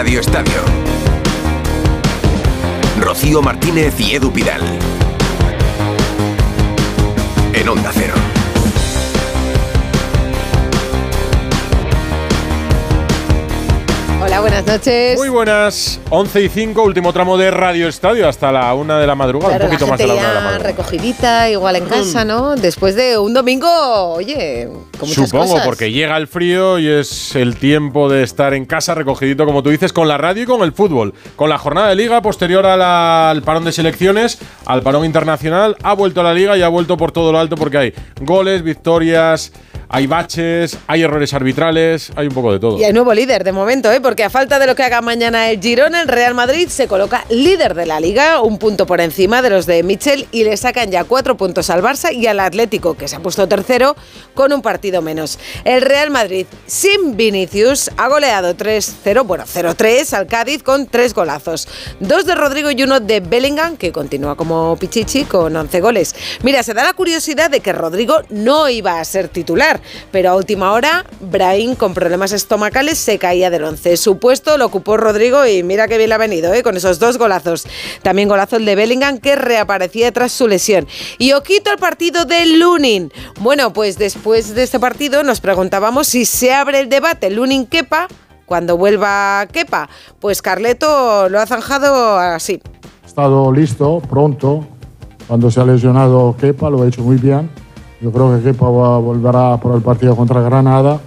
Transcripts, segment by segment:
Radio Estadio. Rocío Martínez y Edu Pidal. En Onda Cero. Hola, buenas noches. Muy buenas, 11 y 5, último tramo de Radio Estadio hasta la una de la madrugada, Claro, un poquito la más de la una de la madrugada. recogidita, igual en casa, ¿no? Después de un domingo, oye, con muchas Supongo, cosas. porque llega el frío y es el tiempo de estar en casa recogidito, como tú dices, con la radio y con el fútbol. Con la jornada de liga posterior a la- al parón de selecciones, al parón internacional, ha vuelto a la liga y ha vuelto por todo lo alto porque hay goles, victorias, hay baches, hay errores arbitrales, hay un poco de todo. Y hay nuevo líder de momento, ¿eh? porque a falta de lo que haga mañana el Girona, el Real Madrid se coloca líder de la liga, un punto por encima de los de Michel y le sacan ya cuatro puntos al Barça y al Atlético, que se ha puesto tercero con un partido menos. El Real Madrid, sin Vinicius, ha goleado 3-0, bueno, 0-3 al Cádiz con tres golazos. Dos de Rodrigo y uno de Bellingham, que continúa como Pichichi con 11 goles. Mira, se da la curiosidad de que Rodrigo no iba a ser titular, pero a última hora, Brahim, con problemas estomacales, se caía del 11. Su puesto lo ocupó Rodrigo y mira qué bien ha venido, ¿eh? con esos dos golazos. También golazo el de Bellingham, que reaparecía tras su lesión. Y ojito al partido de Lunin. Bueno, pues después de este partido nos preguntábamos si se abre el debate Lunin-Kepa cuando vuelva Kepa. Pues Carleto lo ha zanjado así. estado listo pronto. Cuando se ha lesionado Kepa, lo ha hecho muy bien. Yo creo que Kepa va, volverá por el partido contra Granada.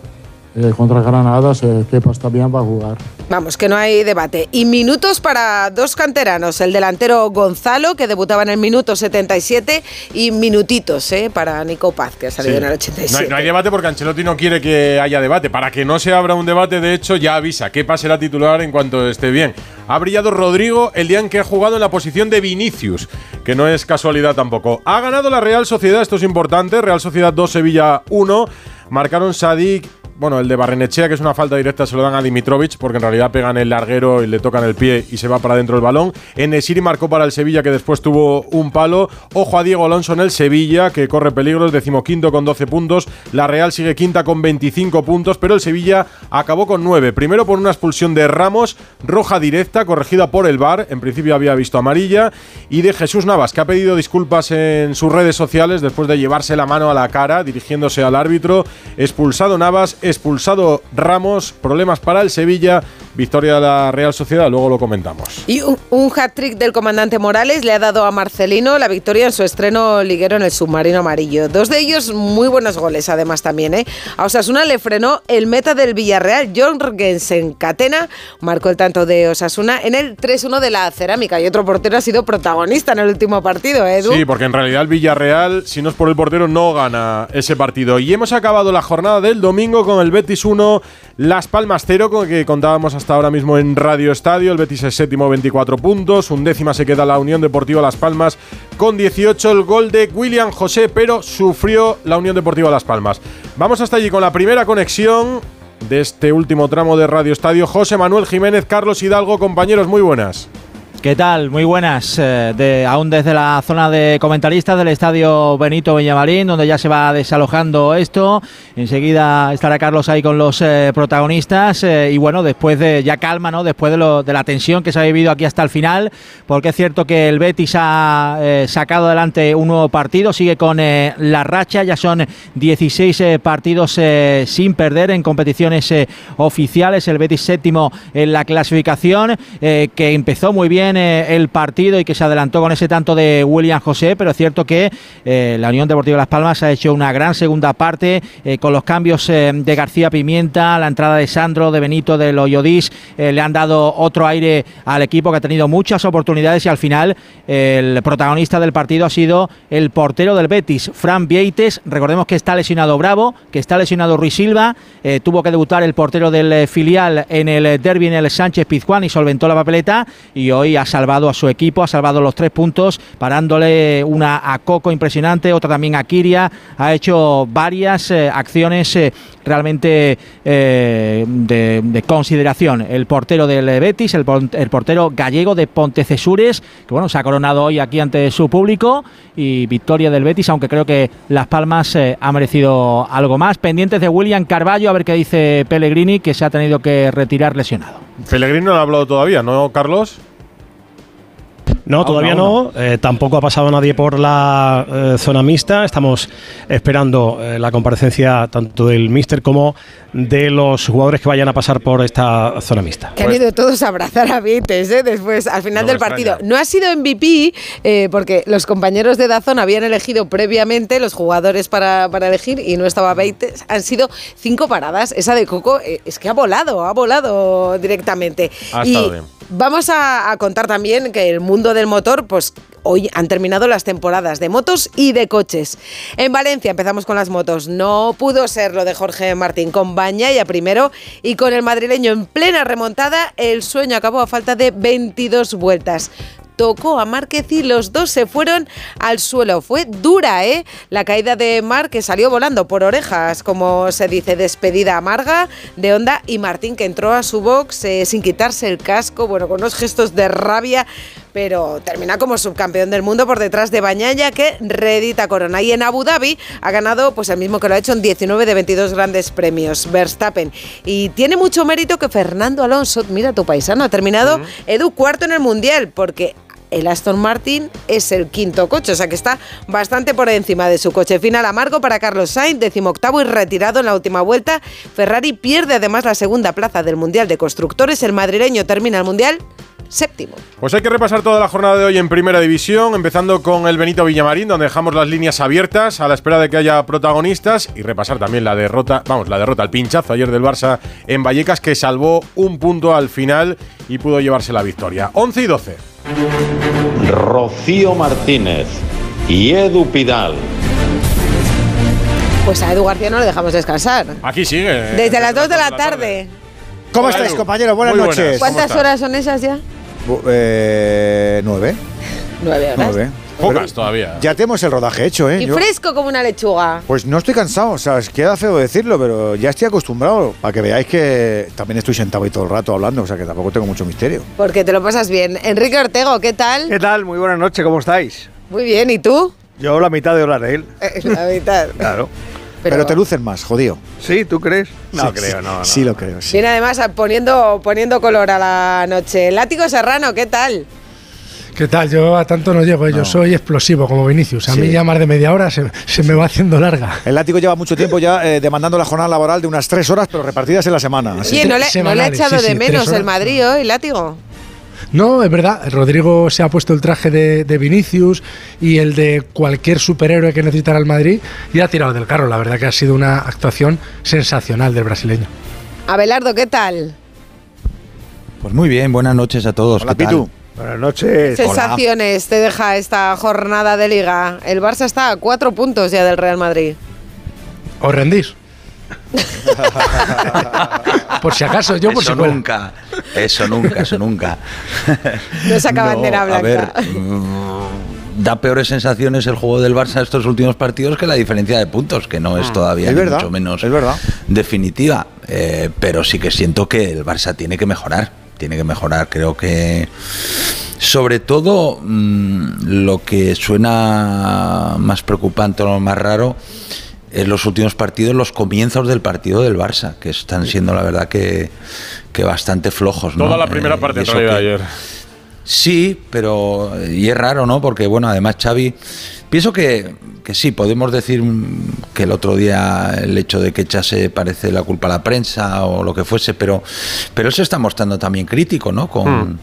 Eh, contra Granada, si Kepa está bien, va a jugar. Vamos, que no hay debate. Y minutos para dos canteranos. El delantero Gonzalo, que debutaba en el minuto 77, y minutitos ¿eh? para Nico Paz, que ha salido Sí. en el No 87. hay, no hay debate porque Ancelotti no quiere que haya debate. Para que no se abra un debate, de hecho, ya avisa que será titular en cuanto esté bien. Ha brillado Rodrigo el día en que ha jugado en la posición de Vinicius, que no es casualidad tampoco. Ha ganado la Real Sociedad, esto es importante. Real Sociedad 2, Sevilla 1. Marcaron Sadik. Bueno, el de Barrenechea, que es una falta directa, se lo dan a Dimitrovic, porque en realidad pegan el larguero y le tocan el pie y se va para adentro el balón. Enesiri marcó para el Sevilla, que después tuvo un palo. Ojo a Diego Alonso en el Sevilla, que corre peligros, decimoquinto con 12 puntos. La Real sigue quinta con 25 puntos, pero el Sevilla acabó con 9. Primero por una expulsión de Ramos, roja directa, corregida por el VAR. En principio había visto amarilla. Y de Jesús Navas, que ha pedido disculpas en sus redes sociales después de llevarse la mano a la cara, dirigiéndose al árbitro. Expulsado Navas, expulsado Ramos, problemas para el Sevilla, victoria de la Real Sociedad, luego lo comentamos. Y un, un hat-trick del comandante Morales le ha dado a Marcelino la victoria en su estreno liguero en el submarino amarillo. Dos de ellos muy buenos goles, además también. ¿eh? A Osasuna le frenó el meta del Villarreal, Jorgensen Catena, marcó el tanto de Osasuna en el 3-1 de la Cerámica. Y otro portero ha sido protagonista en el último partido, ¿eh, Edu. Sí, porque en realidad el Villarreal, si no es por el portero, no gana ese partido. Y hemos acabado la jornada del domingo con el Betis 1, Las Palmas 0, con el que contábamos hasta ahora mismo en Radio Estadio. El Betis es séptimo, 24 puntos. Un décima se queda la Unión Deportiva Las Palmas con 18. El gol de William José, pero sufrió la Unión Deportiva Las Palmas. Vamos hasta allí con la primera conexión de este último tramo de Radio Estadio. José Manuel Jiménez, Carlos Hidalgo, compañeros, muy buenas. ¿Qué tal? Muy buenas. eh, aún desde la zona de comentaristas del estadio Benito Villamarín, donde ya se va desalojando esto. Enseguida estará Carlos ahí con los eh, protagonistas. eh, y bueno, después de ya calma, ¿no? Después de, la tensión que se ha vivido aquí hasta el final, porque es cierto que el Betis ha sacado adelante un nuevo partido, sigue con la racha, ya son 16 eh, partidos sin perder en competiciones oficiales. El Betis séptimo en la clasificación, que empezó muy bien eh, el partido y que se adelantó con ese tanto de William José, pero es cierto que eh, la Unión Deportiva Las Palmas ha hecho una gran segunda parte eh, con los cambios de García Pimienta, la entrada de Sandro, de Benito, de Loyodis, le han dado otro aire al equipo que ha tenido muchas oportunidades y al final el protagonista del partido ha sido el portero del Betis, Fran Vieites. Recordemos que está lesionado Bravo, que está lesionado Ruiz Silva, tuvo que debutar el portero del filial en el derby en el Sánchez Pizjuán y solventó la papeleta y hoy ha salvado a su equipo, ha salvado los tres puntos, parándole una a Coco impresionante, otra también a Kiria, ha hecho varias eh, acciones eh, realmente eh, de, consideración. El portero del Betis, el, portero gallego de Pontecesures, que bueno, se ha coronado hoy aquí ante su público y victoria del Betis, aunque creo que Las Palmas ha merecido algo más. Pendientes de William Carballo, a ver qué dice Pellegrini, que se ha tenido que retirar lesionado. Pellegrini no ha hablado todavía, ¿no, Carlos? No, todavía no. Eh, tampoco ha pasado nadie por la eh, zona mixta. Estamos esperando eh, la comparecencia tanto del míster como de los jugadores que vayan a pasar por esta zona mixta. Que han ido todos a abrazar a Vites después, al final del partido. No ha sido MVP porque los compañeros de Dazón habían elegido previamente los jugadores para, elegir y no estaba Vites. Han sido cinco paradas. Esa de Coco es que ha volado, ha volado directamente. Ha estado bien. Vamos a, contar también que el mundo motor, pues hoy han terminado las temporadas de motos y de coches. En Valencia empezamos con las motos. No pudo ser lo de Jorge Martín con Bañaya primero y con el madrileño en plena remontada. El sueño acabó a falta de 22 vueltas tocó a Márquez y los dos se fueron al suelo. Fue dura, ¿eh? La caída de Márquez salió volando por orejas, como se dice, despedida amarga de Honda y Martín que entró a su box eh, sin quitarse el casco, bueno, con unos gestos de rabia pero termina como subcampeón del mundo por detrás de Bañaya que redita corona. Y en Abu Dhabi ha ganado pues el mismo que lo ha hecho en 19 de 22 grandes premios, Verstappen. Y tiene mucho mérito que Fernando Alonso, mira tu paisano, ha terminado Edu cuarto en el Mundial porque el Aston Martin es el quinto coche, o sea que está bastante por encima de su coche. Final amargo para Carlos Sainz, decimoctavo y retirado en la última vuelta. Ferrari pierde además la segunda plaza del Mundial de Constructores. El madrileño termina el Mundial séptimo. Pues hay que repasar toda la jornada de hoy en Primera División, empezando con el Benito Villamarín, donde dejamos las líneas abiertas a la espera de que haya protagonistas y repasar también la derrota, vamos, la derrota, el pinchazo ayer del Barça en Vallecas que salvó un punto al final y pudo llevarse la victoria. 11 y 12. Rocío Martínez y Edu Pidal. Pues a Edu García no le dejamos descansar. Aquí sigue. Desde las 2 de la tarde. ¿Cómo estáis, compañeros? Buenas noches. ¿Cuántas horas son esas ya? Eh, nueve. Nueve horas. Nueve. Pocas todavía. Ya tenemos el rodaje hecho, ¿eh? Y fresco como una lechuga. Pues no estoy cansado, o sea, queda feo decirlo, pero ya estoy acostumbrado. Para que veáis que también estoy sentado ahí todo el rato hablando, o sea que tampoco tengo mucho misterio. Porque te lo pasas bien. Enrique Ortego, ¿qué tal? ¿Qué tal? Muy buenas noches, ¿cómo estáis? Muy bien, ¿y tú? Yo la mitad de hora de él. la mitad. claro. Pero, te lucen más, jodido. Sí, ¿tú crees? No creo, no, Sí lo creo, sí. Viene además poniendo, poniendo color a la noche. Látigo Serrano, ¿qué tal? ¿Qué tal? Yo a tanto no llego, ¿eh? yo soy explosivo como Vinicius. A mí ya más de media hora se, me va haciendo larga. El látigo lleva mucho tiempo ya eh, demandando la jornada laboral de unas tres horas, pero repartidas en la semana. Oye, ¿no le, ha echado de menos el Madrid hoy, látigo? No, es verdad. Rodrigo se ha puesto el traje de, Vinicius y el de cualquier superhéroe que necesitara el Madrid y ha tirado del carro. La verdad que ha sido una actuación sensacional del brasileño. Abelardo, ¿qué tal? Pues muy bien, buenas noches a todos. Hola, Pitu. Buenas noches. sensaciones te deja esta jornada de liga? El Barça está a cuatro puntos ya del Real Madrid. ¿Os rendís? por si acaso, yo por eso nunca, eso nunca, eso nunca. No saca bandera blanca. A ver, mm, da peores sensaciones el juego del Barça estos últimos partidos que la diferencia de puntos, que no es ah. todavía mucho menos es verdad. definitiva. Eh, pero sí que siento que el Barça tiene que mejorar. Tiene que mejorar. Creo que sobre todo mm, lo que suena más preocupante o lo más raro en los últimos partidos, los comienzos del partido del Barça, que están siendo la verdad que, bastante flojos. Toda la primera eh, parte de ayer. Sí, pero y es raro, ¿no? Porque bueno, además Xavi, pienso que, que sí, podemos decir que el otro día el hecho de que echase parece la culpa a la prensa o lo que fuese, pero, pero él se está mostrando también crítico, ¿no? Con, hmm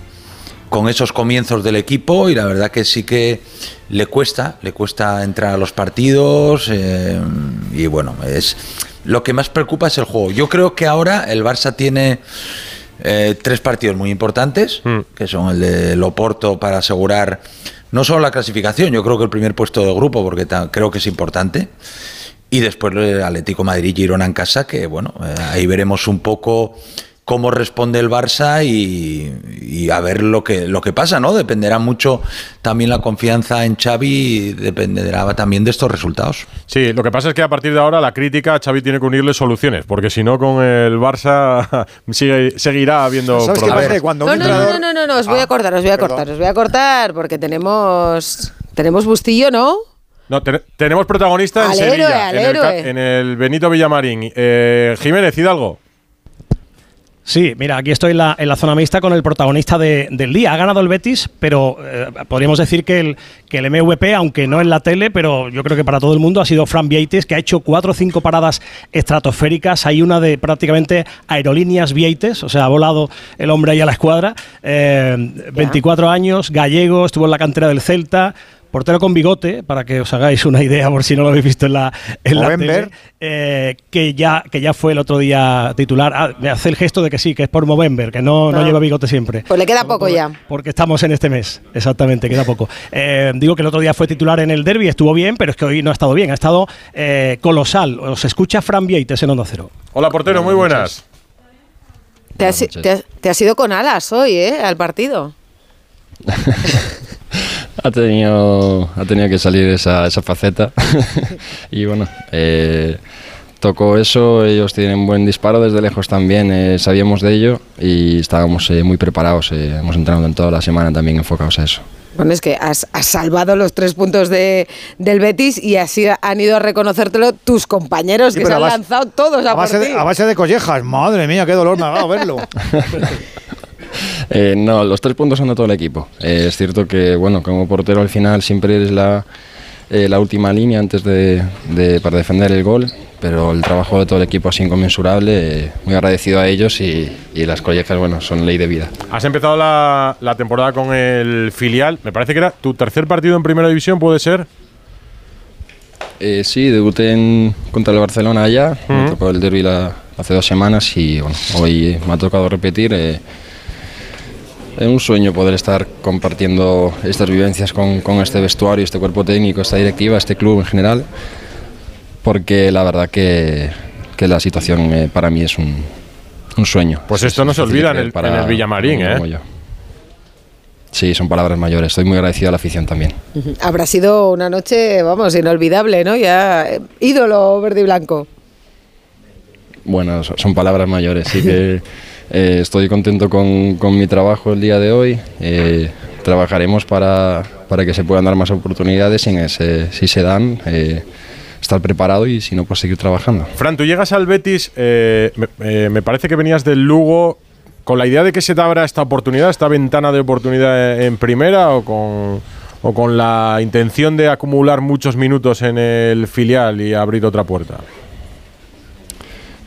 con esos comienzos del equipo y la verdad que sí que le cuesta, le cuesta entrar a los partidos eh, y bueno, es lo que más preocupa es el juego. Yo creo que ahora el Barça tiene eh, tres partidos muy importantes, mm. que son el de Loporto para asegurar no solo la clasificación, yo creo que el primer puesto de grupo, porque creo que es importante. Y después el Atlético Madrid Girona en casa, que bueno, eh, ahí veremos un poco cómo responde el Barça y, y a ver lo que, lo que pasa, ¿no? Dependerá mucho también la confianza en Xavi y dependerá también de estos resultados. Sí, lo que pasa es que a partir de ahora la crítica Xavi tiene que unirle soluciones, porque si no con el Barça sigue- seguirá habiendo ¿Sabes qué pasa? problemas. Cuando No, un no, no, no, no, no, os voy a Ah, cortar, os voy a perdón. cortar, os voy a cortar, porque tenemos, tenemos Bustillo, ¿no? No, ten- tenemos protagonista en Al Sevilla, héroe, en, el, héroe. en el Benito Villamarín. Eh, Jiménez, Hidalgo. Sí, mira, aquí estoy en la, en la zona mixta con el protagonista de- del día. Ha ganado el Betis, pero eh, podríamos decir que el, que el MVP, aunque no en la tele, pero yo creo que para todo el mundo ha sido Fran Vieites, que ha hecho cuatro o cinco paradas estratosféricas. Hay una de prácticamente aerolíneas Vieites, o sea, ha volado el hombre ahí a la escuadra. Eh, 24 años, gallego, estuvo en la cantera del Celta. Portero con bigote, para que os hagáis una idea, por si no lo habéis visto en la, en la tele, eh, que, ya, que ya fue el otro día titular. Ah, me hace el gesto de que sí, que es por Movember, que no, no lleva bigote siempre. Pues le queda poco ya. Porque estamos en este mes, exactamente, queda poco. Eh, digo que el otro día fue titular en el derby, estuvo bien, pero es que hoy no ha estado bien, ha estado eh, colosal. Os escucha Fran Vieites en Onda Cero. Hola, portero, muy buenas. Te has, noches. te has- te has ido con alas hoy, ¿eh? Al partido. Ha tenido, ha tenido que salir esa, esa faceta. y bueno, eh, tocó eso. Ellos tienen buen disparo desde lejos también. eh, sabíamos de ello y estábamos eh, muy preparados. eh, hemos entrenado en toda la semana también enfocados a eso. Bueno, es que has, has salvado los tres puntos de, del Betis y así han ido a reconocértelo tus compañeros Sí, que se han base- lanzado todos a, A base, por de, a base de collejas, madre mía, qué dolor me ha dado verlo. Eh, no, los tres puntos son de todo el equipo. Eh, es cierto que, bueno, como portero al final siempre eres la, eh, la última línea antes de, de- para defender el gol, pero el trabajo de todo el equipo sido inconmensurable. eh, muy agradecido a ellos y, y las collejas, bueno, son ley de vida. Has empezado la, la temporada con el filial. Me parece que era tu tercer partido en primera división, ¿puede ser? Eh, sí, debuté en- contra el Barcelona allá, me Ujú. tocó el derby la- hace dos semanas y bueno, hoy me ha tocado repetir. eh, es un sueño poder estar compartiendo estas vivencias con, con este vestuario, este cuerpo técnico, esta directiva, este club en general, porque la verdad que, que la situación eh, para mí es un, un sueño. Pues Es- esto no es se olvida en el- en el Villamarín, ¿eh? como yo. Sí, son palabras mayores. Estoy muy agradecido a la afición también. Habrá sido una noche, vamos, inolvidable, ¿no? Ya eh, ídolo verde y blanco. Bueno, so- son palabras mayores, sí que eh, estoy contento con, con mi trabajo el día de hoy. eh, trabajaremos para, para que se puedan dar más oportunidades y en si se dan, eh, estar preparado y si no, pues seguir trabajando. Fran, tú llegas al Betis, me, me parece que venías del Lugo con la idea de que se te abra esta oportunidad, esta ventana de oportunidad en primera o con, o con la intención de acumular muchos minutos en el filial y abrir otra puerta.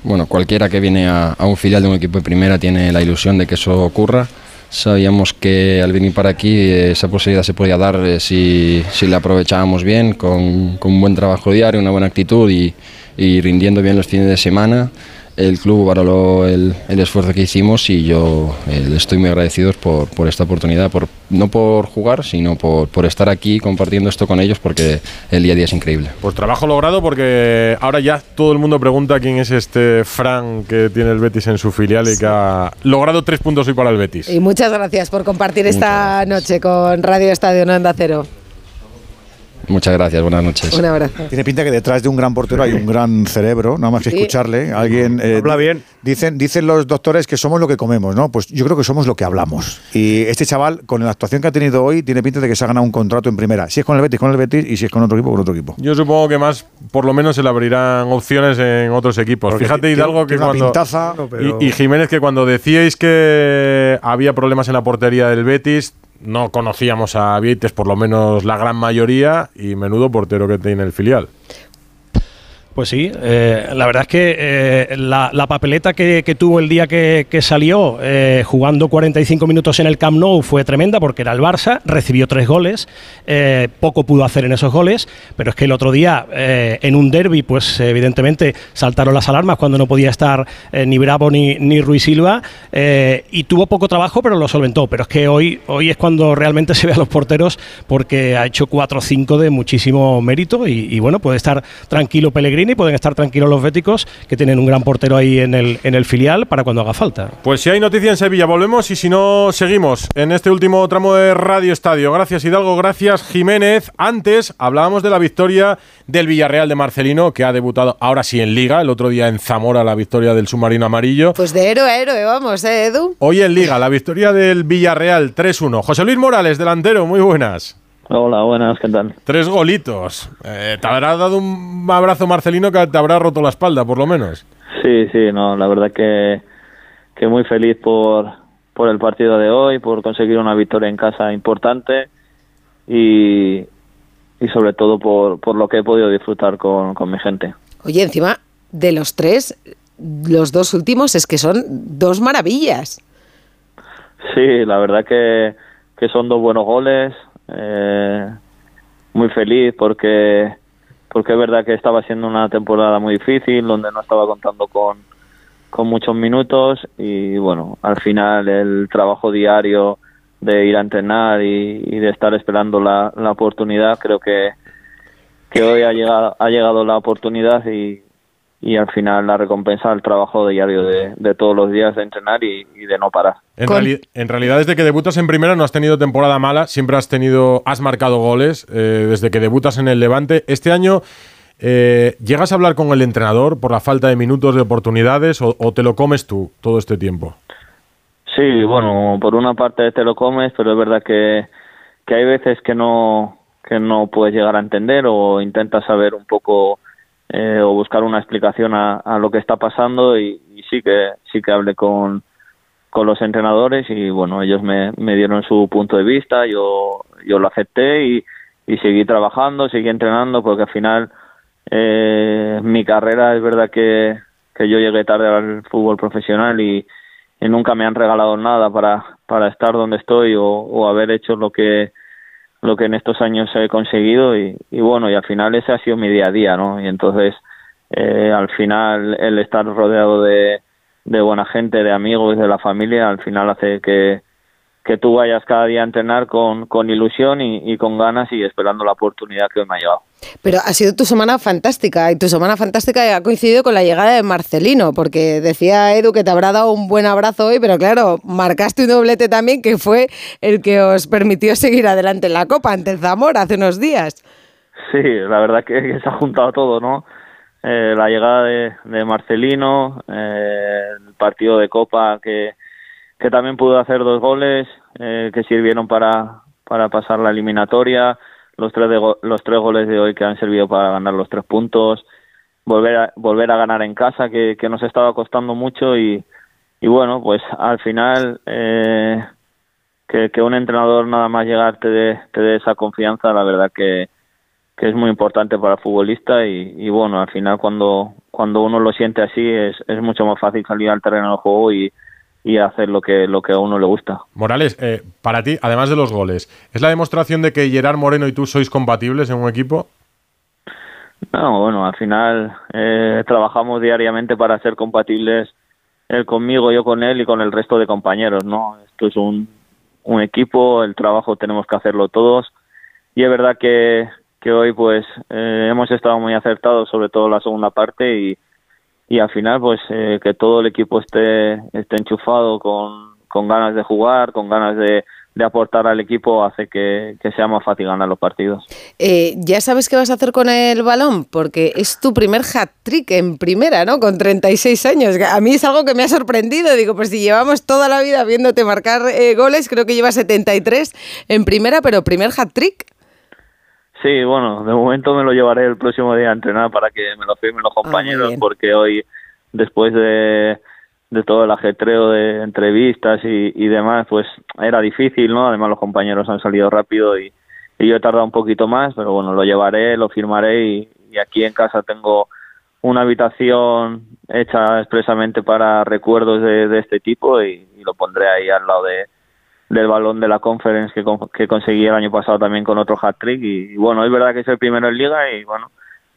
Bueno, cualquiera que viene a, un filial de un equipo de primera tiene la ilusión de que eso ocurra. Sabíamos que al venir para aquí eh, esa posibilidad se podía dar eh, si, si la aprovechábamos bien, con, con un buen trabajo diario, una buena actitud y, y rindiendo bien los fines de semana. El club valoró el, el esfuerzo que hicimos y yo eh, estoy muy agradecido por, por esta oportunidad, por, no por jugar, sino por, por estar aquí compartiendo esto con ellos porque el día a día es increíble. Pues trabajo logrado porque ahora ya todo el mundo pregunta quién es este Fran que tiene el Betis en su filial y que ha logrado tres puntos hoy para el Betis. Y muchas gracias por compartir esta noche con Radio Estadio Onda Cero. Muchas gracias, buenas noches. Un abrazo. Tiene pinta que detrás de un gran portero hay un gran cerebro, nada más que Sí. escucharle. Alguien eh, Habla bien. Dicen, dicen los doctores que somos lo que comemos, ¿no? Pues yo creo que somos lo que hablamos. Y este chaval, con la actuación que ha tenido hoy, tiene pinta de que se ha ganado un contrato en primera. Si es con el Betis, con el Betis, y si es con otro equipo, con otro equipo. Yo supongo que más, por lo menos, se le abrirán opciones en otros equipos. Porque Fíjate, Hidalgo, que cuando. pintaza, y Jiménez, que cuando decíais que había problemas en la portería del Betis, no conocíamos a Vieites, por lo menos la gran mayoría, y menudo portero que tiene el filial. Pues sí, eh, la verdad es que eh, la, la papeleta que, que tuvo el día que, que salió eh, jugando 45 minutos en el Camp Nou fue tremenda porque era el Barça, recibió tres goles, eh, poco pudo hacer en esos goles, pero es que el otro día en un derby pues evidentemente saltaron las alarmas cuando no podía estar ni Bravo ni, ni Ruiz Silva y tuvo poco trabajo pero lo solventó, pero es que hoy, hoy es cuando realmente se ve a los porteros porque ha hecho 4 o 5 de muchísimo mérito y, y bueno, puede estar tranquilo Pellegrini Pellegrini, pueden estar tranquilos los béticos, que tienen un gran portero ahí en el, en el filial para cuando haga falta. Pues si hay noticia en Sevilla, volvemos y si no, seguimos en este último tramo de Radio Estadio. Gracias Hidalgo, gracias Jiménez. Antes hablábamos de la victoria del Villarreal de Marcelino, que ha debutado ahora sí en Liga, el otro día en Zamora la victoria del submarino amarillo. Pues de héroe a héroe, vamos, ¿eh, Edu? Hoy en Liga, la victoria del Villarreal 3-1. José Luis Morales, delantero, muy buenas. Hola, buenas, ¿qué tal? Tres golitos. Eh, te habrá dado un abrazo Marcelino que te habrá roto la espalda, por lo menos. Sí, sí, no, la verdad que, que muy feliz por, por el partido de hoy, por conseguir una victoria en casa importante y, y sobre todo por, por lo que he podido disfrutar con, con mi gente. Oye, encima de los tres, los dos últimos es que son dos maravillas. Sí, la verdad que, que son dos buenos goles. Eh, muy feliz porque porque es verdad que estaba siendo una temporada muy difícil donde no estaba contando con, con muchos minutos y bueno al final el trabajo diario de ir a entrenar y, y de estar esperando la, la oportunidad creo que que hoy ha llegado ha llegado la oportunidad y, y al final la recompensa del trabajo diario de, de todos los días de entrenar y, y de no parar. En, reali- en realidad, desde que debutas en primera no has tenido temporada mala, siempre has tenido, has marcado goles eh, desde que debutas en el Levante. Este año, eh, ¿llegas a hablar con el entrenador por la falta de minutos, de oportunidades, o, o te lo comes tú todo este tiempo? Sí, bueno, por una parte te lo comes, pero es verdad que, que hay veces que no que no puedes llegar a entender o intentas saber un poco eh, o buscar una explicación a, a lo que está pasando y, sí que sí que hablé con con los entrenadores y bueno ellos me, me dieron su punto de vista yo yo lo acepté y, y seguí trabajando seguí entrenando porque al final eh, mi carrera es verdad que, que yo llegué tarde al fútbol profesional y, nunca me han regalado nada para para estar donde estoy o haber hecho lo que lo que en estos años he conseguido y, bueno y al final ese ha sido mi día a día no y entonces eh, al final el estar rodeado de, de buena gente de amigos de la familia al final hace que que tú vayas cada día a entrenar con, con ilusión y, y con ganas y esperando la oportunidad que hoy me ha llegado. Pero ha sido tu semana fantástica y tu semana fantástica ha coincidido con la llegada de Marcelino, porque decía Edu que te habrá dado un buen abrazo hoy, pero claro, marcaste un doblete también que fue el que os permitió seguir adelante en la Copa ante el Zamora hace unos días. Sí, la verdad que, que se ha juntado todo, ¿no? Eh, la llegada de, de Marcelino, eh, el partido de Copa que, que también pudo hacer dos goles eh, que sirvieron para, para pasar la eliminatoria, los tres, de los tres goles de hoy que han servido para ganar los tres puntos, volver a, volver a ganar en casa que, que nos estaba costando mucho y, y bueno, pues al final eh, que, que un entrenador nada más llegar te dé, te dé esa confianza, la verdad que, que es muy importante para el futbolista y, y bueno, al final cuando, cuando uno lo siente así es, es mucho más fácil salir al terreno del juego y, y hacer lo que, lo que a uno le gusta. Morales, eh, para ti, además de los goles, ¿es la demostración de que Gerard Moreno y tú sois compatibles en un equipo? No, bueno, al final eh, trabajamos diariamente para ser compatibles él conmigo, yo con él y con el resto de compañeros, ¿no? Esto es un, un equipo, el trabajo tenemos que hacerlo todos y es verdad que, que hoy pues eh, hemos estado muy acertados, sobre todo la segunda parte y, y al final pues eh, que todo el equipo esté, esté enchufado con, con ganas de jugar, con ganas de, de aportar al equipo hace que, que sea más fácil ganar los partidos. Eh, ya sabes qué vas a hacer con el balón, porque es tu primer hat-trick en primera, ¿no? Con 36 años. A mí es algo que me ha sorprendido. Digo, pues si llevamos toda la vida viéndote marcar eh, goles, creo que llevas 73 en primera, pero primer hat-trick. Sí, bueno, de momento me lo llevaré el próximo día a entrenar para que me lo firmen los compañeros, bien. porque hoy, después de, de todo el ajetreo de entrevistas y, y demás, pues era difícil, ¿no? Además los compañeros han salido rápido y, y yo he tardado un poquito más, pero bueno, lo llevaré, lo firmaré y, y aquí en casa tengo una habitación hecha expresamente para recuerdos de, de este tipo y, y lo pondré ahí al lado de, del balón de la conference que, con- que conseguí el año pasado también con otro hat-trick y, y bueno, es verdad que es el primero en liga y bueno,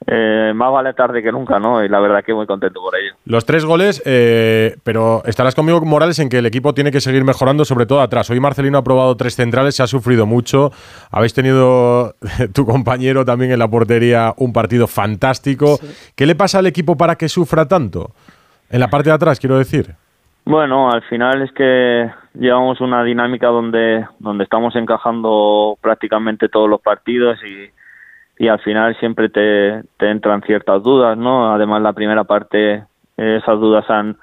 eh, más vale tarde que nunca, ¿no? Y la verdad que muy contento por ello. Los tres goles, eh, pero estarás conmigo, Morales, en que el equipo tiene que seguir mejorando, sobre todo atrás. Hoy Marcelino ha probado tres centrales, se ha sufrido mucho. Habéis tenido tu compañero también en la portería un partido fantástico. ¿Qué le pasa al equipo para que sufra tanto? En la parte de atrás, quiero decir. Bueno, al final es que llevamos una dinámica donde, donde estamos encajando prácticamente todos los partidos y, y al final siempre te, te entran ciertas dudas, ¿no? Además, la primera parte, eh, esas dudas han,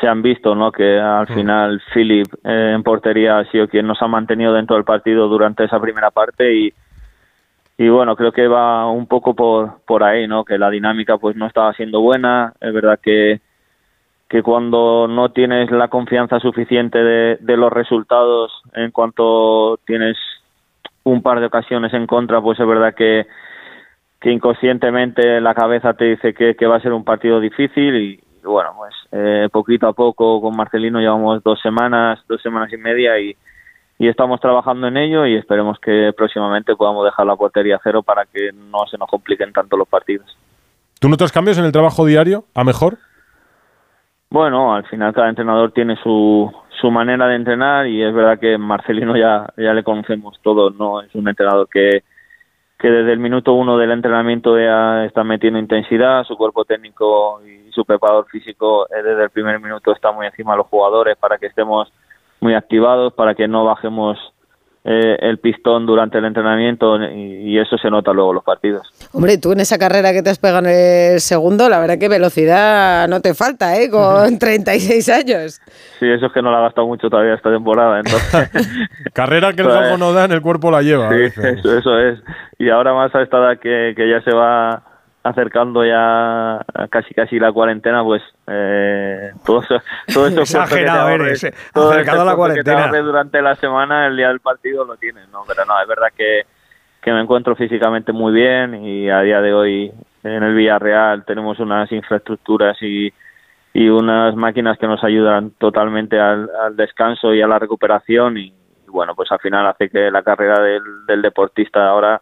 se han visto, ¿no? Que al final Philip eh, en portería ha sido quien nos ha mantenido dentro del partido durante esa primera parte y, y bueno, creo que va un poco por, por ahí, ¿no? Que la dinámica pues no estaba siendo buena, es verdad que que cuando no tienes la confianza suficiente de, de los resultados en cuanto tienes un par de ocasiones en contra, pues es verdad que, que inconscientemente la cabeza te dice que, va a ser un partido difícil y, bueno, pues eh, poquito a poco con Marcelino llevamos dos semanas, dos semanas y media y, y estamos trabajando en ello y esperemos que próximamente podamos dejar la portería cero para que no se nos compliquen tanto los partidos. ¿Tú notas cambios en el trabajo diario a mejor? Bueno, al final cada entrenador tiene su, su manera de entrenar y es verdad que Marcelino ya, ya le conocemos todos, ¿no? Es un entrenador que, que desde el minuto uno del entrenamiento ya está metiendo intensidad, su cuerpo técnico y su preparador físico eh, desde el primer minuto está muy encima de los jugadores para que estemos muy activados, para que no bajemos eh, el pistón durante el entrenamiento y, y eso se nota luego en los partidos. Hombre, tú en esa carrera que te has pegado en el segundo, la verdad que velocidad no te falta, ¿eh? Con 36 años. Sí, eso es que no la ha gastado mucho todavía esta temporada, entonces... Carrera que el Pues- campo no da, en el cuerpo la lleva. Sí, eso, eso es. Y ahora más a esta edad que, que ya se va acercando ya casi casi la cuarentena, pues eh, todo eso, todo eso Exagerado eres, eh. Acercado a la cuarentena. durante la semana, el día del partido lo tienes, ¿no? Pero no, es verdad que, que me encuentro físicamente muy bien y a día de hoy en el Villarreal tenemos unas infraestructuras y, y unas máquinas que nos ayudan totalmente al, al descanso y a la recuperación y, y bueno, pues al final hace que la carrera del, del deportista ahora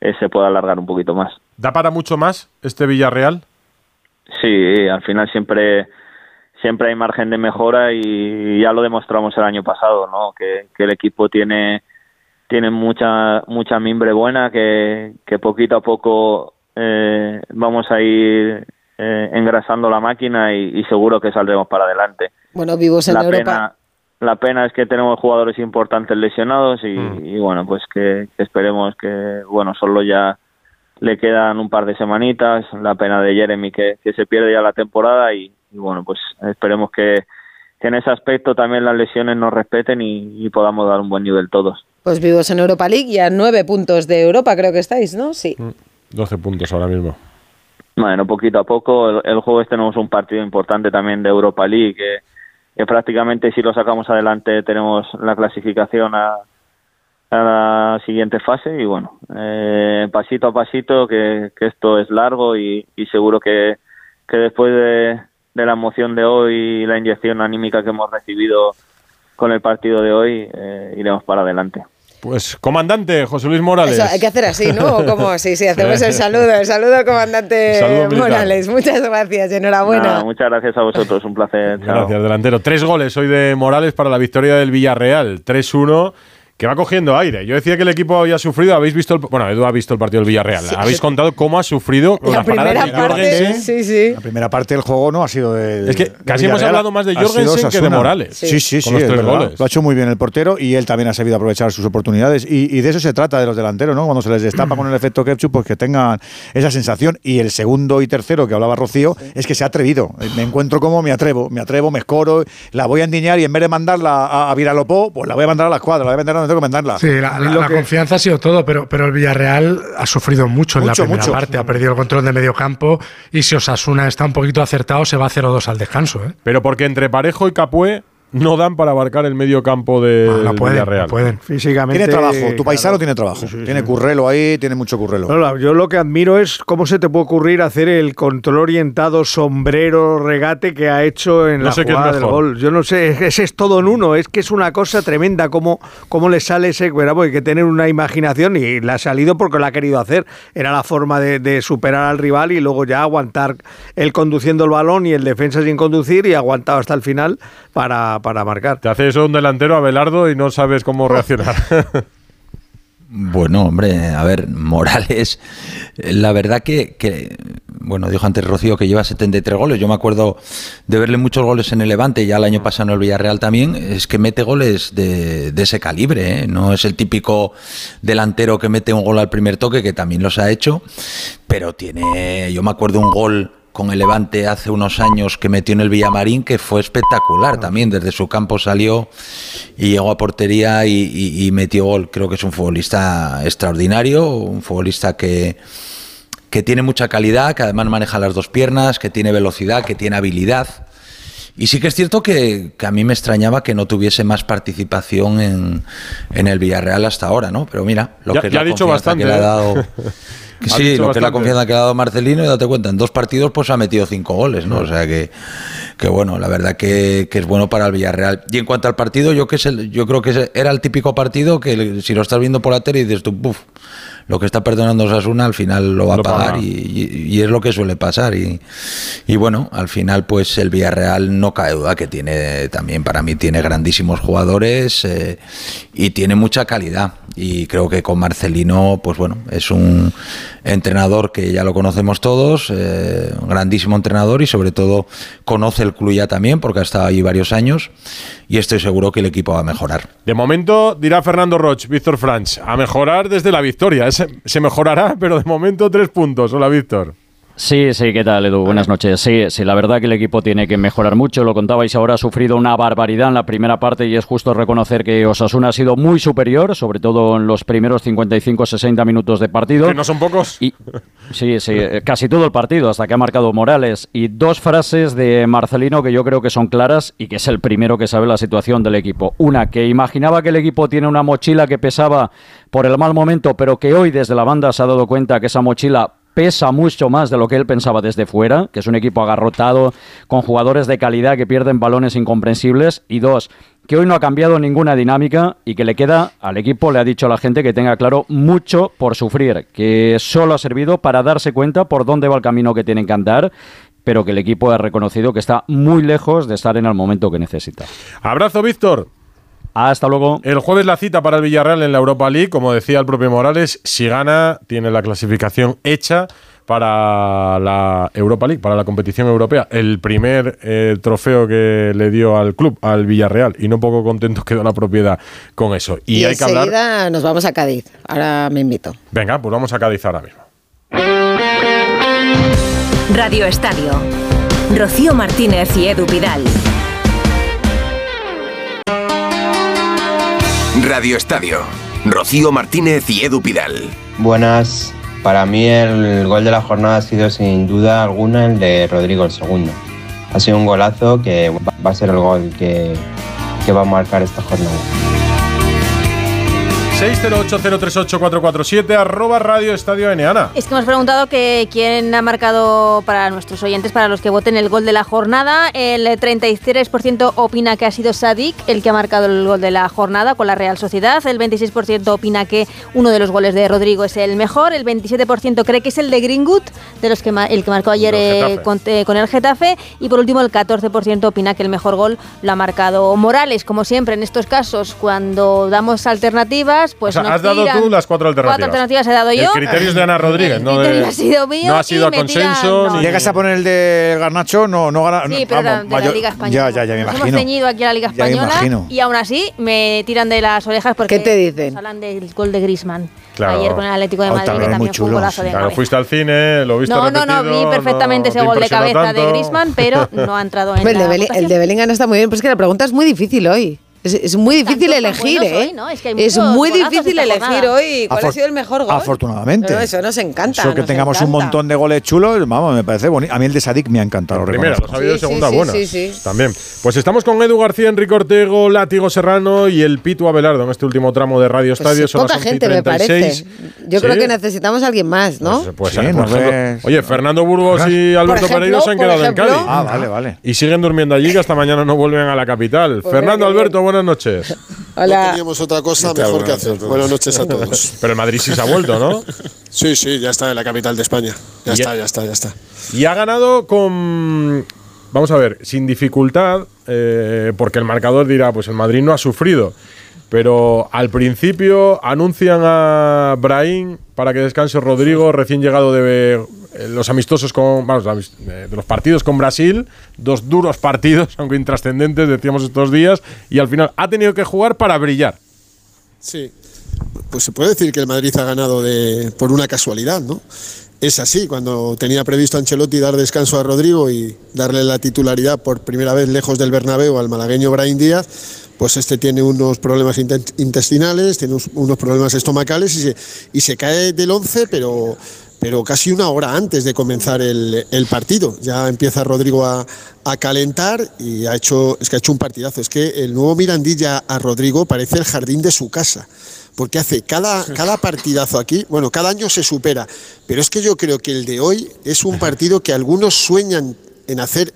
eh, se pueda alargar un poquito más. ¿Da para mucho más este Villarreal? Sí, al final siempre siempre hay margen de mejora y ya lo demostramos el año pasado, ¿no? Que, que el equipo tiene tiene mucha mucha mimbre buena, que, que poquito a poco eh, vamos a ir eh, engrasando la máquina y, y seguro que saldremos para adelante. Bueno, vivos en la Europa. pena la pena es que tenemos jugadores importantes lesionados y, y bueno pues que, que esperemos que bueno solo ya le quedan un par de semanitas la pena de Jeremy que, que se pierde ya la temporada y, y bueno pues esperemos que, que en ese aspecto también las lesiones nos respeten y, y podamos dar un buen nivel todos Pues vivos en Europa League y a nueve puntos de Europa creo que estáis, ¿no? Sí. 12 puntos ahora mismo. Bueno, poquito a poco. El, el jueves tenemos un partido importante también de Europa League, que, que prácticamente si lo sacamos adelante tenemos la clasificación a, a la siguiente fase y bueno, eh, pasito a pasito, que, que esto es largo y, y seguro que, que después de, de la emoción de hoy y la inyección anímica que hemos recibido con el partido de hoy, eh, iremos para adelante. Pues, comandante José Luis Morales. Eso, hay que hacer así, ¿no? ¿O cómo? Sí, sí, hacemos el saludo. El saludo al comandante Saludo. Morales. Muchas gracias, enhorabuena. Nada, muchas gracias a vosotros, un placer. Chao. Gracias, delantero. Tres goles hoy de Morales para la victoria del Villarreal. 3-1. Que va cogiendo aire. Yo decía que el equipo había sufrido. Habéis visto el, bueno, Edu ha visto el partido del Villarreal. Sí. Habéis contado cómo ha sufrido La primera de parte, sí, sí. La primera parte del juego no ha sido de. Es que de casi hemos hablado más de Jorgensen que de. Morales. Sí, sí, sí. Con los es tres verdad. goles. Lo ha hecho muy bien el portero y él también ha sabido aprovechar sus oportunidades. Y, y de eso se trata de los delanteros, ¿no? Cuando se les destapa con el efecto ketchup, pues que tengan esa sensación. Y el segundo y tercero que hablaba Rocío es que se ha atrevido. Me encuentro como me atrevo, me atrevo, me escoro, la voy a endiñar y en vez de mandarla a, a Viralopó, pues la voy a mandar a la escuadra, la voy a mandar a mandarla. Sí, la, la- Es lo la que- confianza ha sido todo, pero, pero el Villarreal ha sufrido mucho, en la primera mucho. parte. Ha perdido el control de medio campo y si Osasuna está un poquito acertado, se va 0-2 al descanso. ¿eh? Pero porque entre Parejo y Capué no dan para abarcar el medio campo de Ah, la pueden, Villarreal. la pueden. Físicamente. Tiene trabajo, tu claro. paisano tiene trabajo. tiene currelo ahí, tiene mucho currelo. No, la- yo lo que admiro es cómo se te puede ocurrir hacer el control orientado, sombrero, regate que ha hecho en No la sé qué es jugada del gol. Yo no sé, ese es todo en uno. Es que es una cosa tremenda cómo, cómo le sale ese. Pero hay que tener una imaginación y le ha salido porque lo ha querido hacer. Era la forma de, de superar al rival y luego ya aguantar él conduciendo el balón y el defensa sin conducir y aguantado hasta el final para, para marcar. Te hace eso un delantero, Abelardo, y no sabes cómo reaccionar. Bueno, hombre, a ver, Morales, la verdad que, que, bueno, dijo antes Rocío que lleva 73 goles. Yo me acuerdo de verle muchos goles en el Levante, ya el año pasado en el Villarreal también. Es que mete goles de, de ese calibre, ¿eh? No es el típico delantero que mete un gol al primer toque, que también los ha hecho, pero tiene, yo me acuerdo un gol con el Levante hace unos años que metió en el Villamarín, que fue espectacular también. Desde su campo salió y llegó a portería y, y- y metió gol. Creo que es un futbolista extraordinario, un futbolista que, que tiene mucha calidad, que además maneja las dos piernas, que tiene velocidad, que tiene habilidad. Y sí que es cierto que, que a mí me extrañaba que no tuviese más participación en, en el Villarreal hasta ahora, ¿no? Pero mira, lo Ya- que es ya la ha dicho bastante, que le ha ¿eh? dado... Sí, lo que es la confianza que ha dado Marcelino, y date cuenta, en dos partidos pues ha metido cinco goles, ¿no? O sea que, que bueno, la verdad que, que es bueno para el Villarreal. Y en cuanto al partido, yo que es el- yo creo que era el típico partido que si lo estás viendo por la tele y dices tú, puf, lo que está perdonando Osasuna al final lo va a pagar paga. y, y- y es lo que suele pasar. Y, y bueno, al final pues el Villarreal no cae duda que tiene también para mí tiene grandísimos jugadores eh, y tiene mucha calidad. Y creo que con Marcelino, pues bueno, es un entrenador que ya lo conocemos todos, eh, un grandísimo entrenador y sobre todo conoce el club ya también porque ha estado ahí varios años y estoy seguro que el equipo va a mejorar. De momento, dirá Fernando Roch, Víctor Franch, a mejorar desde la victoria. Se mejorará, pero de momento tres puntos. Hola, Víctor. Sí, sí, ¿qué tal, Edu? Buenas noches. Sí, sí, la verdad que el equipo tiene que mejorar mucho. Lo contabais ahora, ha sufrido una barbaridad en la primera parte y es justo reconocer que Osasuna ha sido muy superior, sobre todo en los primeros 55-60 minutos de partido. Que no son pocos. Y, sí, sí, eh, casi todo el partido, hasta que ha marcado Morales. Y dos frases de Marcelino que yo creo que son claras y que es el primero que sabe la situación del equipo. Una, que imaginaba que el equipo tiene una mochila que pesaba por el mal momento, pero que hoy desde la banda se ha dado cuenta que esa mochila pesa mucho más de lo que él pensaba desde fuera, que es un equipo agarrotado, con jugadores de calidad que pierden balones incomprensibles. Y dos, que hoy no ha cambiado ninguna dinámica y que le queda al equipo, le ha dicho a la gente que tenga claro mucho por sufrir, que solo ha servido para darse cuenta por dónde va el camino que tienen que andar pero que el equipo ha reconocido que está muy lejos de estar en el momento que necesita. Abrazo, Víctor. Hasta luego. El jueves la cita para el Villarreal en la Europa League, como decía el propio Morales, si gana tiene la clasificación hecha para la Europa League, para la competición europea. El primer eh, trofeo que le dio al club, al Villarreal, y no poco contento quedó la propiedad con eso. Y, Y, hay que hablar. enseguida nos vamos a Cádiz. Ahora me invito. Venga, pues vamos a Cádiz ahora mismo. Radio Estadio. Rocío Martínez y Edu Pidal. Radio Estadio. Rocío Martínez y Edu Pidal. Buenas. Para mí el gol de la jornada ha sido sin duda alguna el de Rodrigo el segundo. Ha sido un golazo que va a ser el gol que, que va a marcar esta jornada. 608038447 arroba Radio Estadio Eneana. Es que hemos preguntado que quién ha marcado para nuestros oyentes, para los que voten el gol de la jornada. El 33% opina que ha sido Sadik el que ha marcado el gol de la jornada con la Real Sociedad. El 26% opina que uno de los goles de Rodrigo es el mejor. El 27% cree que es el de Greenwood, de los que el que marcó ayer eh, con, eh, con el Getafe. Y por último, el 14% opina que el mejor gol lo ha marcado Morales. Como siempre, en estos casos, cuando damos alternativas, pues o sea, nos has dado tú las cuatro alternativas. Cuatro alternativas he dado yo. El criterio es de Ana Rodríguez, no, de- ha sido mío no ha sido y a consenso. tiran- llegas a poner el de Garnacho, no, no gana. Sí, no, pero de la- vamos, de la mayor- Liga Española. Ya, ya, ya me Nos imagino. hemos ceñido aquí a la Liga Ya me Española imagino. y aún así me tiran de las orejas porque ¿Qué te dicen? hablan del gol de Griezmann Claro. ayer con el Atlético de Oh, Madrid también que muy también fue un golazo sí. de Claro, cabeza. fuiste al cine, lo viste No, no, no, vi perfectamente no ese gol de cabeza de. Griezmann, pero no ha entrado en el, la de Bellingham está muy bien, pero es que la pregunta es muy difícil hoy. Es, es muy difícil elegir, ¿eh? hoy, ¿no? Es que hay es muy difícil elegir hoy cuál ha Afor- sido el mejor gol. Afortunadamente. Pero eso nos encanta. Eso que tengamos un encanta. montón de goles chulos, vamos, me parece bonito. A mí el de Sadik me ha encantado. Primera, los ha habido de Sí, segunda sí, buena. sí, sí. También. Pues estamos con Edu García, Enrique Ortego, Látigo Serrano y el Pitu Abelardo en este último tramo de Radio Pues Estadio. sí, Son poca las 11 y gente, me 36. parece. Yo creo que necesitamos a alguien más, ¿no? Pues, Sí, por no ejemplo, ves- oye, Fernando Burgos y Alberto Pereiro se han quedado en Cádiz. Ah, vale, vale. Y siguen durmiendo allí, que hasta mañana no vuelven a la capital. Pues Fernando, Alberto, buenas noches. No Hola. teníamos otra cosa mejor que Buenas hacer. noches. Buenas noches a todos. Pero el Madrid sí se ha vuelto, ¿no? Sí, sí, ya está en la capital de España. Ya está, ya está, ya está. Y ha ganado con. Vamos a ver, sin dificultad, eh, porque el marcador dirá, pues el Madrid no ha sufrido. Pero al principio anuncian a Brahim para que descanse Rodrigo, recién llegado de los amistosos con. Vamos, eh, de los partidos con Brasil, dos duros partidos, aunque intrascendentes, decíamos estos días, y al final ha tenido que jugar para brillar. Sí. Pues se puede decir que el Madrid ha ganado de, por una casualidad, ¿no? Es así, cuando tenía previsto Ancelotti dar descanso a Rodrigo y darle la titularidad por primera vez lejos del Bernabéu al malagueño Brahim Díaz, pues este tiene unos problemas intestinales, tiene unos, unos problemas estomacales y se, y se cae del 11, pero, pero casi una hora antes de comenzar el, el partido. Ya empieza Rodrigo a, a calentar y ha hecho, es que ha hecho un partidazo. Es que el nuevo Mirandilla a Rodrigo parece el jardín de su casa. Porque hace cada, cada partidazo aquí, bueno, cada año se supera, pero es que yo creo que el de hoy es un partido que algunos sueñan en hacer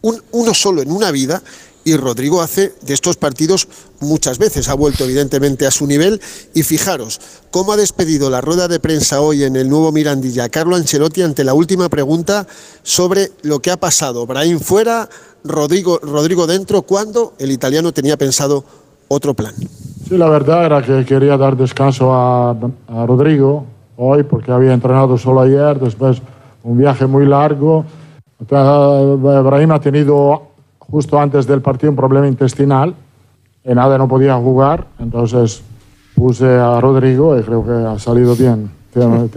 un- uno solo en una vida y Rodrigo hace de estos partidos muchas veces. Ha vuelto evidentemente a su nivel y fijaros cómo ha despedido la rueda de prensa hoy en el nuevo Mirandilla Carlo Ancelotti ante la última pregunta sobre lo que ha pasado. Brahim fuera, Rodrigo, Rodrigo dentro, cuando el italiano tenía pensado otro plan. Sí, la verdad era que quería dar descanso a, Rodrigo hoy porque había entrenado solo ayer, después un viaje muy largo. Entonces, Brahim ha tenido justo antes del partido un problema intestinal y nada, no podía jugar, entonces puse a Rodrigo y creo que ha salido bien.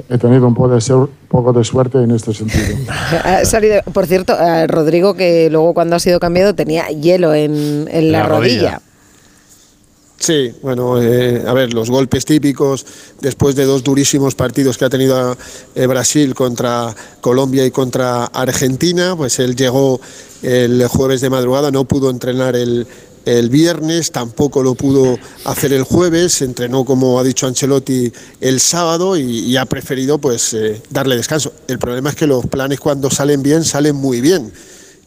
He tenido un poco de, su- poco de suerte en este sentido. Ha salido, por cierto, Rodrigo, que luego cuando ha sido cambiado tenía hielo en, en la, La rodilla. rodilla. Sí, bueno, eh, a ver, los golpes típicos después de dos durísimos partidos que ha tenido eh, Brasil contra Colombia y contra Argentina, pues él llegó el jueves de madrugada, no pudo entrenar el, el viernes, tampoco lo pudo hacer el jueves, entrenó como ha dicho Ancelotti el sábado y, ha preferido pues eh, darle descanso. El problema es que los planes cuando salen bien salen muy bien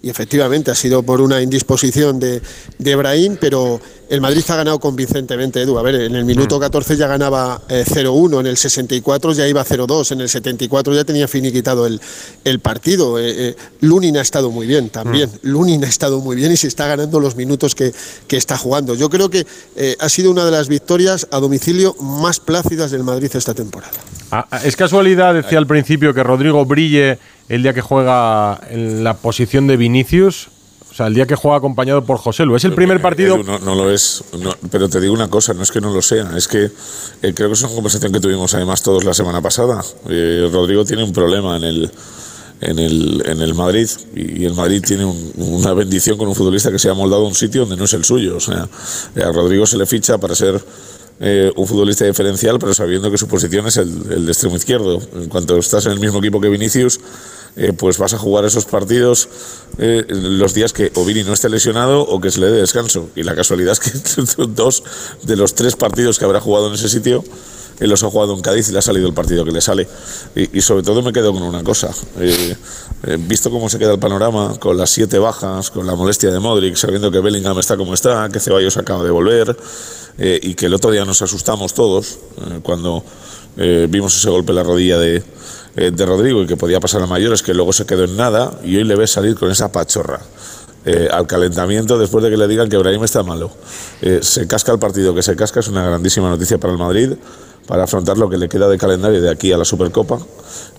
y efectivamente ha sido por una indisposición de, de Brahim, pero el Madrid ha ganado convincentemente, Edu. A ver, en el minuto 14 ya ganaba eh, 0-1, en el 64 ya iba 0-2, en el 74 ya tenía finiquitado el, el partido. Eh, eh, Lunin ha estado muy bien también, Lunin ha estado muy bien y se está ganando los minutos que, que está jugando. Yo creo que eh, ha sido una de las victorias a domicilio más plácidas del Madrid esta temporada. Ah, ah, Es casualidad, decía al principio, que Rodrigo brille el día que juega en la posición de Vinicius. O sea, el día que juega acompañado por José Lu. Es el primer partido. Edu, no, no lo es, no, pero te digo una cosa, no es que no lo sea, es que eh, creo que es una conversación que tuvimos además todos la semana pasada. Eh, Rodrigo tiene un problema en el, en el, en el Madrid y, el Madrid tiene un- una bendición con un futbolista que se ha moldado a un sitio donde no es el suyo. O sea, eh, a Rodrigo se le ficha para ser eh, un futbolista diferencial, pero sabiendo que su posición es el, el de extremo izquierdo. En cuanto estás en el mismo equipo que Vinicius, eh, pues vas a jugar esos partidos eh, los días que o Vini no esté lesionado o que se le dé descanso. Y la casualidad es que dos de los tres partidos que habrá jugado en ese sitio, él los ha jugado en Cádiz y le ha salido el partido que le sale. Y, y sobre todo me quedo con una cosa. Eh, eh, visto cómo se queda el panorama, con las siete bajas, con la molestia de Modric, sabiendo que Bellingham está como está, que Ceballos acaba de volver, eh, y que el otro día nos asustamos todos eh, cuando eh, vimos ese golpe en la rodilla de, eh, de Rodrigo y que podía pasar a mayores, que luego se quedó en nada, y hoy le ves salir con esa pachorra. eh, al calentamiento después de que le digan que Brahim está malo. Eh, se casca el partido que se casca, es una grandísima noticia para el Madrid, para afrontar lo que le queda de calendario de aquí a la Supercopa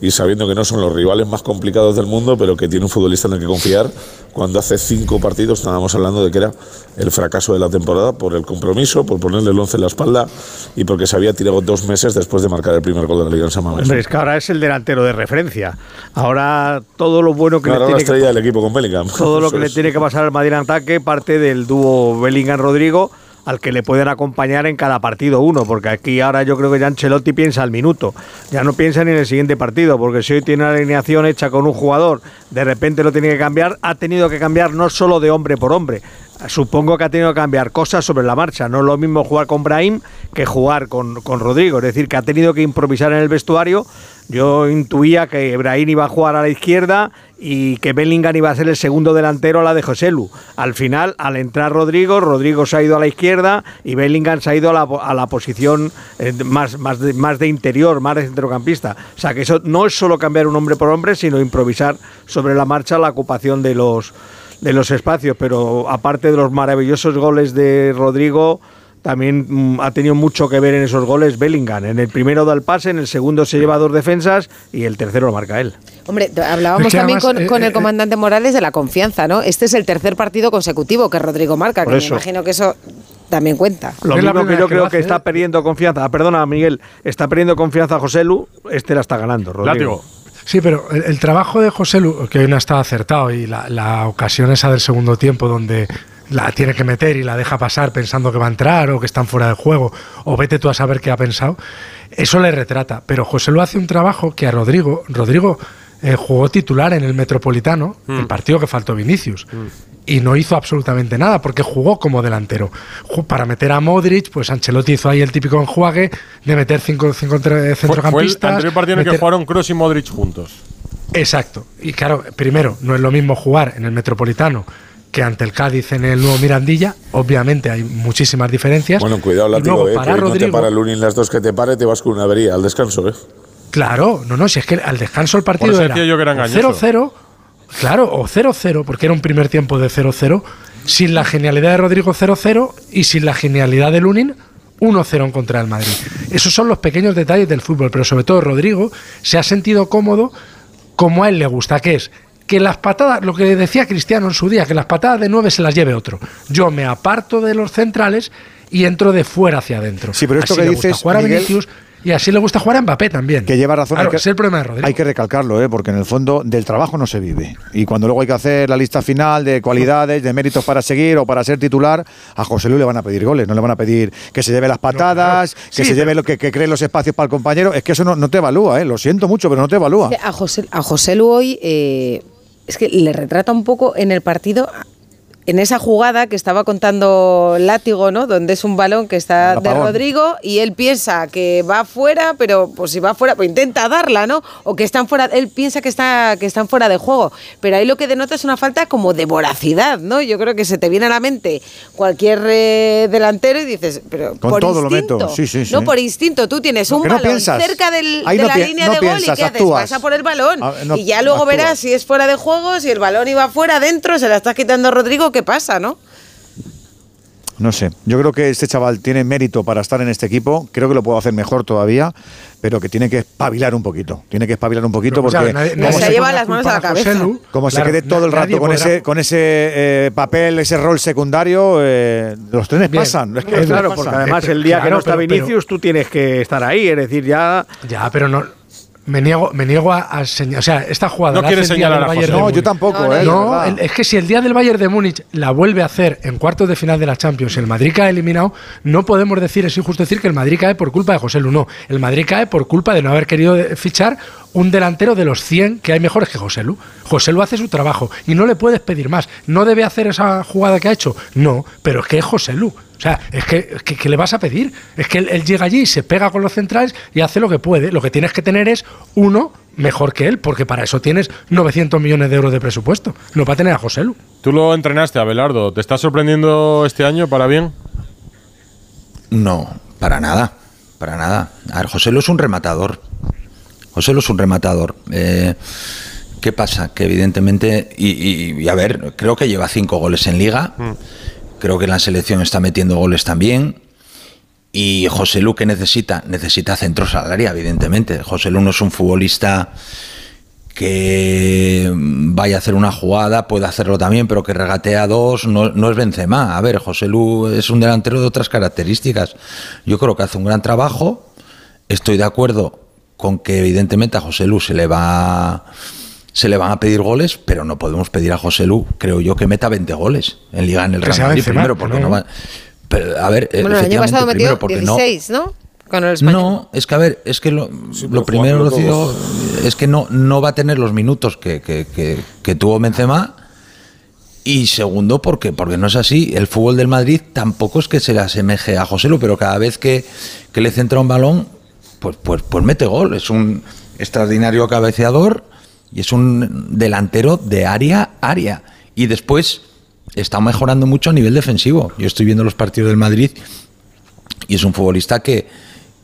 y sabiendo que no son los rivales más complicados del mundo, pero que tiene un futbolista en el que confiar. Cuando hace cinco partidos estábamos hablando de que era el fracaso de la temporada por el compromiso, por ponerle el once en la espalda y porque se había tirado dos meses después de marcar el primer gol de la Liga en San Mamés. Hombre, es que ahora es el delantero de referencia. Ahora todo lo bueno que Ahora le tiene que del equipo con Bellingham. todo lo que Eso le tiene que pasar al Madrid en ataque parte del dúo Bellingham Rodrigo al que le pueden acompañar en cada partido uno, porque aquí ahora yo creo que ya Ancelotti piensa al minuto, ya no piensa ni en el siguiente partido, porque si hoy tiene una alineación hecha con un jugador, de repente lo tiene que cambiar, ha tenido que cambiar no solo de hombre por hombre, supongo que ha tenido que cambiar cosas sobre la marcha. No es lo mismo jugar con Brahim que jugar con, con Rodrigo. Es decir, que ha tenido que improvisar en el vestuario. Yo intuía que Brahim iba a jugar a la izquierda y que Bellingham iba a ser el segundo delantero a la de José Lu. Al final, al entrar Rodrigo, Rodrigo se ha ido a la izquierda y Bellingham se ha ido a la, a la posición eh, más, más, de, más de interior, más de centrocampista. O sea, que eso no es solo cambiar un hombre por hombre, sino improvisar sobre la marcha la ocupación de los de los espacios, pero aparte de los maravillosos goles de Rodrigo, también mm, ha tenido mucho que ver en esos goles Bellingham. En el primero da el pase, en el segundo se lleva dos defensas y el tercero lo marca él. Hombre, hablábamos Es que también además, con, eh, con el eh, comandante Morales de la confianza, ¿no? Este es el tercer partido consecutivo que Rodrigo marca, que eso. me imagino que eso también cuenta. Lo mismo que yo creo que está perdiendo confianza. Ah, perdona, Miguel, está perdiendo confianza José Lu, este la está ganando, Rodrigo. Sí, pero el, el trabajo de José Lu, que hoy no estaba acertado, y la, la ocasión esa del segundo tiempo donde la tiene que meter y la deja pasar pensando que va a entrar o que están fuera de juego, o vete tú a saber qué ha pensado, eso le retrata. Pero José Lu hace un trabajo que a Rodrigo, Rodrigo eh, jugó titular en el Metropolitano, el partido que faltó Vinicius. Y no hizo absolutamente nada porque jugó como delantero. Para meter a Modric, pues Ancelotti hizo ahí el típico enjuague de meter cinco, cinco entre- Fue, fue el centrocampistas. anterior partido en el que jugaron Kroos y Modric juntos. Exacto. Y claro, primero, no es lo mismo jugar en el Metropolitano que ante el Cádiz en el nuevo Mirandilla. Obviamente hay muchísimas diferencias. Bueno, cuidado, Y látigo, luego, eh, para que hoy no te Rodrigo- para el Lunin las dos que te pare, te vas con una avería al descanso, ¿eh? Claro, no, no, si es que al descanso el partido era decía yo que era o engañoso. 0-0, claro, o 0-0, porque era un primer tiempo de 0-0, sin la genialidad de Rodrigo 0-0 y sin la genialidad de Lunin 1-0 en contra del Madrid. Esos son los pequeños detalles del fútbol, pero sobre todo Rodrigo se ha sentido cómodo como a él le gusta, que es que las patadas, lo que decía Cristiano en su día, que las patadas de 9 se las lleve otro. Yo me aparto de los centrales y entro de fuera hacia adentro. Sí, pero esto Así que le gusta dices, jugar a Miguel- Vinicius y así le gusta jugar a Mbappé también. Que lleva razón. Claro, hay que- ese es el problema de Rodrigo. Hay que recalcarlo, ¿eh? porque en el fondo del trabajo no se vive. Y cuando luego hay que hacer la lista final de cualidades, de méritos para seguir o para ser titular, a José Luis le van a pedir goles, no le van a pedir que se lleve las patadas, que Sí, se lleve lo que, que cree los espacios para el compañero. Es que eso no, no te evalúa, ¿eh? lo siento mucho, pero no te evalúa. A José, a José Lu hoy eh, es que le retrata un poco en el partido. En esa jugada que estaba contando Látigo, ¿no? Donde es un balón que está de. Rodrigo y él piensa que va fuera, pero pues si va fuera, pues intenta darla, ¿no? O que están fuera, él piensa que está que están fuera de juego, pero ahí lo que denota es una falta como de voracidad, ¿no? Yo creo que se te viene a la mente cualquier eh, delantero y dices, pero Con por todo lo meto, sí, sí, sí. no por instinto, tú tienes No, un no balón cerca del, de no la línea de gol y ¿qué haces? Pasa por el balón Ah, y ya luego actúas. verás si es fuera de juego, si el balón iba fuera, adentro, se la está quitando Rodrigo, ¿qué pasa, no? No sé, yo creo que este chaval tiene mérito para estar en este equipo, creo que lo puedo hacer mejor todavía, pero que tiene que espabilar un poquito, tiene que espabilar un poquito Pero, porque nadie- nadie se le lleva las manos a la cabeza. Lu. como Claro, se quede todo el rato con podrá- ese con ese eh, papel, ese rol secundario, eh, los trenes Bien. pasan. Es que Claro, pasan. porque además el día que no está pero- pero- Vinicius, tú tienes que estar ahí, es decir, ya... Ya, pero no. Me niego, me niego a, a señalar. O sea, esta jugada. No la quiere hace el día señalar del a Bayern No, yo tampoco, eh, No, es que si el día del Bayern de Múnich la vuelve a hacer en cuartos de final de la Champions y el Madrid cae eliminado, no podemos decir, es injusto decir que el Madrid cae por culpa de José Lu. No, el Madrid cae por culpa de no haber querido fichar un delantero de los 100 que hay mejores que José Lu. José Lu hace su trabajo y no le puedes pedir más. ¿No debe hacer esa jugada que ha hecho? No, pero es que es José Lu. O sea, es que, es que- ¿qué le vas a pedir? Es que él, él llega allí y se pega con los centrales y hace lo que puede. Lo que tienes que tener es uno mejor que él, porque para eso tienes 900 millones de euros de presupuesto. No para tener a José Lu. Tú lo entrenaste, Abelardo. ¿Te está sorprendiendo este año para bien? No, para nada, para nada. A ver, José Lu es un rematador. José Lu es un rematador. Eh, ¿Qué pasa? Que evidentemente, y, y- y a ver, creo que lleva cinco goles en liga. Creo que en la selección está metiendo goles también. Y José Lu, ¿qué necesita? Necesita centros al área, evidentemente. José Lu no es un futbolista que vaya a hacer una jugada, puede hacerlo también, pero que regatea dos, no, no es Benzema. A ver, José Lu es un delantero de otras características. Yo creo que hace un gran trabajo. Estoy de acuerdo con que evidentemente a José Lu se le va se le van a pedir goles, pero no podemos pedir a José Lu, creo yo, que meta 20 goles en Liga en el Real Madrid primero, porque no. no va Pero, a ver, Bueno, el año efectivamente, pasado primero metió porque no- 16, ¿no? Con el. No, es que a ver, es que lo, lo primero, todos. es que no, no va a tener los minutos que, que- que- que tuvo Benzema. Y segundo, porque, porque no es así. El fútbol del Madrid tampoco es que se le asemeje a José Lu, pero cada vez que, que le centra un balón, pues, pues, pues mete gol. Es un extraordinario cabeceador y es un delantero de área a área. Y después está mejorando mucho a nivel defensivo. Yo estoy viendo los partidos del Madrid y es un futbolista que,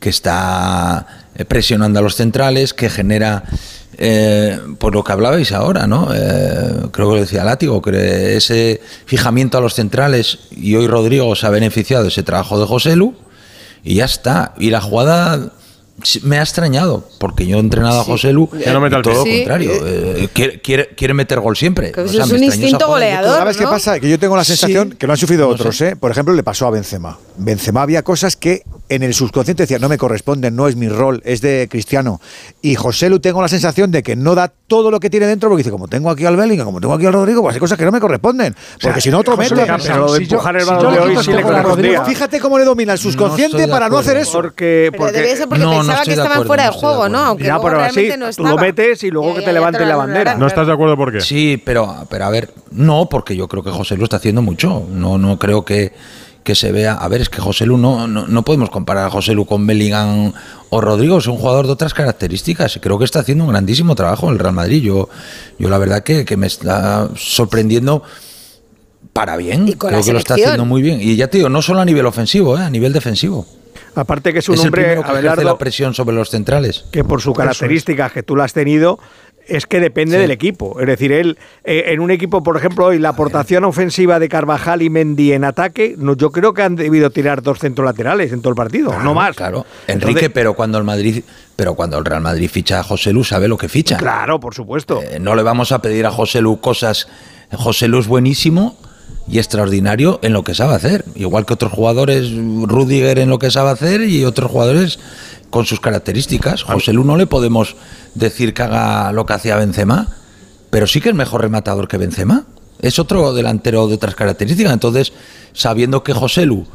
que está eh, presionando a los centrales, que genera, eh, por lo que hablabais ahora, ¿no? Eh, creo que lo decía Látigo, que ese fijamiento a los centrales, y hoy Rodrigo se ha beneficiado de ese trabajo de José Lu, y ya está. Y la jugada me ha extrañado, porque yo he entrenado a Sí. José Lu, Ya no y al todo pie. lo Sí. contrario. eh, quiere, quiere, quiere meter gol siempre. O sea, es un instinto goleador. ¿Sabes qué pasa? Que yo tengo la sensación Sí. que lo han sufrido No otros, sé. ¿eh? Por ejemplo, le pasó a Benzema. Benzema había cosas que en el subconsciente decía, no me corresponden, no es mi rol, es de Cristiano. Y José Lu tengo la sensación de que no da todo lo que tiene dentro, porque dice, como tengo aquí al Bellingham, como tengo aquí al Rodrigo, pues hay cosas que no me corresponden. Porque si no, otro José mete. Pero Fíjate cómo le domina el subconsciente de para no hacer eso. Porque, Pero porque debía ser porque No, no pensaba que estaban acuerdo, fuera no de juego, ¿no? Aunque Ya, luego pero así realmente no tú lo metes y luego Ya, que ya, te lo la bandera. ¿No estás de acuerdo por qué? Sí, pero, pero a ver, no, porque yo creo que José Lu está haciendo mucho. No, no creo que, que se vea. A ver, es que José Lu no, no, no podemos comparar a José Lu con Bellingham o Rodrigo. Es un jugador de otras características. Creo que está haciendo un grandísimo trabajo en el Real Madrid. Yo, yo la verdad que, que me está sorprendiendo para bien. Y con creo la que lo está haciendo muy bien. Y ya te digo, no solo a nivel ofensivo, ¿eh? a nivel defensivo. Aparte que es un es el hombre, primero que ejerce Abelardo, la presión sobre los centrales. que por sus características que tú las has tenido es que depende Sí. del equipo. Es decir, él eh, en un equipo, por ejemplo, hoy la aportación ofensiva de Carvajal y Mendy en ataque, no, yo creo que han debido tirar dos centrolaterales en todo el partido, no más. Claro, Entonces- Enrique, pero cuando el Madrid, pero cuando el Real Madrid ficha a José Lu, sabe lo que ficha. Claro, por supuesto. Eh, no le vamos a pedir a José Lu cosas. José Lu es buenísimo y extraordinario en lo que sabe hacer. Igual que otros jugadores, Rudiger en lo que sabe hacer y otros jugadores con sus características. José Lu no le podemos decir que haga lo que hacía Benzema, pero sí que es mejor rematador que Benzema. Es otro delantero de otras características. Entonces, sabiendo que José Lu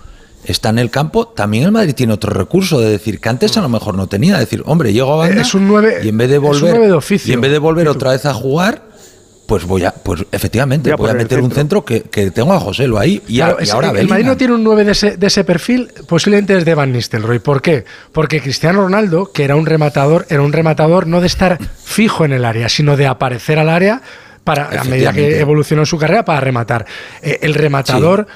está en el campo, también el Madrid tiene otro recurso de decir que antes a lo mejor no tenía. Decir, hombre, llego a banda Es un nueve- y en vez de es un volver, nueve de oficio. y en vez de volver otra vez a jugar, pues voy a, pues efectivamente, Voy a voy meter un centro que, que tengo a José Lu ahí y, a- y ahora el Madrid no tiene un 9 de ese, de ese perfil, posiblemente es de Van Nistelrooy. ¿Por qué? Porque Cristiano Ronaldo, que era un rematador, era un rematador no de estar fijo en el área, sino de aparecer al área para a medida que evolucionó su carrera para rematar. Eh, el rematador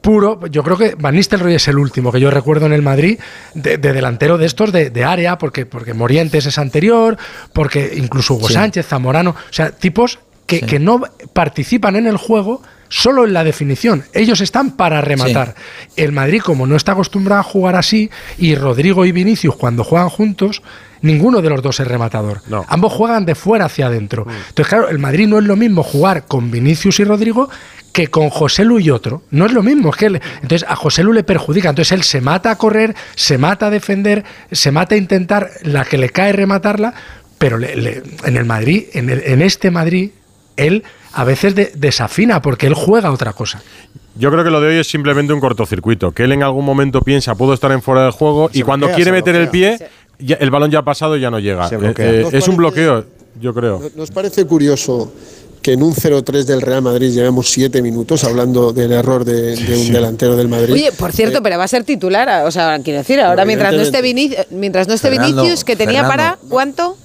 puro, yo creo que Van Nistelrooy es el último que yo recuerdo en el Madrid de, de delantero de estos de, de área, porque, porque Morientes es anterior, porque incluso Hugo Sí. Sánchez, Zamorano, o sea, tipos que, que no participan en el juego solo en la definición. Ellos están para rematar. El Madrid, como no está acostumbrado a jugar así, y Rodrigo y Vinicius cuando juegan juntos, ninguno de los dos es rematador. Ambos juegan de fuera hacia adentro. Entonces, claro, el Madrid no es lo mismo jugar con Vinicius y Rodrigo que con José Lu y otro. No es lo mismo. Es que le- entonces a José Lu le perjudica. Entonces él se mata a correr, se mata a defender, se mata a intentar la que le cae rematarla, pero le- le- en el Madrid, en, el- en este Madrid, él a veces de- desafina porque él juega otra cosa. Yo creo que lo de hoy es simplemente un cortocircuito. Que él en algún momento piensa, puedo estar en fuera del juego, y cuando quiere meter el pie, ya- el balón ya ha pasado y ya no llega. Eh, eh, ¿Nos es un bloqueo, yo creo. ¿Nos parece curioso que en un 0-3 del Real Madrid llevemos siete minutos hablando del error de, de un delantero del Madrid? Oye, por cierto, Eh, pero va a ser titular, o sea, quiero decir, ahora mientras no esté Vinicius, mientras no esté Fernando, Vinicius, que tenía Fernando. para ¿cuánto?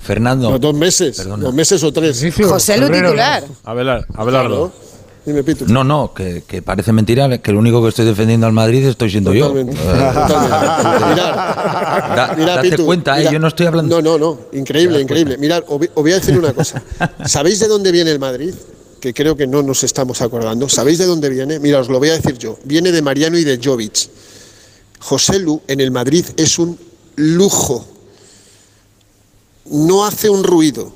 Fernando. no, dos meses, dos meses o tres. José Lu titular. Abelar- Abelardo. Dime, Pitu. No, no, que, que parece mentira que el único que estoy defendiendo al Madrid estoy siendo Totalmente. yo. Eh, Mirad, Da- date Pitu, cuenta, eh, mira. yo no estoy hablando. No, no, no. Increíble, increíble. Mirad, os voy- os voy a decir una cosa. ¿Sabéis de dónde viene el Madrid? Que creo que no nos estamos acordando. ¿Sabéis de dónde viene? Mira, os lo voy a decir yo. Viene de Mariano y de Jovic. José Lu en el Madrid es un lujo no hace un ruido,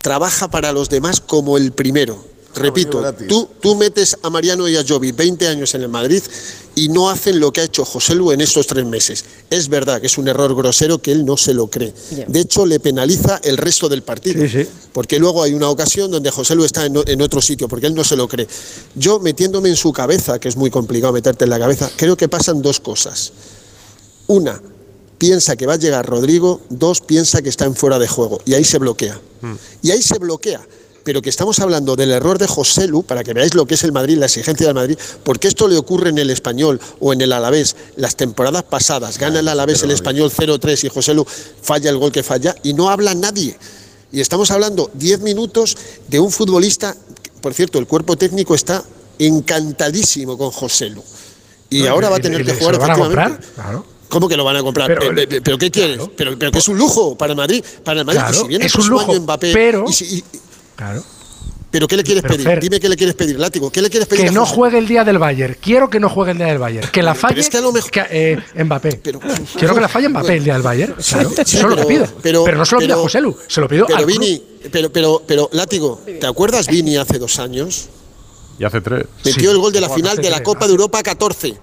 trabaja para los demás como el primero. Repito, tú, tú metes a Mariano y a Jovi 20 años en el Madrid y no hacen lo que ha hecho José Lu en estos tres meses. Es verdad que es un error grosero que él no se lo cree. De hecho, le penaliza el resto del partido. Porque luego hay una ocasión donde José Lu está en, en otro sitio, porque él no se lo cree. Yo, metiéndome en su cabeza, que es muy complicado meterte en la cabeza, creo que pasan dos cosas. Una, piensa que va a llegar Rodrigo, dos piensa que está en fuera de juego y ahí se bloquea. Mm. Y ahí se bloquea. Pero que estamos hablando del error de José Lu, para que veáis lo que es el Madrid, la exigencia del Madrid, porque esto le ocurre en el español o en el Alavés. Las temporadas pasadas gana el ah, Alavés el español 0-3 y José Lu falla el gol que falla y no habla nadie. Y estamos hablando 10 minutos de un futbolista, por cierto, el cuerpo técnico está encantadísimo con José Lu. Y ahora va a tener que jugar. ¿Se a comprar? Claro. ¿Cómo que lo van a comprar? Pero, eh, eh, ¿qué quieres? Pero, que es un lujo para el Madrid. Para el Madrid, claro, viene es un lujo, Mbappé, pero, claro. ¿Pero qué le quieres pedir? Dime qué le quieres pedir, Látigo. ¿Qué le quieres pedir? Que no juegue el día del Bayern. Quiero que no juegue el día del Bayern. Que la falle pero es que a lo mejor, que, eh, Mbappé. Quiero que la falle Mbappé el día del Bayern. Claro. Eso pero, lo pido. Pero, pero no se lo pido a José Lu, se lo pido pero, al Vini, pero, pero, pero, Látigo, ¿te acuerdas Vini hace dos años? Y hace tres. Metió el gol de la final de la Copa de Europa 14.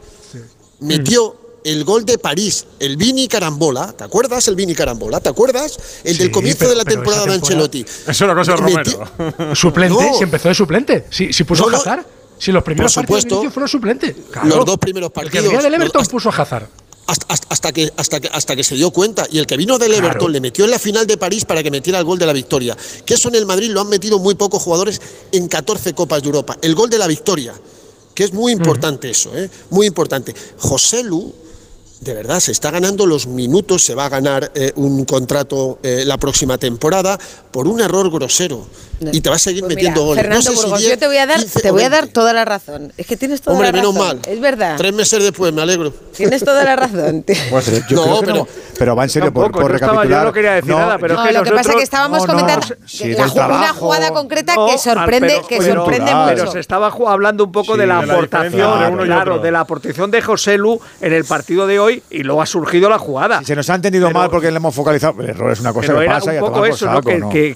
Metió el gol de París, el Vini Carambola, ¿te acuerdas el Vini Carambola? ¿Te acuerdas? El del comienzo de la temporada, de Ancelotti. Eso era cosa de Romero. suplente, no. se empezó de suplente. Si, puso a Hazard, si los primeros por partidos fueron suplente. Claro. Los dos primeros partidos. El del Everton puso a Hazard. Hasta, que, hasta, que, hasta que se dio cuenta. Y el que vino del Everton le metió en la final de París para que metiera el gol de la victoria. Que eso en el Madrid lo han metido muy pocos jugadores en 14 Copas de Europa. El gol de la victoria. Que es muy mm. importante eso, ¿eh? muy importante. José Lu de verdad, se está ganando los minutos, se va a ganar eh, un contrato eh, la próxima temporada por un error grosero. No. Y te va a seguir pues metiendo goles. Fernando no sé Burgos, si 10, yo te voy, a dar, te voy a dar toda la razón. Es que tienes toda Hombre, la razón. Hombre, menos mal. Es verdad. Tres meses después, me alegro. Tienes toda la razón. pues, yo no, creo pero, que no, pero, va en serio, tampoco, por, por recapitular. Yo no quería decir nada, pero es que lo que pasa es que estábamos comentando sí, la, trabajo, una jugada concreta que sorprende, pero, que sorprende mucho. Pero se estaba hablando un poco de la aportación, ah, claro, de la aportación de José Lu en el partido de hoy y luego ha surgido la jugada. Se nos ha entendido mal porque le hemos focalizado. El error es una cosa que pasa un poco a eso, ¿no? que,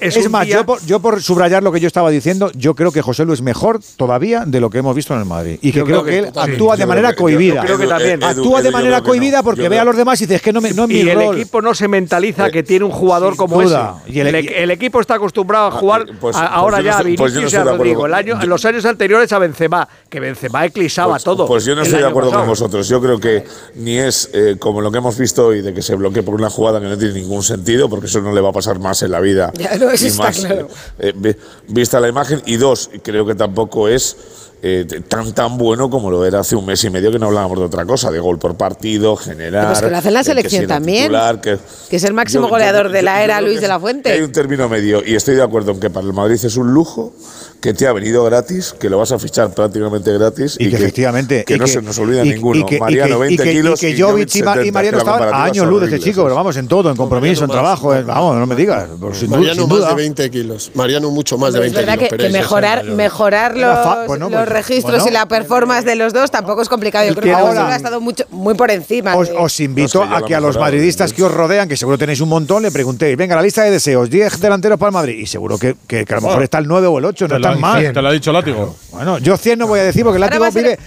es, más, yo, por, yo, por, subrayar lo que yo estaba diciendo, yo creo que José Luis es mejor todavía de lo que hemos visto en el Madrid. Y que creo, que, él actúa de manera cohibida. Creo que también. Actúa de manera cohibida porque ve a los demás y dice, es que no, me, es mi Y el equipo no se mentaliza eh, que tiene un jugador como ese. Y el, equipo está acostumbrado a ah, jugar eh, pues ahora ya a pues Vinicius y a Rodrigo. En los años anteriores a Benzema, que Benzema eclipsaba pues, todo. Pues yo no estoy de acuerdo con vosotros. Yo creo que ni es eh, como lo que hemos visto hoy de que se bloquee por una jugada que no tiene ningún sentido, porque eso no le va a pasar más en la vida. Ya, no, eso está claro. eh, eh, vista la imagen. Y dos, creo que tampoco es eh, tan tan bueno como lo era hace un mes y medio que no hablábamos de otra cosa, de gol por partido, generar. Pues que lo hace la selección que también. Titular, que, que, es el máximo yo, goleador yo, de la era Luis de la Fuente. Hay un término medio y estoy de acuerdo en que para el Madrid es un lujo que te ha venido gratis, que lo vas a fichar prácticamente gratis. Y, que, efectivamente. Que no se nos olvida ninguno. Y que, Mariano, 20 kilos. Y que Jovic y, Mariano estaban años luz de ese chico, pero vamos, en todo, en compromiso, en trabajo. Eh, vamos, no me digas. Sin Mariano duda. más de 20 kilos. Mariano mucho más de 20 kilos. Es verdad que, mejorar, mejorar los, pues, registros y la performance de los dos tampoco es complicado. Yo creo que ahora ha estado mucho, muy por encima. Os, invito no, a que a los madridistas que os rodean, que seguro tenéis un montón, le preguntéis, venga, la lista de deseos, 10 delanteros para el Madrid. Y seguro que, a lo mejor está el 9 o el 8, no más. Te lo ha dicho látigo. Bueno, yo 100 no voy a decir porque látigo vive,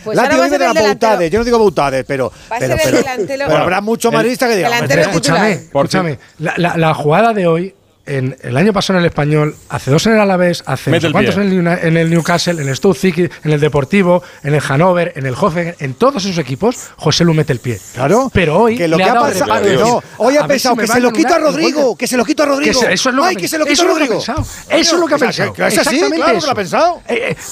de las bautades. Yo no digo bautades, pero, pero, habrá mucho marista que diga. Escúchame, escúchame. La jugada de hoy en, el año pasado en el Español, hace dos en el Alavés, hace cuántos en, el, en el, Newcastle, en el Stuttgart, en el Deportivo, en el Hannover, en el Hoffenheim, en todos esos equipos, José Lu mete el pie. Claro. Pero hoy. Que lo que ha pasado. Hoy ha pensado que se lo quito a Rodrigo. Que se lo quito a Rodrigo. Eso es lo que, se lo quito a Eso es lo que ha pensado. Eso es lo que ha pensado.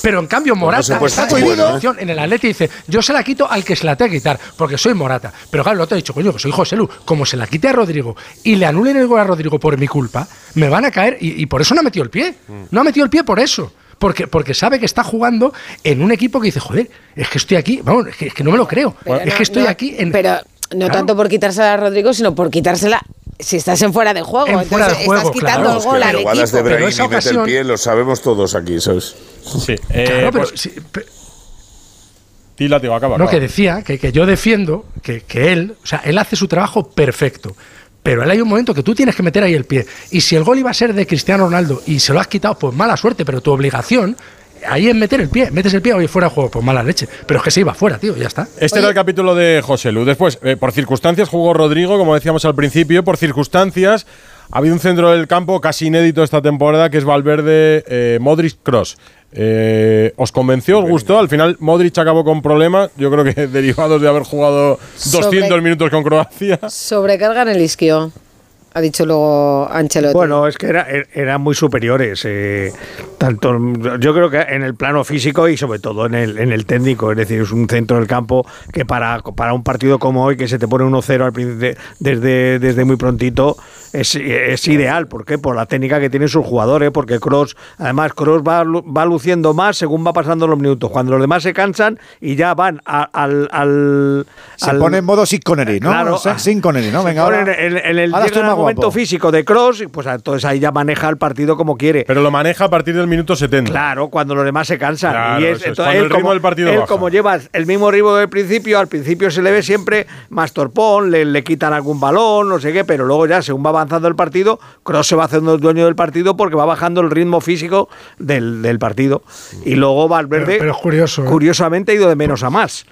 Pero en cambio, Morata está ¿eh? en el Atleti dice: Yo se la quito al que se la tenga que quitar, porque soy Morata. Pero claro, lo te he dicho, coño, que soy José Lu. Como se la quite a Rodrigo y le anulen el gol a Rodrigo por mi culpa me van a caer. Y, por eso no ha metido el pie. Mm. No ha metido el pie por eso. Porque, porque, sabe que está jugando en un equipo que dice, joder, es que estoy aquí, vamos, es que, no me lo creo, pero es no, que estoy aquí. Pero no tanto por quitársela a Rodrigo, sino por quitársela si estás en fuera de juego, en fuera de estás quitando claro, el gol al equipo. Pero esa ocasión... lo sabemos todos aquí, ¿sabes? Sí, eh, claro, pero... Pues, sí, pero acaba, no, que decía que, que yo defiendo que, que él, o sea, él hace su trabajo perfecto pero él hay un momento que tú tienes que meter ahí el pie. Y si el gol iba a ser de Cristiano Ronaldo y se lo has quitado, pues mala suerte, pero tu obligación ahí es meter el pie, metes el pie, oye, fuera de juego, pues mala leche. Pero es que se iba fuera, tío, ya está. Este era el capítulo de José Lu. Después, eh, por circunstancias jugó Rodrigo, como decíamos al principio, por circunstancias ha habido un centro del campo casi inédito esta temporada que es Valverde eh, Modric Cross. Eh, ¿Os convenció? ¿Os gustó? Al final Modric acabó con problemas, yo creo que derivados de haber jugado 200 Sobre- minutos con Croacia. Sobrecarga en el isquio, ha dicho luego Ancelotti. Bueno, es que era- er- eran muy superiores. eh, tanto, yo creo que en el plano físico y sobre todo en el, en el técnico. Es decir, es un centro del campo que para, para un partido como hoy, que se te pone 1-0 al prin- de- desde, desde muy prontito, es, es ideal. ¿Por qué? Por la técnica que tienen sus jugadores. Porque Cross, además, Cross va, va luciendo más según va pasando los minutos. Cuando los demás se cansan y ya van a- al. al Se al- pone en modo sin Connery, ¿no? Claro. Sin- sin Connery, ¿no? Venga, ahora. en, en el, ahora llega el momento guapo. físico de Cross, pues entonces ahí ya maneja el partido como quiere. Pero lo maneja a partir del minuto 70. Claro, cuando los demás se cansan. Claro, y es, entonces cuando él el ritmo como, del partido él baja. como lleva el mismo ritmo del principio, al principio se le ve siempre más torpón, le, le quitan algún balón, no sé qué, pero luego ya según va avanzando el partido, Cross se va haciendo el dueño del partido porque va bajando el ritmo físico del, del partido. Y luego Valverde, Pero- pero es curioso, ¿eh? curiosamente, ha ido de menos a más.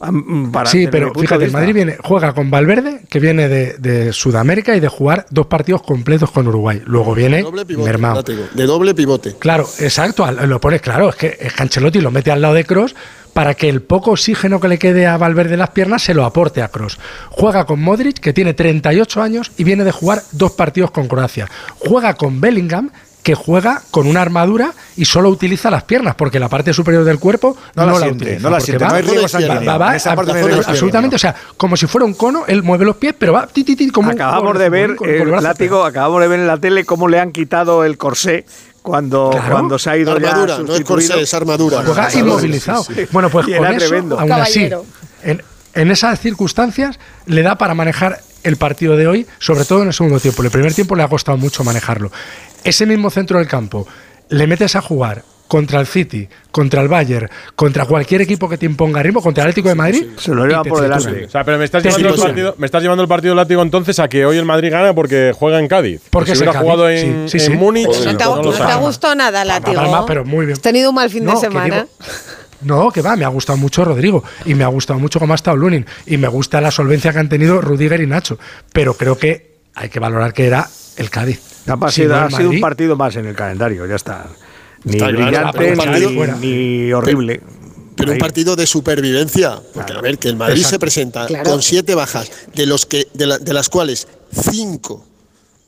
Am- para- sí, pero fíjate. Madrid viene, juega con Valverde, que viene de, de Sudamérica y de jugar dos partidos completos con Uruguay. Luego viene Doble pivote, mermado. látigo, de doble pivote. Claro, exacto, lo pones claro, es que, es que Ancelotti lo mete al lado de Cross para que el poco oxígeno que le quede a Valverde en las piernas se lo aporte a Cross. Juega con Modric, que tiene 38 años y viene de jugar dos partidos con Croacia. Juega con Bellingham, que juega con una armadura y solo utiliza las piernas, porque la parte superior del cuerpo No no, la la siente, utiliza. no la siente, va- no hay riesgo va- sanguíneo. va- va- En esa parte no hay a- riesgo absolutamente, o sea, como si fuera un cono, él mueve los pies, pero va ti, ti, ti, como Acabamos con- de ver, con- con el látigo, acabamos de ver en la tele cómo le han quitado el corsé cuando, Claro. cuando se ha ido ya Armadura, no es corsé, es armadura. Juega Sí, sí, inmovilizado. sí, sí. Bueno, pues Y con era eso, tremendo. aún así, en, en esas circunstancias le da para manejar el partido de hoy, sobre todo en el segundo tiempo. En el primer tiempo le ha costado mucho manejarlo. Ese mismo centro del campo le metes a jugar contra el City, contra el Bayern, contra cualquier equipo que te imponga ritmo, contra el Atlético de Madrid. Se lo lleva por delante. O sea, pero me estás, llevando el partido, me estás llevando el partido látigo entonces a que hoy el Madrid gana porque juega en Cádiz. Porque si es hubiera jugado en, sí, sí, en sí. Múnich, no te, ha- no lo no te ha sabes. gustado nada, látigo. Palma, pero muy bien. Has tenido un mal fin No, de que semana. No, que va, me ha gustado mucho Rodrigo y me ha gustado mucho cómo ha estado Lunin y me gusta la solvencia que han tenido Rudiger y Nacho, pero creo que hay que valorar que era el Cádiz. Ha, Si sido, no el ha sido un partido más en el calendario, ya está. Ni claro, brillante, pero un partido- ni, ni horrible. Pero un partido de supervivencia. Porque, a ver, que el Madrid Exacto. se presenta Claro. con siete bajas, de, los que, de, la- de las cuales cinco,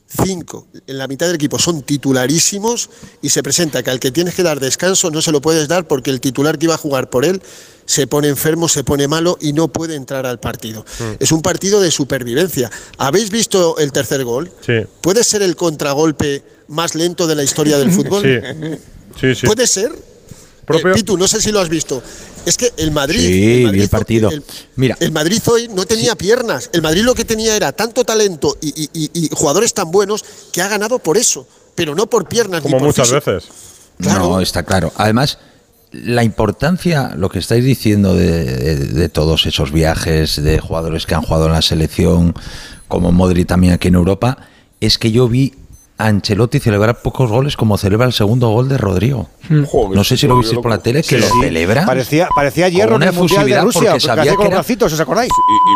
cinco en la mitad del equipo son titularísimos y se presenta que al que tienes que dar descanso no se lo puedes dar porque el titular que iba a jugar por él se pone enfermo, se pone malo y no puede entrar al partido. Es un partido de supervivencia. ¿Habéis visto el tercer gol? Sí, ¿Puede ser el contragolpe más lento de la historia del fútbol? sí, sí, sí. ¿Puede ser? Propio- Eh, Pitu, no sé si lo has visto. Es que el Madrid. Sí, Madrid vi el partido. El, Mira. el Madrid hoy no tenía piernas. El Madrid lo que tenía era tanto talento y, y- y- y jugadores tan buenos que ha ganado por eso, pero no por piernas Como ni por muchas físico. veces. No, está claro. Además, la importancia, lo que estáis diciendo de, de- de todos esos viajes de jugadores que han jugado en la selección, como Modri también aquí en Europa, es que yo vi Ancelotti celebrar pocos goles como celebra el segundo gol de Rodrigo. Joder, No sé si lo visteis por la tele, que Sí, lo sí. celebra. Parecía, parecía hierro con en una el Mundial de efusividad Rusia, porque sabía hacía que con era- bracitos, ¿os acordáis?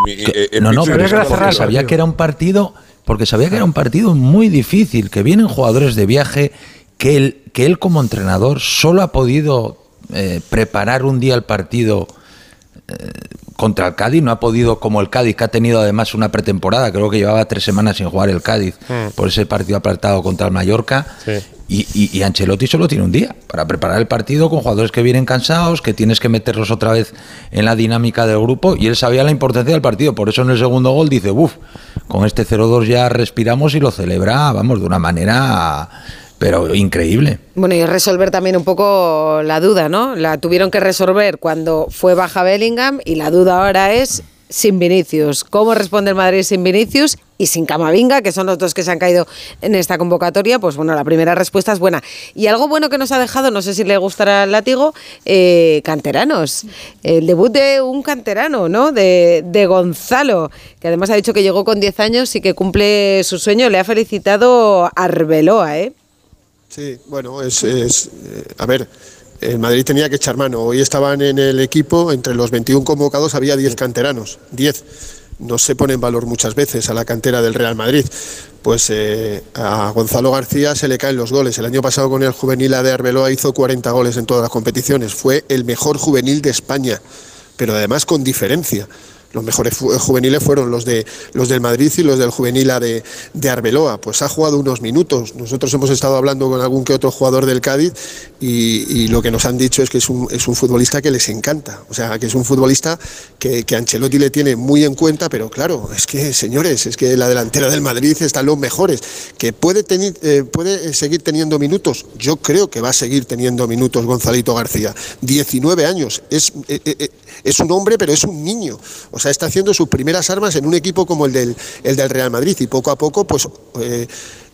Y- y- y- eh, eh, No, no, pero Sabía es que era porque cerrar el sabía partido. que era un partido, porque sabía que era un partido muy difícil, que vienen jugadores de viaje, que él, que él como entrenador solo ha podido eh, preparar un día el partido eh, contra el Cádiz, no ha podido, como el Cádiz, que ha tenido además una pretemporada, creo que llevaba tres semanas sin jugar el Cádiz Mm. por ese partido apartado contra el Mallorca. Sí. Y, y- y Ancelotti solo tiene un día para preparar el partido con jugadores que vienen cansados, que tienes que meterlos otra vez en la dinámica del grupo. Y él sabía la importancia del partido. Por eso en el segundo gol dice, uff, con este 0-2 ya respiramos y lo celebra, vamos, de una manera, pero increíble. Bueno, y resolver también un poco la duda, ¿no? La tuvieron que resolver cuando fue baja Bellingham y la duda ahora es sin Vinicius. ¿Cómo responde el Madrid sin Vinicius y sin Camavinga, que son los dos que se han caído en esta convocatoria? Pues bueno, la primera respuesta es buena. Y algo bueno que nos ha dejado, no sé si le gustará el látigo, eh, canteranos. El debut de un canterano, ¿no? De, de Gonzalo, que además ha dicho que llegó con 10 años y que cumple su sueño. Le ha felicitado Arbeloa, ¿eh? Sí, bueno, es. es, eh, a ver, el Madrid tenía que echar mano. Hoy estaban en el equipo, entre los 21 convocados había 10 canteranos, 10. No se pone en valor muchas veces a la cantera del Real Madrid. Pues eh, a Gonzalo García se le caen los goles. El año pasado con el juvenil de Arbeloa hizo 40 goles en todas las competiciones. Fue el mejor juvenil de España, pero además con diferencia. Los mejores juveniles fueron los, de, los del Madrid y los del juvenil A de, de Arbeloa. Pues ha jugado unos minutos. Nosotros hemos estado hablando con algún que otro jugador del Cádiz y, lo que nos han dicho es que es un, es un futbolista que les encanta. O sea, que es un futbolista que, que Ancelotti le tiene muy en cuenta, pero claro, es que, señores, es que la delantera del Madrid están los mejores. Que puede, teni- eh, puede seguir teniendo minutos. Yo creo que va a seguir teniendo minutos Gonzalito García. 19 años. Es, eh, eh, es un hombre, pero es un niño. O sea, está haciendo sus primeras armas en un equipo como el del, el del Real Madrid. Y poco a poco, pues. eh,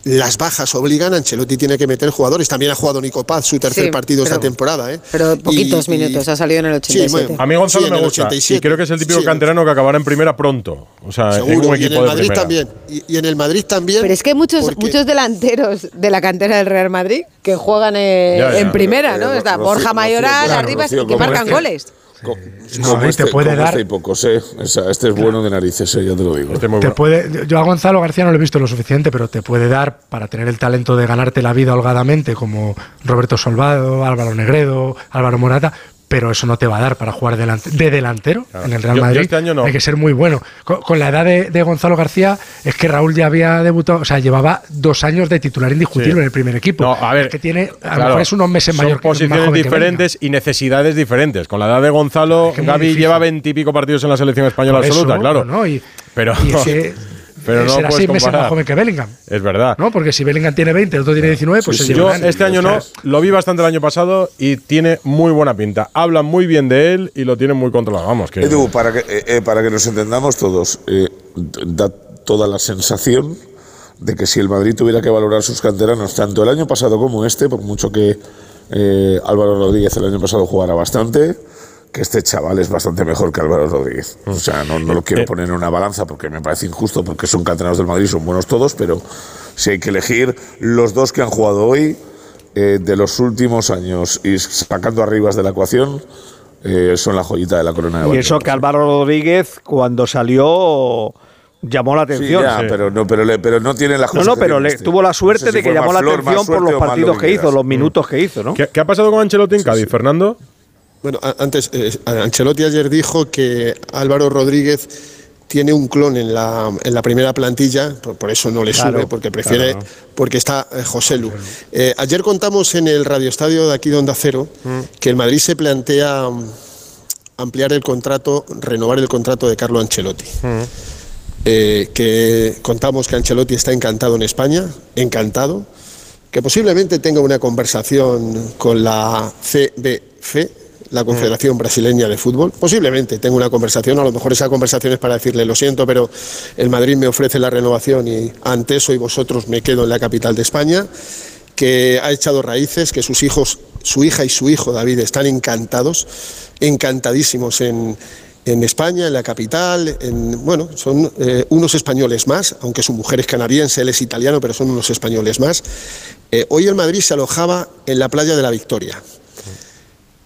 las bajas obligan, Ancelotti tiene que meter jugadores. También ha jugado Nico Paz su tercer Sí, partido esta pero- temporada. ¿eh? Pero poquitos Y- y- minutos, ha salido en el 87. Sí, bueno, A mí Gonzalo Sí, en me el gusta. Y 87. creo que es el típico Sí, canterano que acabará en primera pronto. O sea, en Seguro, un y en equipo el de Madrid primera. también. Y, y en el Madrid también. Pero es que hay muchos, porque- muchos delanteros de la cantera del Real Madrid que juegan eh, Ya, ya, en primera, pero, ¿no? eh, Está Borja Mayoral arriba y que marcan goles. No, y te este, puede dar- este y pocos, eh. O sea, este es bueno de narices, eh, ya te lo digo. Este muy Te bueno. puede, yo a Gonzalo García no lo he visto lo suficiente, pero te puede dar para tener el talento de ganarte la vida holgadamente, como Roberto Solvado, Álvaro Negredo, Álvaro Morata, pero eso no te va a dar para jugar delante- de delantero en el Real Yo- yo Madrid. este año no. Hay que ser muy bueno. Con, con la edad de, de Gonzalo García, es que Raúl ya había debutado, o sea, llevaba dos años de titular indiscutible Sí. en el primer equipo. No, a ver, Es que tiene, a lo mejor es unos meses son mayor que más posiciones que diferentes y necesidades diferentes. Con la edad de Gonzalo, es Gaby lleva veintipico partidos en la selección española eso, absoluta, claro. ¿no? Y- pero y pero no será seis meses más joven que Bellingham. Es verdad. ¿no? Porque si Bellingham tiene 20, el otro tiene 19, pues Sí, se Yo este año no, lo vi bastante el año pasado y tiene muy buena pinta. Hablan muy bien de él y lo tienen muy controlado. Vamos, que Edu, para que, eh, eh, para que nos entendamos todos, eh, da toda la sensación de que si el Madrid tuviera que valorar sus canteranos, tanto el año pasado como este, por mucho que eh, Álvaro Rodríguez el año pasado jugara bastante, que este chaval es bastante mejor que Álvaro Rodríguez. O sea, no, no lo quiero poner en una balanza porque me parece injusto, porque son canteranos del Madrid, son buenos todos, pero si hay que elegir los dos que han jugado hoy, eh, de los últimos años y sacando arribas de la ecuación, eh, son la joyita de la corona de Y eso que Álvaro Rodríguez, cuando salió, llamó la Sí, atención. ya, Pero, no, pero, le- pero no tiene la No, no, pero le, tuvo la suerte de que llamó la atención por los partidos que hizo, los minutos que hizo, ¿no? ¿Qué, qué ha pasado con Ancelotti en Cádiz, Fernando? Bueno, antes, eh, Ancelotti ayer dijo que Álvaro Rodríguez tiene un clon en la, en la primera plantilla, por, por eso no le Claro, sube, porque prefiere, claro. porque está eh, José Lu. Eh, ayer contamos en el radioestadio de aquí de Onda Cero Mm. que el Madrid se plantea mm, ampliar el contrato, renovar el contrato de Carlo Ancelotti. Eh, que contamos que Ancelotti está encantado en España, encantado, que posiblemente tenga una conversación con la CBF, la Confederación Brasileña de Fútbol, posiblemente tenga una conversación, a lo mejor esa conversación es para decirle lo siento, pero el Madrid me ofrece la renovación y ante eso y vosotros me quedo en la capital de España, que ha echado raíces, que sus hijos, su hija y su hijo David están encantados, encantadísimos en, en España, en la capital, en, bueno, son eh, unos españoles más, aunque su mujer es canadiense, él es italiano, pero son unos españoles más. Eh, hoy el Madrid se alojaba en la playa de la Victoria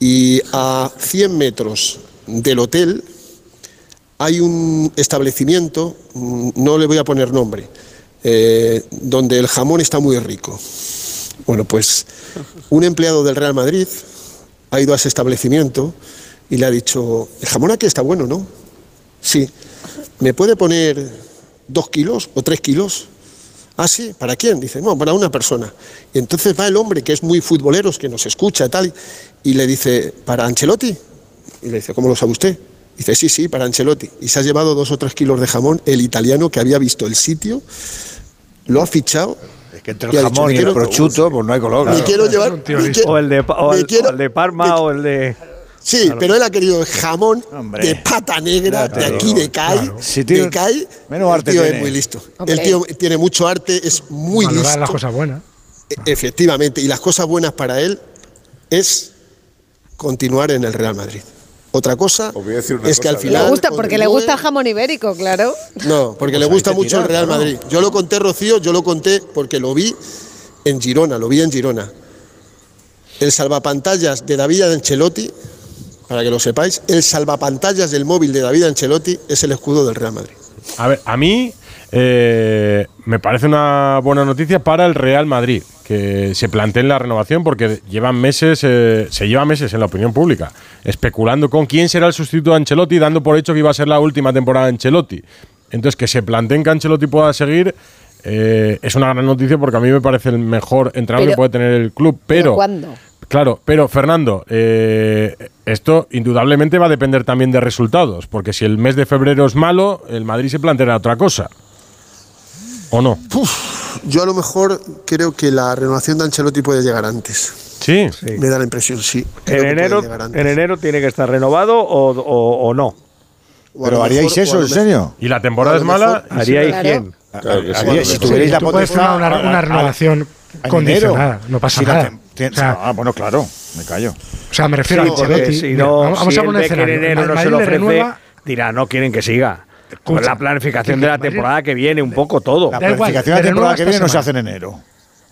y a 100 metros del hotel hay un establecimiento, mm, no le voy a poner nombre, eh, donde el jamón está muy rico. Bueno, pues un empleado del Real Madrid ha ido a ese establecimiento y le ha dicho, el jamón aquí está bueno, ¿no? Sí. ¿Me puede poner dos kilos o tres kilos? Ah, sí, ¿para quién? Dice, no, para una persona. Y entonces va el hombre que es muy futbolero, que nos escucha y tal, y le dice, ¿para Ancelotti? Y le dice, ¿cómo lo sabe usted? Dice, sí, sí, para Ancelotti. Y se ha llevado dos o tres kilos de jamón, el italiano que había visto el sitio, lo ha fichado. Es que entre el jamón "Me y el quiero- prosciutto, pues no hay color. me claro. quiero llevar. me quiero- O el de, Pa- o me el, quiero- o el de Parma o el de. Sí, Claro. pero él ha querido el jamón de pata negra Claro, de aquí de CAI. claro. Si de CAI, menos el arte tío tiene. es muy listo. Hombre. El tío tiene mucho arte, es muy Valorar listo. las cosas buenas. E- Efectivamente, y las cosas buenas para él es continuar en el Real Madrid. Otra cosa es que al final. Le gusta, porque le gusta el jamón ibérico, claro. No, porque le Pues gusta mucho el Real. Madrid. Yo lo conté, Rocío, yo lo conté porque lo vi en Girona, lo vi en Girona. el salvapantallas de David Ancelotti, para que lo sepáis, el salvapantallas del móvil de David Ancelotti es el escudo del Real Madrid. A ver, a mí eh, me parece una buena noticia para el Real Madrid que se planteen la renovación porque llevan meses, eh, se lleva meses en la opinión pública especulando con quién será el sustituto de Ancelotti, dando por hecho que iba a ser la última temporada de Ancelotti. Entonces, que se planteen que Ancelotti pueda seguir eh, es una gran noticia porque a mí me parece el mejor entrenador Pero- que puede tener el club. Pero, ¿Cuándo? Claro, pero Fernando, eh, esto indudablemente va a depender también de resultados, porque si el mes de febrero es malo, el Madrid se planteará otra cosa. ¿O no? Yo a lo mejor creo que la renovación de Ancelotti puede llegar antes. Sí. Me da la impresión, sí. En enero, en enero tiene que estar renovado o, o- o no. O Pero haríais mejor- eso, ¿en serio? ¿Y la temporada es mala? ¿Haríais quién? Claro que sí. Haría- si tuvierais la potestad. una, una a- a- renovación a condicionada, enero. no pasa nada. O sea, ah, bueno, claro, me callo. O sea, me refiero Sí, a Ancelotti. si Mira, no, vamos, vamos si a poner en enero no se lo ofrece, renueva- dirá, no quieren que siga. Pues Escucha, la planificación de la temporada que viene, un poco todo. La planificación de la temporada que viene no se hace en enero.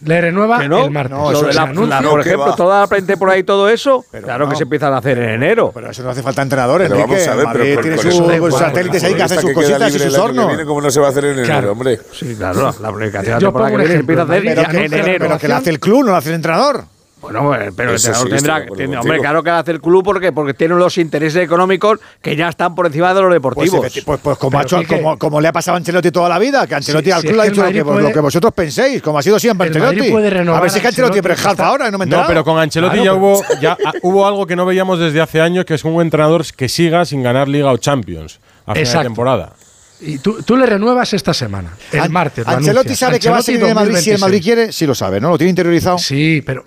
Le renueva ¿Que no? el martes. No, eso la- la- por que ejemplo, toda la pretemporada y todo eso, claro que no. se empiezan a hacer en enero. Pero eso no hace falta entrenadores, Pero Enrique. vamos a ver, pero tiene sus igual. satélites ahí que hacen sus cositas y sus que hornos. viene, ¿Cómo no se va a hacer en enero, Claro. hombre? Sí, claro, la, la planificación de la Yo temporada que pongo un viene se empieza a ejemplo, hacer Pero, que, en pero- enero. pero que la hace el club, no la hace el entrenador. Bueno, eh, pero el entrenador sí, tendrá, de contigo. hombre, claro que hace el club porque, porque tiene los intereses económicos que ya están por encima de los Pues, deportivos. pues, pues como, ha hecho- como, como le ha pasado a Ancelotti toda la vida, que Ancelotti Sí, al club ha dicho lo que, puede- lo que vosotros penséis, como ha sido siempre El Ancelotti. puede renovar a ver si es que Ancelotti pero es ahora no me he No, pero con Ancelotti Claro, ya, pero- hubo, ya hubo algo que no veíamos desde hace años, que es un entrenador que siga sin ganar Liga o Champions a final de Exacto. temporada. Y tú, tú le renuevas esta semana, el An- martes. lo Ancelotti anuncias. sabe que va a en el Madrid si el 2026. Madrid quiere, sí lo sabe, ¿no? Lo tiene interiorizado. Sí, pero,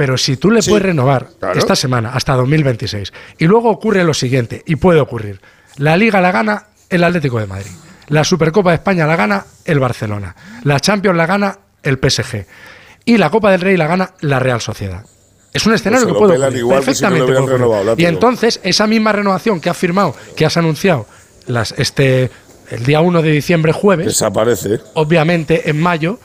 pero si tú le Sí, puedes renovar claro. esta semana hasta 2026 y luego ocurre lo siguiente, y puede ocurrir, la Liga la gana el Atlético de Madrid, la Supercopa de España la gana el Barcelona, la Champions la gana el PSG y la Copa del Rey la gana la Real Sociedad. Es un escenario Pues se que puede ocurrir, igual que si no lo perfectamente hubieran puede ocurrir. renovado, Y entonces, esa misma renovación que has firmado, que has anunciado las, este, el día 1 de diciembre, jueves, Desaparece. obviamente en mayo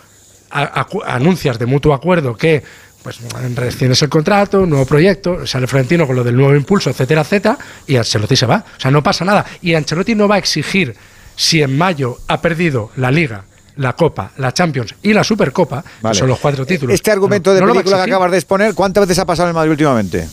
a- anuncias de mutuo acuerdo que pues rescindes el contrato, un nuevo proyecto, sale Florentino con lo del nuevo impulso, etcétera, etcétera, y Ancelotti se va. O sea, no pasa nada. Y Ancelotti no va a exigir si en mayo ha perdido la Liga, la Copa, la Champions y la Supercopa, que Vale. son los cuatro títulos. Este argumento no- de no película que acabas de exponer, ¿cuántas veces ha pasado en el Madrid últimamente?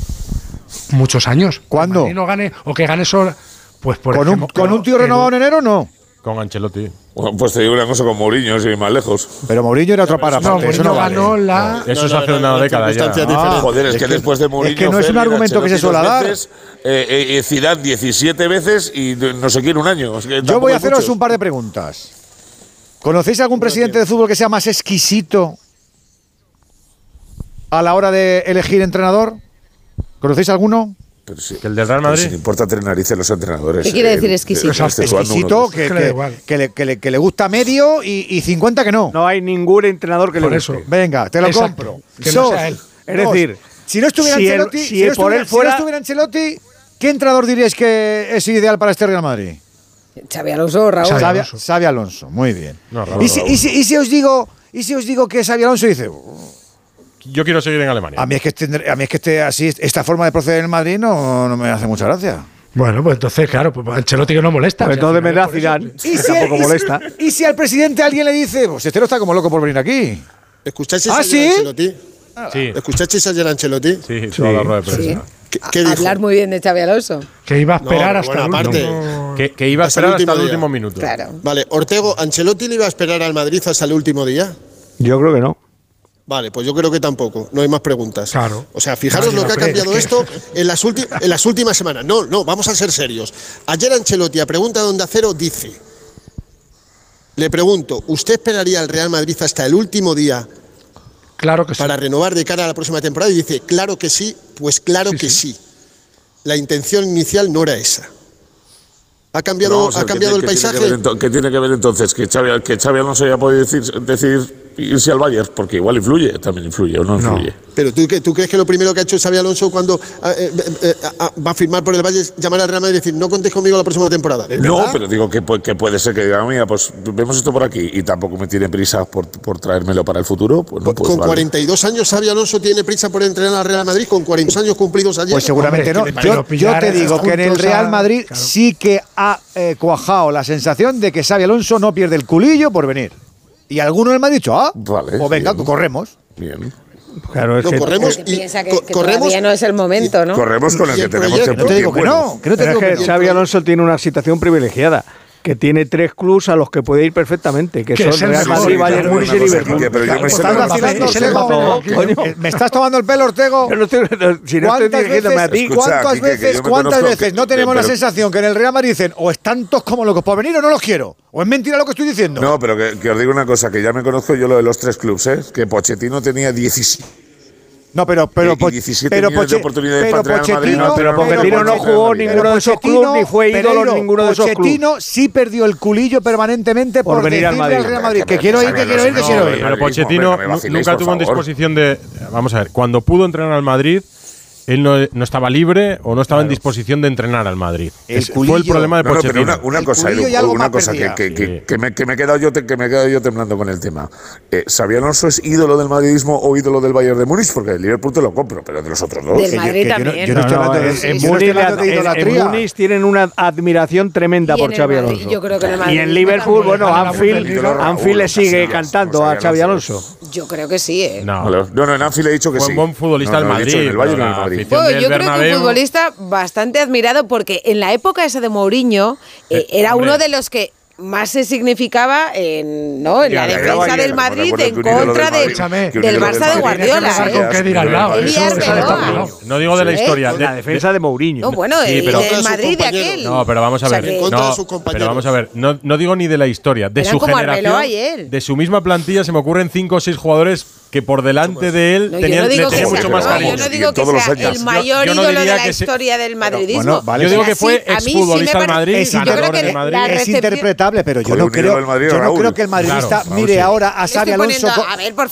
Muchos años. ¿Cuándo? Que no gane, o que gane solo. Pues por ¿Con un, ejemplo, con un tío que- renovado en enero no? Con Ancelotti. Bueno, pues te digo una cosa con Mourinho, sin ir más lejos. Pero Mourinho era otro para No, eso no vale. ganó la. Eso no, hace una década ya. Ah. Joder, es, es que, que- después de Mourinho. es que no es un Ferri, argumento que se Ancelotti suele dos dar. veces, eh, eh, eh, Zidane 17 veces y no sé quién un año. Es que Yo tampoco voy a hay haceros muchos. un par de preguntas. ¿Conocéis algún presidente de fútbol que sea más exquisito a la hora de elegir entrenador? ¿Conocéis alguno? Pero sí, ¿Que el del Real pero Madrid? si le importa tres narices los entrenadores. ¿Qué quiere eh, decir que- exquisito? esté jugando Exquisito, que, Es que que- le, que le- que le gusta medio y, y 50 que no. No hay ningún entrenador que Por le eso. guste. Venga, te lo Exacto. compro. Que no Sos- sea él. Es decir, si no estuviera si Ancelotti, si si no por estuviera, él si no fuera- estuviera Ancelotti, ¿qué entrenador diríais que es ideal para este Real Madrid? Xavi Alonso, Raúl. Xavi Xavi, Alonso. Xavi Alonso, muy bien. No, Raúl, y, si, y si- y si os digo, y si os digo que Xavi Alonso dice, Yo quiero seguir en Alemania. a mí es que esté, a mí es que esté así, esta forma de proceder en Madrid no, no me hace mucha gracia. Bueno, pues entonces, claro, pues Ancelotti que no molesta. Pues entonces por eso. Zidane, Y si, tampoco y si- molesta. y si al presidente alguien le dice, pues este no está como loco por venir aquí. ¿Escuchasteis ¿Ah, ayer sí? a Ancelotti? Sí, ¿Escuchasteis ayer a Ancelotti? sí, toda la rueda de prensa. Sí. ¿Qué, qué dijo? Hablar muy bien de Xavi Alonso. Que iba a esperar No, hasta bueno, el aparte. último. Que, que iba a Hasta el esperar hasta el día. último minuto. Claro. Vale, Ortego, ¿Ancelotti le iba a esperar al Madrid hasta el último día? Yo creo que no. Vale, pues yo creo que tampoco. No hay más preguntas. Claro. O sea, fijaros Nadie lo que ha cambiado es que- esto en las, en las últimas semanas. No, no, vamos a ser serios. Ayer Ancelotti, a pregunta de Onda Cero, dice: Le pregunto, ¿usted esperaría al Real Madrid hasta el último día Claro que sí. para renovar de cara a la próxima temporada? Y dice: Claro que sí, pues claro Sí, que sí. sí. La intención inicial no era esa. ¿Ha cambiado, ha ver, ¿qué cambiado el tiene paisaje? que ver ento- ¿Qué tiene que ver entonces? ¿Que Xavi, que Xavi Alonso ya puede decir, decir irse al Bayern, porque igual influye, también influye o no influye. Pero ¿tú, tú crees que lo primero que ha hecho Xavi Alonso cuando ah, eh, eh, eh, ah, va a firmar por el Bayern llamar al Real Madrid y decir, no contéis conmigo la próxima temporada? No, pero digo que, puede ser que diga, mira, pues vemos esto por aquí y tampoco me tiene prisa por, por traérmelo para el futuro. Pues no, pues, con 42 años Xavi Alonso tiene prisa por entrenar al Real Madrid, con 42 años cumplidos ayer. Pues seguramente no. Yo, yo, te digo que en el Real Madrid sí que ha eh, cuajado la sensación de que Xavi Alonso no pierde el culillo por venir. Y algunos me han dicho, ah, vale, pues venga, corremos. Bien. Claro, es no, que corremos que piensa que, que corremos, todavía no es el momento, ¿no? Corremos con el, que tenemos proyecto. que no te digo que no, que Alonso tiene una situación privilegiada que tiene tres clubs a los que puede ir perfectamente, que, son Real Madrid, Bayern Múnich y Liverpool. Pues ¿Me estás tomando el pelo, Ortego? ¿Cuántas veces, cuántas veces no tenemos la sensación que en el Real Madrid dicen o están todos como locos para venir o no los quiero? ¿O es mentira lo que estoy diciendo? No, pero que, os digo una cosa, que ya me conozco yo lo de los tres clubes, ¿eh? que Pochettino tenía 17 no, pero pero, y 17 pero, Poche, de oportunidades pero para Pochettino, pero Pochettino no jugó ninguno de esos clubes ni fue ídolo Pereiro, ninguno de esos clubes. Pochettino sí perdió el culillo permanentemente por, por venir al Madrid. Real Madrid. Que quiero ir, que quiero ir, que quiero ir. Pero Pochettino nunca tuvo en disposición de vamos a ver, cuando pudo entrenar al Madrid él no, estaba libre o no estaba en disposición de entrenar al Madrid. El fue el problema de Pochettino. No, pero una, cosa, Edu, una cosa que, me, he quedado yo, temblando con el tema. Eh, Alonso es ídolo del madridismo o ídolo del Bayern de Múnich? Porque el Liverpool te lo compro, pero de los otros dos. Del Madrid también. No, de, en, Múnich tienen una admiración tremenda por Xavi Alonso. Y en Liverpool, bueno, Anfield, le sigue cantando a Xavi Alonso. Yo creo que sí. No, no, en Anfield he dicho que sí. Un buen futbolista del Madrid. Yo creo que un futbolista bastante admirado porque en la época esa de Mourinho eh, eh, era uno de los que más se significaba en, ¿no? la defensa del Madrid en contra del, Barça de Guardiola. No digo de la historia. De, la defensa de Mourinho. No, bueno, sí, pero, Madrid de aquel. No, pero vamos a ver. no, pero vamos a ver. No, no digo ni de la historia. De su generación. De su misma plantilla se me ocurren cinco o seis jugadores que por delante de él tenía, le tenía mucho más cariño. Yo no digo que sea el mayor ídolo de la historia del madridismo. Yo digo que fue exfutbolista del Madrid, ganador del Madrid. Es interpretable, pero yo no creo que el madridista mire ahora a Xavi Alonso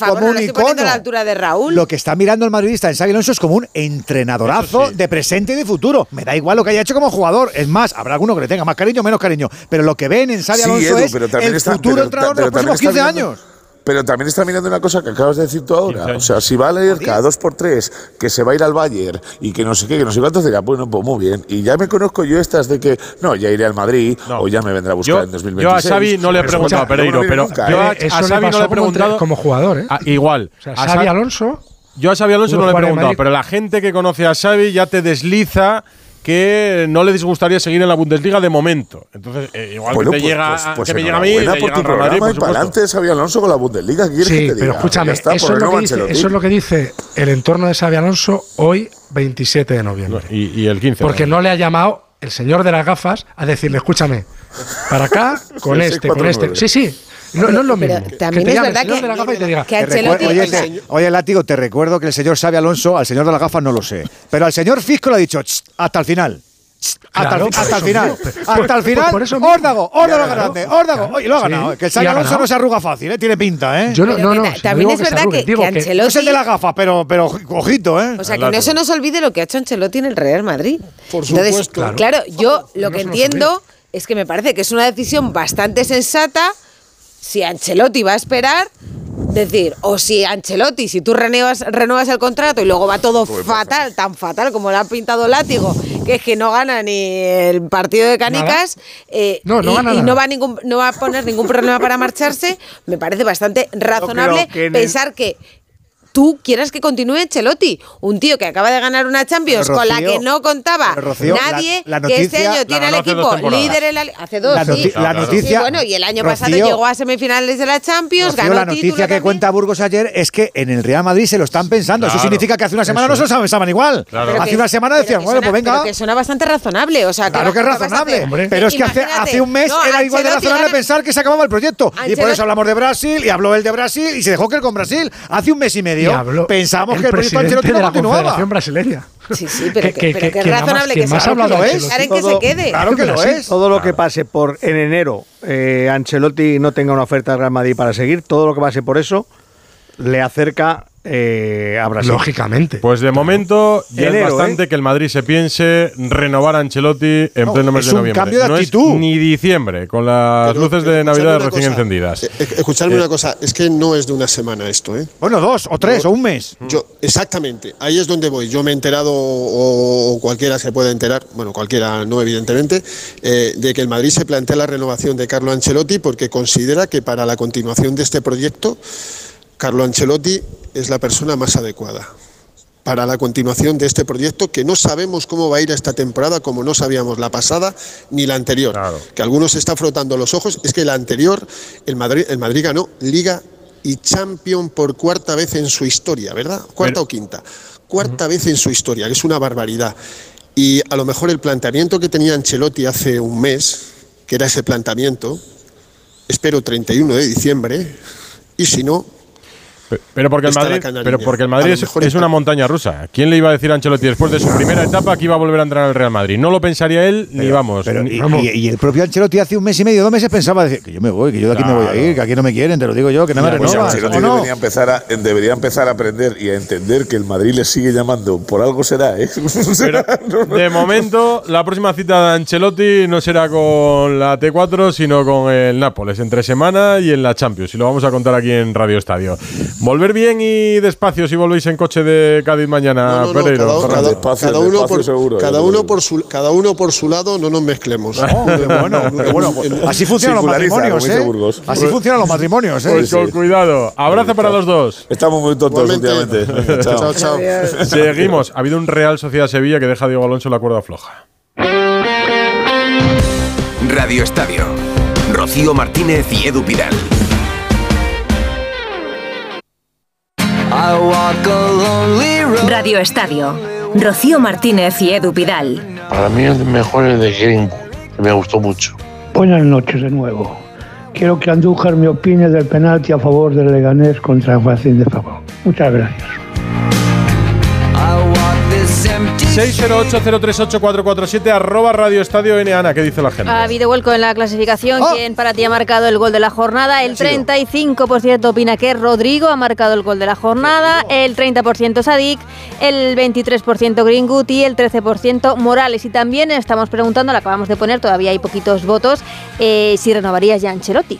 como un icono. la. Lo que está mirando el madridista en Xavi Alonso es como un entrenadorazo de presente y de futuro. Me da igual lo que haya hecho como jugador. Es más, habrá alguno que le tenga más cariño o menos cariño. Pero lo que ven en Xavi Alonso es el futuro entrenador de los próximos 15 años. Pero también está mirando una cosa que acabas de decir tú ahora. O sea, si va a leer cada dos por tres que se va a ir al Bayern y que no sé qué, que no sé cuánto, dirá, bueno, pues muy bien. Y ya me conozco yo estas de que, no, ya iré al Madrid o ya me vendrá a buscar yo, en 2026. Yo a Xavi no le he preguntado, Pereiro, pero yo a, ¿eh? Xavi no le he preguntado. Como jugador, ¿eh? A, igual. O sea, a Xavi Alonso. Yo a Xavi Alonso no le he preguntado, pero la gente que conoce a Xavi ya te desliza que no le disgustaría seguir en la Bundesliga de momento. Entonces, eh, igual que te pues, llega, pues, pues, que me llega a mí, por llega tu programa para adelante, Xavi Alonso con la Bundesliga. ¿Qué quieres sí, pero escúchame, eso, es lo que dice, eso, es lo que dice, el entorno de Xavi Alonso hoy, 27 de noviembre. Y, el 15. Porque no le ha llamado el señor de las gafas a decirle, escúchame, para acá, con este, con este. Sí, sí, no, no es lo mismo. También es verdad que, la. Oye, te, Látigo, te recuerdo que el señor sabe Alonso, al señor de las gafas no lo sé. Pero al señor Fisco le ha dicho, hasta el final. Hasta, el final, hasta el final. Por, Órdago, Órdago grande, Órdago. Claro, lo ha ganado. ¿eh? Que el Xavi Alonso no se arruga fácil, ¿eh? tiene pinta. ¿eh? Yo no, no, no, también es verdad que, que, Es el de la gafa, pero, pero ojito, ¿eh? O sea, que no se nos olvide lo que ha hecho Ancelotti en el Real Madrid. Por Entonces, supuesto. Claro, yo lo que entiendo es que me parece que es una decisión bastante sensata si Ancelotti va a esperar, decir, o si Ancelotti, si tú renuevas, renuevas el contrato y luego va todo fatal, tan fatal como lo han pintado látigo, que es que no gana ni el partido de Canicas eh, no, y, no, va a poner ningún problema para marcharse, me parece bastante razonable pensar que tú quieras que continúe Chelotti. Un tío que acaba de ganar una Champions con la que no contaba nadie que este año tiene al equipo líder en la hace dos, la, noticia, bueno, y el año pasado llegó a semifinales de la Champions, ganó la noticia que cuenta Burgos ayer es que en el Real Madrid se lo están pensando. Eso significa que hace una semana no se lo pensaban igual. Claro. Hace una semana decían, bueno, pues venga. Que suena bastante razonable, o sea, claro que es razonable, pero es que hace, hace un mes era igual de razonable pensar que se acababa el proyecto y por eso hablamos de Brasil y habló él de Brasil y se dejó que él con Brasil hace un mes y medio medio, pensamos el que el proyecto Ancelotti no de la continuaba. Brasileña. Sí, sí, pero que, Que- pero que- que es razonable que que, más se ha hablado hable, de que se quede. Claro que lo es. Todo lo que pase por en enero, eh, Ancelotti no tenga una oferta del Real Madrid para seguir, todo lo que pase por eso le acerca eh, a Brasil. Lógicamente. Pues de momento ya Enero, es bastante ¿eh? que el Madrid se piense renovar a Ancelotti en No, pleno mes es de un noviembre. cambio de no actitud. es ni diciembre, con las Pero- luces pero de escuchadme Navidad una recién cosa. encendidas. Eh, Escuchadme Eh, una cosa, es que no es de una semana esto, ¿eh? Bueno, dos, o tres, o un mes. Yo, exactamente, ahí es donde voy. Yo me he enterado, o, o cualquiera se puede enterar, bueno, cualquiera no, evidentemente, eh, de que el Madrid se plantea la renovación de Carlo Ancelotti porque considera que para la continuación de este proyecto, Carlo Ancelotti es la persona más adecuada para la continuación de este proyecto que no sabemos cómo va a ir esta temporada como no sabíamos la pasada ni la anterior. Que algunos se están frotando los ojos, es que la anterior el Madrid, el Madrid ganó Liga y Champion por cuarta vez en su historia, ¿verdad? Cuarta o quinta. Cuarta vez en su historia, que es una barbaridad. Y a lo mejor el planteamiento que tenía Ancelotti hace un mes, que era ese planteamiento, espero 31 de diciembre, y si no, Pero porque el Madrid, pero porque el A Madrid es, una montaña rusa. ¿Quién le iba a decir a Ancelotti después de su primera etapa que iba a volver a entrar al Real Madrid? No lo pensaría él ni vamos. Pero, ni- y, y- y el propio Ancelotti hace un mes y medio, dos meses pensaba decir que yo me voy, que yo de aquí me voy a ir, que aquí no me quieren, te lo digo yo, que no me Pues renovas. Ancelotti ¿o no? debería, empezar a, debería empezar a aprender y a entender que el Madrid le sigue llamando. Por algo será, ¿eh? De momento, la próxima cita de Ancelotti no será con la T4, sino con el Nápoles, entre semana y en la Champions. Y lo vamos a contar aquí en Radio Estadio. Volver bien y despacio si volvéis en coche de Cádiz mañana, No, no, no, Pereiro. cada, cada- Despacio, cada uno por, seguro, cada, uno por su, cada uno por su lado, no nos mezclemos. Oh, qué bueno, qué bueno. Así funcionan los matrimonios, ¿eh? Burgos. Así funcionan los matrimonios, ¿eh? Pues con cuidado. Abrazo para los dos. Estamos muy tontos Igualmente. últimamente. Chao, chao. Seguimos. Ha habido un Real Sociedad Sevilla que deja a Diego Alonso la cuerda floja. Radio Estadio. Rocío Martínez y Edu Pidal. Radio Estadio. Rocío Martínez y Edu Pidal. Para mí el mejor es de Greenwood, que me gustó mucho. Buenas noches de nuevo. Quiero que Andújar me opine del penalti a favor del Leganés contra el Racing de Favor. Muchas gracias. 608038447 arroba Radio Estadio N. Ana, ¿qué dice la gente? Ha habido vuelco en la clasificación. Ah. ¿Quién para ti ha marcado el gol de la jornada? El 35% opina que Rodrigo ha marcado el gol de la jornada, el 30% Sadik, el 23% Greenwood y el 13% Morales. Y también estamos preguntando, lo acabamos de poner, todavía hay poquitos votos, eh, si renovarías ya a Ancelotti.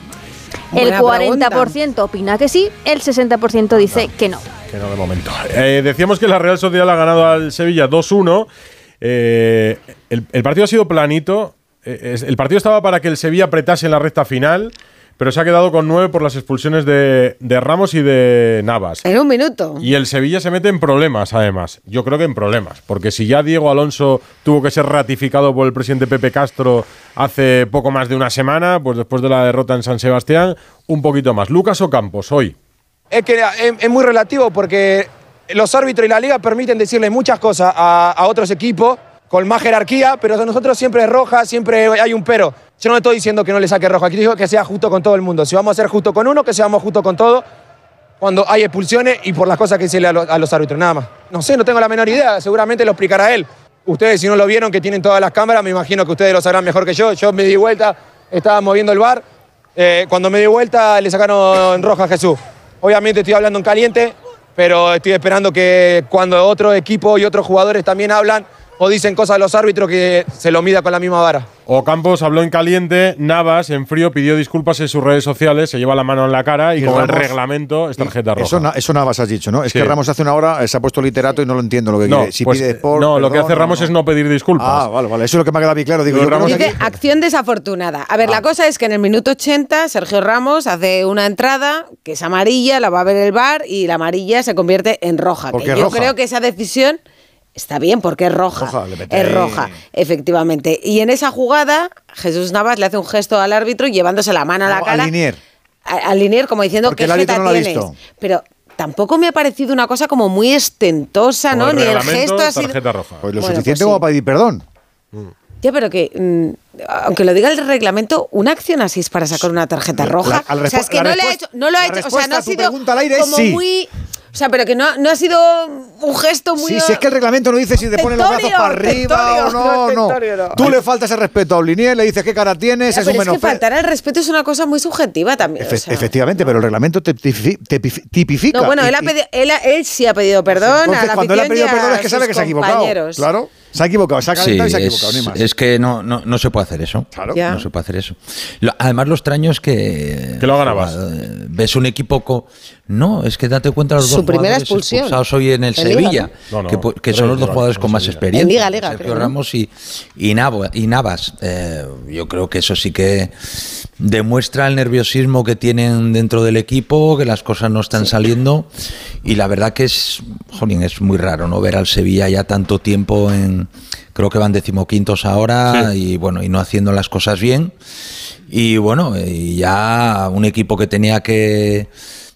El Buena 40% opina que sí, el 60% dice que no. Que no de momento. Eh, decíamos que la Real Sociedad ha ganado al Sevilla 2-1. Eh, el, el partido ha sido planito. Eh, es- el partido estaba para que el Sevilla apretase en la recta final, pero se ha quedado con nueve por las expulsiones de, de Ramos y de Navas. En un minuto. Y el Sevilla se mete en problemas, además. Yo creo que en problemas. Porque si ya Diego Alonso tuvo que ser ratificado por el presidente Pepe Castro hace poco más de una semana, pues después de la derrota en San Sebastián, un poquito más. Lucas Ocampos, hoy. Es que es, es muy relativo porque los árbitros y la liga permiten decirle muchas cosas a, otros equipos con más jerarquía, pero a nosotros siempre es roja, siempre hay un pero. Yo no estoy diciendo que no le saque roja, aquí digo que sea justo con todo el mundo. Si vamos a ser justo con uno, que seamos justo con todo cuando hay expulsiones y por las cosas que decirle a, los- a los árbitros, nada más. No sé, no tengo la menor idea, seguramente lo explicará él. Ustedes si no lo vieron, que tienen todas las cámaras, me imagino que ustedes lo sabrán mejor que yo. Yo me di vuelta, estaba moviendo el bar. Eh, cuando me di vuelta le sacaron roja a Jesús. Obviamente estoy hablando en caliente, pero estoy esperando que cuando otro equipo y otros jugadores también hablan o dicen cosas a los árbitros que se lo mida con la misma vara. Ocampos habló en caliente, Navas en frío pidió disculpas en sus redes sociales, se lleva la mano en la cara y, Y con el reglamento es tarjeta roja. Eso, na- eso Navas has dicho, ¿no? Es Sí. que Ramos hace una hora eh, se ha puesto literato y no lo entiendo lo que no, quiere. Si pues, pide eh, no, lo que hace Ramos es no pedir disculpas. Ah, vale, vale. Eso es lo que me ha quedado bien claro. Digo, yo Ramos Dice acción desafortunada. A ver, Ah. la cosa es que en el minuto 80 Sergio Ramos hace una entrada que es amarilla, la va a ver el bar y la amarilla se convierte en roja. Porque Que yo roja. creo que esa decisión está bien porque es roja. Es roja, efectivamente. Y en esa jugada Jesús Navas le hace un gesto al árbitro llevándose la mano a la cara. al Linier. A- Al Linier como diciendo Porque que no lo ha tienes. visto. Pero tampoco me ha parecido una cosa como muy estentosa, ¿no? Ni el gesto sido... tarjeta roja. Pues lo Bueno, suficiente pues sí. como para pedir perdón. Ya, pero que, mm, aunque lo diga el reglamento, una acción así es para sacar una tarjeta roja. al o sea, es que la no le ha hecho, no lo ha la hecho, o sea, no ha o sea, pero que no, no ha sido un gesto muy. Sí, si es que el reglamento no dice si te pone los brazos para arriba o no, no, no. Tú le faltas el respeto a Olinier, le dices qué cara tienes, es pero un Es que faltar el respeto es una cosa muy subjetiva también. Efectivamente, pero el reglamento te, tipifica. No, bueno, él, ha pedido, él, él, sí ha pedido perdón. Entonces, a cuando él ha pedido perdón es que sabe que se ha equivocado. Claro. Se ha equivocado, se ha calentado y se ha equivocado, es, ni más. Es que no, no, no, se puede hacer eso. Claro. Yeah. No se puede hacer eso. Además, lo extraño es que. Que lo ganabas. Eh, ves un equipo. Co no, es que date cuenta los Su dos primera jugadores expulsión. expulsados hoy en el Sevilla, Liga, ¿no? que, que son los dos jugadores con más experiencia. En Liga, Liga, Sergio Ramos y, y, Navas. Eh, yo creo que eso sí que demuestra el nerviosismo que tienen dentro del equipo, que las cosas no están saliendo. Y la verdad que es, jolín, es muy raro no ver al Sevilla ya tanto tiempo en, creo que van decimoquintos ahora y bueno, y no haciendo las cosas bien. Y bueno, eh, ya un equipo que tenía que,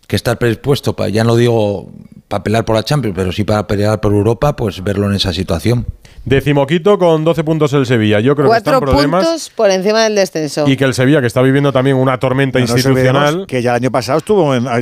que estar predispuesto, para, ya no digo para pelear por la Champions, pero sí para pelear por Europa, pues verlo en esa situación. Decimoquito con 12 puntos el Sevilla. Yo creo Cuatro que están problemas. puntos por encima del descenso. Y que el Sevilla, que está viviendo también una tormenta institucional. Que ya el año pasado estuvo. En, ah,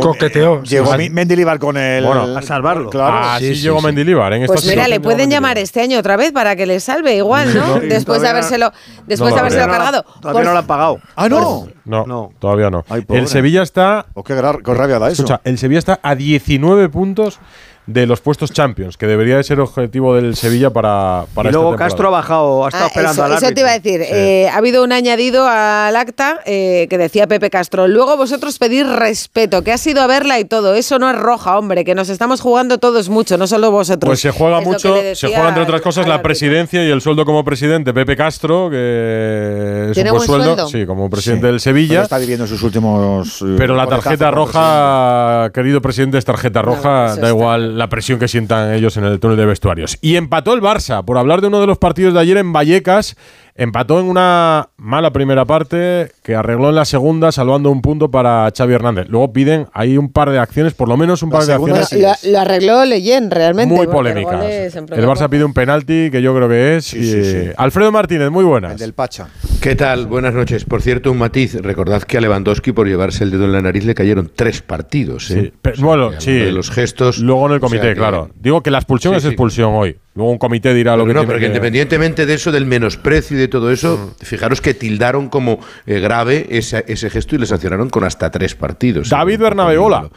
Coqueteó. Eh, llegó sí. Mendilibar con el. Bueno, a salvarlo. Claro. Ah, Así sí, sí, llegó Mendilibar. En pues mira, le pueden llamar este año otra vez para que le salve, igual, ¿no? después de habérselo, después de habérselo cargado. Todavía no lo han pagado. Ah, no. No, todavía no. El Sevilla está. Oh, qué rabia da eso. Escucha, el Sevilla está a 19 puntos de los puestos Champions, que debería de ser objetivo del Sevilla para, para y luego Castro ha bajado, ha estado ah, esperando eso, al. Eso te iba a decir. Eh, ha habido un añadido al acta eh, que decía Pepe Castro. Luego vosotros pedir respeto, que ha sido a verla y todo. Eso no es roja, hombre, que nos estamos jugando todos mucho, no solo vosotros. Pues se juega mucho, se juega entre otras cosas la presidencia y el sueldo como presidente. Pepe Castro, que es ¿Tiene un sueldo, Sí, como presidente del Sevilla. Pero está viviendo sus últimos. Pero la tarjeta roja, querido presidente, es tarjeta roja, da igual la presión que sientan ellos en el túnel de vestuarios. Y empató el Barça, por hablar de uno de los partidos de ayer en Vallecas, empató en una mala primera parte que arregló en la segunda salvando un punto para Xavi Hernández. Luego piden ahí un par de acciones, por lo menos un par de acciones. Lo, arregló Leyen realmente. Muy polémica. El, Barça pide un penalti que yo creo que es. Y. Alfredo Martínez, muy buenas. Del Pacha. ¿Qué tal? Buenas noches. Por cierto, un matiz. Recordad que a Lewandowski por llevarse el dedo en la nariz le cayeron tres partidos. ¿eh? Sí. Pero, bueno, sí. Los gestos. Luego en el comité, claro. Digo que la expulsión es expulsión hoy. Luego un comité dirá lo pero que No, pero que, independientemente de eso, del menosprecio y de todo eso, fijaros que tildaron como eh, grave ese, ese, gesto y le sancionaron con hasta tres partidos. ¿eh? David Bernabeola.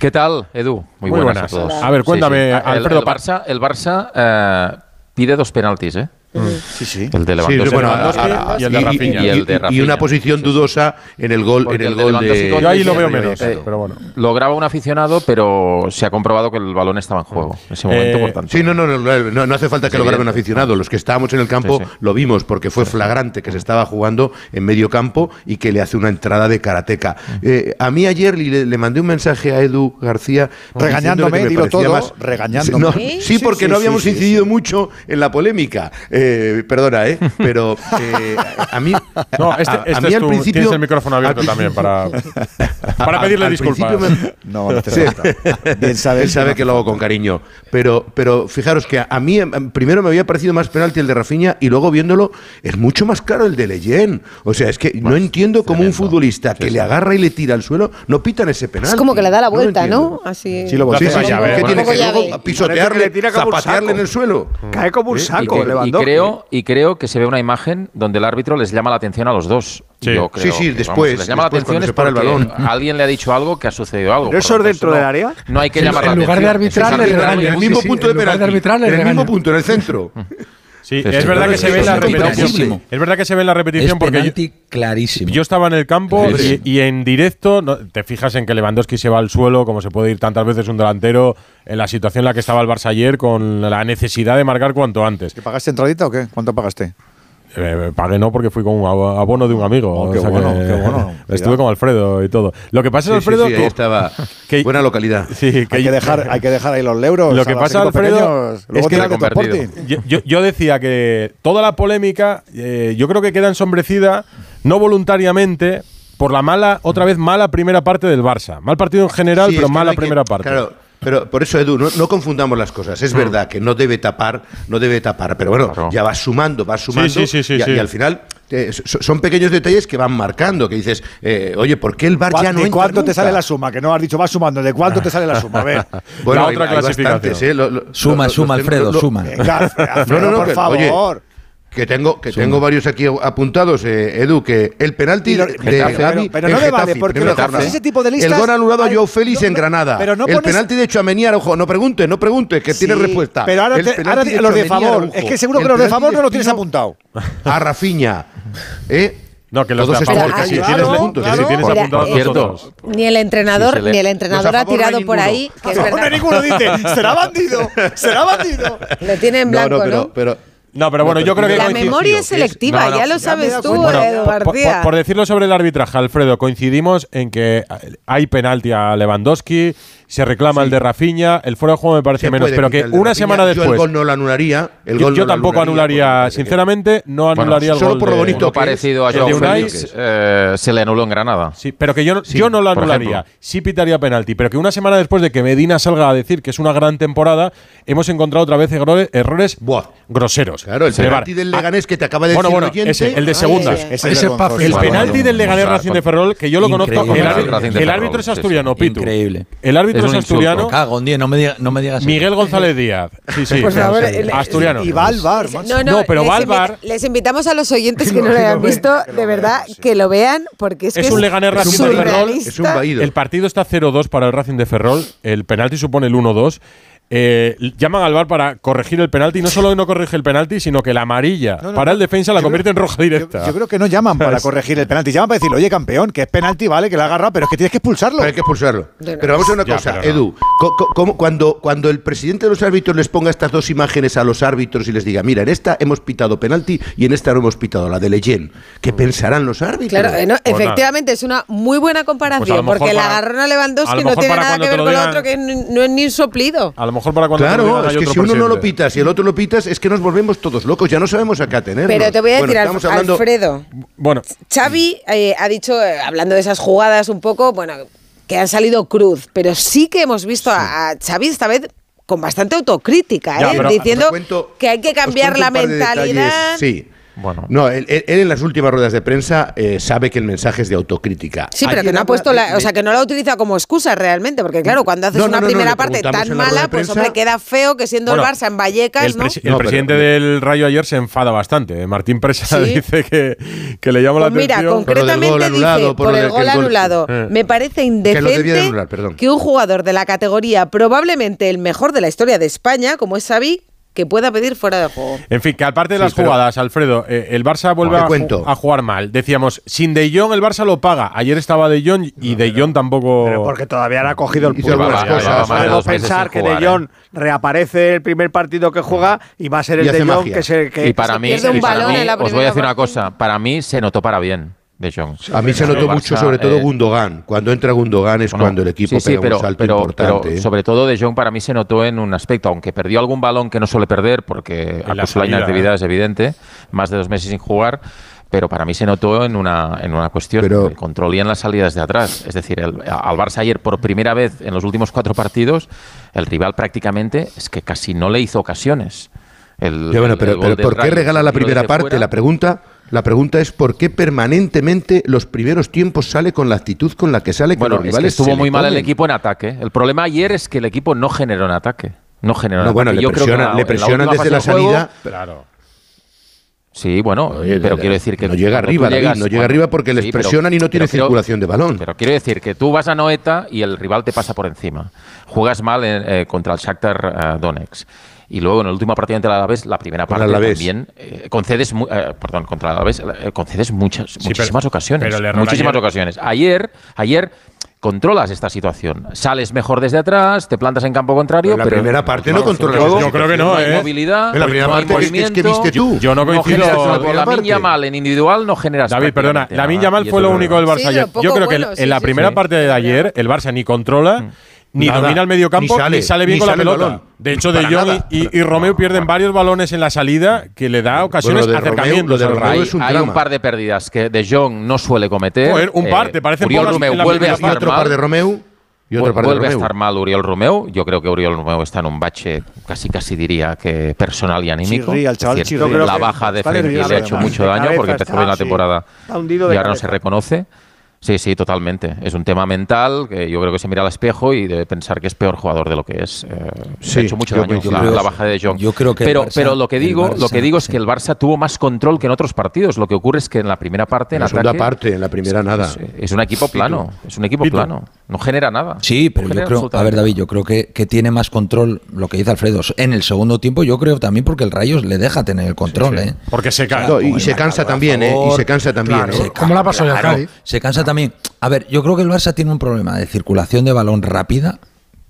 ¿Qué tal, Edu? Muy, buenas, a todos. A ver, cuéntame, Alfredo. El, Barça, el Barça eh, pide dos penaltis, ¿eh? Mm. El de Lewandowski. Y, el de Rafinha. Y, una posición dudosa en el gol, en el, gol de... Yo ahí lo veo menos, eh, pero bueno. Lo graba un aficionado, pero se ha comprobado que el balón estaba en juego. En ese momento, eh, por tanto. Sí, no, no, no, no hace falta que lo grabe un aficionado. Los que estábamos en el campo lo vimos porque fue flagrante que se estaba jugando en medio campo y que le hace una entrada de karateca. Mm. Eh, a mí ayer le, le, mandé un mensaje a Edu García regañándome, digo todo, regañándome. Sí, porque no habíamos incidido mucho en la polémica. Eh, perdona, ¿eh? Pero eh, a mí. No, a, este- mí este al principio. Tienes el micrófono abierto también para, para pedirle disculpas. No, no te sí. Él sabe, Él sabe que lo hago con cariño. Pero, pero fijaros que a, mí em, primero me había parecido más penalti el de Rafinha y luego viéndolo es mucho más caro el de Leyen. O sea, es que no entiendo cómo un futbolista que le agarra y le tira al suelo no pitan ese penalti. Es como que le da la vuelta, ¿no? ¿no? Así. Sí, lo sí, sí, que tiene que pisotearle, que zapatearle en el suelo. Cae como un saco, Lewandowski creo, y creo que se ve una imagen donde el árbitro les llama la atención a los dos. Sí, sí, después. Les llama después, la atención es para el balón. Alguien le ha dicho algo que ha sucedido algo. Eso es dentro del área? No hay que llamar la atención. En lugar de arbitrar. En el mismo punto de penalti. En el mismo punto, en el centro. Sí, es verdad, que se ve la repetición. Es verdad que se ve la repetición porque yo, clarísimo. yo estaba en el campo y, en directo te fijas en que Lewandowski se va al suelo, como se puede ir tantas veces un delantero en la situación en la que estaba el Barça ayer con la necesidad de marcar cuanto antes. ¿Que pagaste entradita o qué? ¿Cuánto pagaste? Eh, pagué no porque fui con un abono de un amigo. Oh, qué bueno, que, qué bueno. Estuve con Alfredo y todo. Lo que pasa, sí, Alfredo. Sí, que, estaba. Que, buena localidad. Hay, que dejar, hay que dejar ahí los euros. Lo que pasa, Alfredo. Es que yo, yo, yo, decía que toda la polémica, eh, yo creo que queda ensombrecida, no voluntariamente, por la mala, otra vez mala primera parte del Barça. Mal partido en general, sí, pero mala primera parte. Claro, pero por eso, Edu, no, confundamos las cosas. Es mm. verdad que no debe tapar, no debe tapar, pero bueno, ya vas sumando, vas sumando. Y, al final eh, son pequeños detalles que van marcando, que dices, eh, oye, ¿por qué el bar ya no ¿De cuánto te sale la suma? Que no has dicho, va sumando, ¿de cuánto te sale la suma? A ver. Bueno, otra hay, clasificación. Hay ¿eh? lo, suma, suma, Alfredo, suma. No, no, por favor. Que tengo, que tengo varios aquí apuntados, eh, Edu, que el penalti de Getafe, pero, no me vale, porque Getafe, ese tipo de listas, El gol anulado a Joe Félix en Granada. Pero no el penalti de Chouamenier, ojo, no preguntes, no preguntes, que tiene respuesta. Pero ahora, te, ahora los de favor, es que seguro que los de favor no lo tienes apuntado. A Rafiña, ¿eh? No, que los de favor, que si tienes, puntos, si tienes Mira, dos. Eh, ni el entrenador, ni el entrenador ha tirado por ahí. No, es ninguno dice, será bandido, será bandido. Lo tiene en blanco, ¿no? Pero, no, pero bueno, yo creo que... La memoria es selectiva, ya lo sabes ya tú, bueno, Eduardo por, decirlo sobre el arbitraje, Alfredo, coincidimos en que hay penalti a Lewandowski, se reclama el de Rafiña, el fuera de juego me parece menos, pero que una semana después. Yo el gol no lo anularía. Yo, tampoco anularía, sinceramente, no anularía bueno, el solo gol. Solo por lo bonito parecido a Joe Félix, eh, se le anuló en Granada. Sí, pero que yo, no, yo no lo anularía. Sí pitaría penalti, pero que una semana después de que Medina salga a decir que es una gran temporada, hemos encontrado otra vez errores, groseros. Claro, el penalti del Leganés que te acaba de bueno, decir bueno, ese, el de ah, segunda. El penalti del Leganés Racing de Ferrol, que yo lo conozco, el árbitro es asturiano, Pitu. Increíble. El árbitro es, pues un asturiano. Insulto. Cago, tío, no me, diga, no me digas. Miguel González Díaz. Sí, sí. Pues a ver, el, asturiano. Y Valvar. No, no, no, pero Valvar. Invi les invitamos a los oyentes que no, lo hayan visto, de verdad, sí. que lo vean, porque es, es que. Un es un Leganés Racing de Ferrol. Es un vaído. El partido está 0-2 para el Racing de Ferrol. El penalti supone el 1-2. Eh, llaman al VAR para corregir el penalti. No solo que no corrige el penalti, sino que la amarilla para el defensa la convierte en roja directa. Yo, creo que no llaman para corregir el penalti. Llaman para decir, oye, campeón, que es penalti, vale, que la agarra, pero es que tienes que expulsarlo. Pero que expulsarlo. Pero vamos a una cosa, Edu. Cuando, cuando el presidente de los árbitros les ponga estas dos imágenes a los árbitros y les diga, mira, en esta hemos pitado penalti y en esta no hemos pitado, la de Leyen, ¿qué pensarán los árbitros? Claro, eh, pues efectivamente, es una muy buena pues comparación, porque para, la agarrona Lewandowski no tiene nada que ver con lo otro, que no es ni un soplido. A lo mejor para cuando Claro, es que si uno no lo pitas y el otro lo pitas, es que nos volvemos todos locos, ya no sabemos a qué atenernos. Pero te voy a decir, bueno, Alf hablando... Alfredo. Bueno. Xavi eh, ha dicho, eh, hablando de esas jugadas un poco, bueno, que han salido cruz, pero sí que hemos visto a Xavi esta vez con bastante autocrítica, ¿eh? diciendo que hay que cambiar la mentalidad. Sí. Bueno. No, él, en las últimas ruedas de prensa eh, sabe que el mensaje es de autocrítica. Sí, pero que no ha puesto la, o sea, que no la utiliza como excusa realmente, porque claro, cuando haces una primera parte tan mala, prensa, pues hombre, queda feo que siendo el Barça en Vallecas, el, el presidente eh, del Rayo ayer se enfada bastante. Eh. Martín Presa dice que, le llama pues la atención. Mira, concretamente por anulado, dice, por, por el gol, anulado, me parece indecente que, que un jugador de la categoría, probablemente el mejor de la historia de España, como es Xavi, que pueda pedir fuera de juego. En fin, que aparte de las jugadas, Alfredo, eh, el Barça vuelve a, jugar mal. Decíamos, sin De Jong el Barça lo paga. Ayer estaba De Jong y De Jong tampoco. Porque todavía no ha cogido el punto. Podemos pensar que De Jong eh. reaparece el primer partido que juega y va a ser el De Jong que se que y para mí, pierde un Os voy a decir una cosa, para mí se notó para bien de Jong. A mí se notó mucho, sobre todo eh, Gundogan. Cuando entra Gundogan es cuando el equipo sí, sí, pero, un salto importante. ¿eh? Sobre todo de Jong para mí se notó en un aspecto, aunque perdió algún balón que no suele perder, porque en a inactividad ¿eh? es evidente, más de dos meses sin jugar pero para mí se notó en una, en una cuestión pero, las salidas de atrás. Es decir, el, al Barça ayer, por primera vez en los últimos cuatro partidos, el rival prácticamente es que casi no le hizo ocasiones. Pero, ¿por qué regala la primera parte? La pregunta la pregunta es por qué permanentemente los primeros tiempos sale con la actitud con la que sale bueno, con los rivales. Estuvo muy mal el equipo en ataque. El problema ayer es que el equipo no generó en ataque. No generó. No, bueno, le, creo que la, presionan desde la salida. claro. Sí, bueno, pero quiero decir que. No llega arriba, David, no llega arriba porque les presionan y no tiene circulación de balón. Pero quiero decir que tú vas a Noeta y el rival te pasa por encima. Juegas mal eh, eh contra el Shakhtar uh, Donetsk. Y luego en la última partida ante el Alavés, la primera parte también eh, concedes, eh, perdón, contra el Alavés eh, concedes muchas, sí, muchísimas pero, ocasiones, pero muchísimas ocasiones. Ayer, ayer controlas esta situación. Sales mejor desde atrás, te plantas en campo contrario. Pero la primera parte no, no. Yo creo que no, ¿eh? movilidad, la primera no parte movimiento, es que viste tú. Yo, no coincido. Con la Minya Mal en individual no generas. David, perdona. La Minya Mal fue lo único del Barça ayer. Yo creo que en la primera parte de ayer el Barça ni controla. Mm. Ni Nada. domina el medio campo, Ni sale, ni sale bien ni con la sale el pelota. balón. De hecho, De Jong y, y Romeo pierden varios balones en la salida que le da ocasiones Bueno, de acercamientos. lo de es un hay un par de pérdidas que De Jong no suele cometer. Joder, un par, ¿te parecen Oriol pocas Romeu en la vuelve a estar Y otro mal. par de Romeu. Y otra Vu- parte vuelve a Romeu. estar mal Uriol Romeu. Yo creo que Uriol Romeu está en un bache, casi casi diría que personal y anímico. Chirría, el chaval creo la baja de Frenkie le ha hecho mucho De daño porque empezó bien la temporada y de ahora no se reconoce. Sí, sí, totalmente. Es un tema mental que yo creo que se mira al espejo y debe pensar que es peor jugador de lo que es. Eh, Sí, ha hecho mucho daño yo la, creo- la baja de Jong. yo creo que el pero, Barça- pero lo que el digo, lo Barça, que digo es que el Barça tuvo más control que en otros partidos. Lo que ocurre es que en la primera parte, en En la segunda parte, en la primera nada. es, es un equipo plano. Es un equipo Pito. plano. No genera nada. Sí, pero No yo creo, a ver David, yo creo que, que tiene más control lo que dice Alfredo. En el segundo tiempo yo creo también porque el Rayos le deja tener el control, ¿eh? Porque se. No, y se cansa también, ¿eh? Y se cansa también, Claro, ¿eh? se Claro, Se cansa también. A ver, yo creo que el Barça tiene un problema de circulación de balón rápida.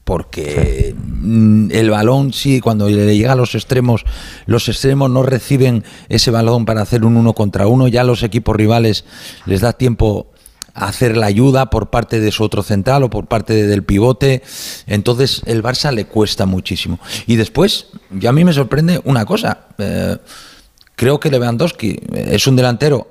Porque mm, el balón, sí, cuando le llega a los extremos, los extremos no reciben ese balón para hacer un uno contra uno. Ya los equipos rivales les da tiempo a hacer la ayuda por parte de su otro central o por parte de- del pivote. Entonces el Barça le cuesta muchísimo. Y después, ya a mí me sorprende una cosa. Eh, creo que Lewandowski eh, es un delantero.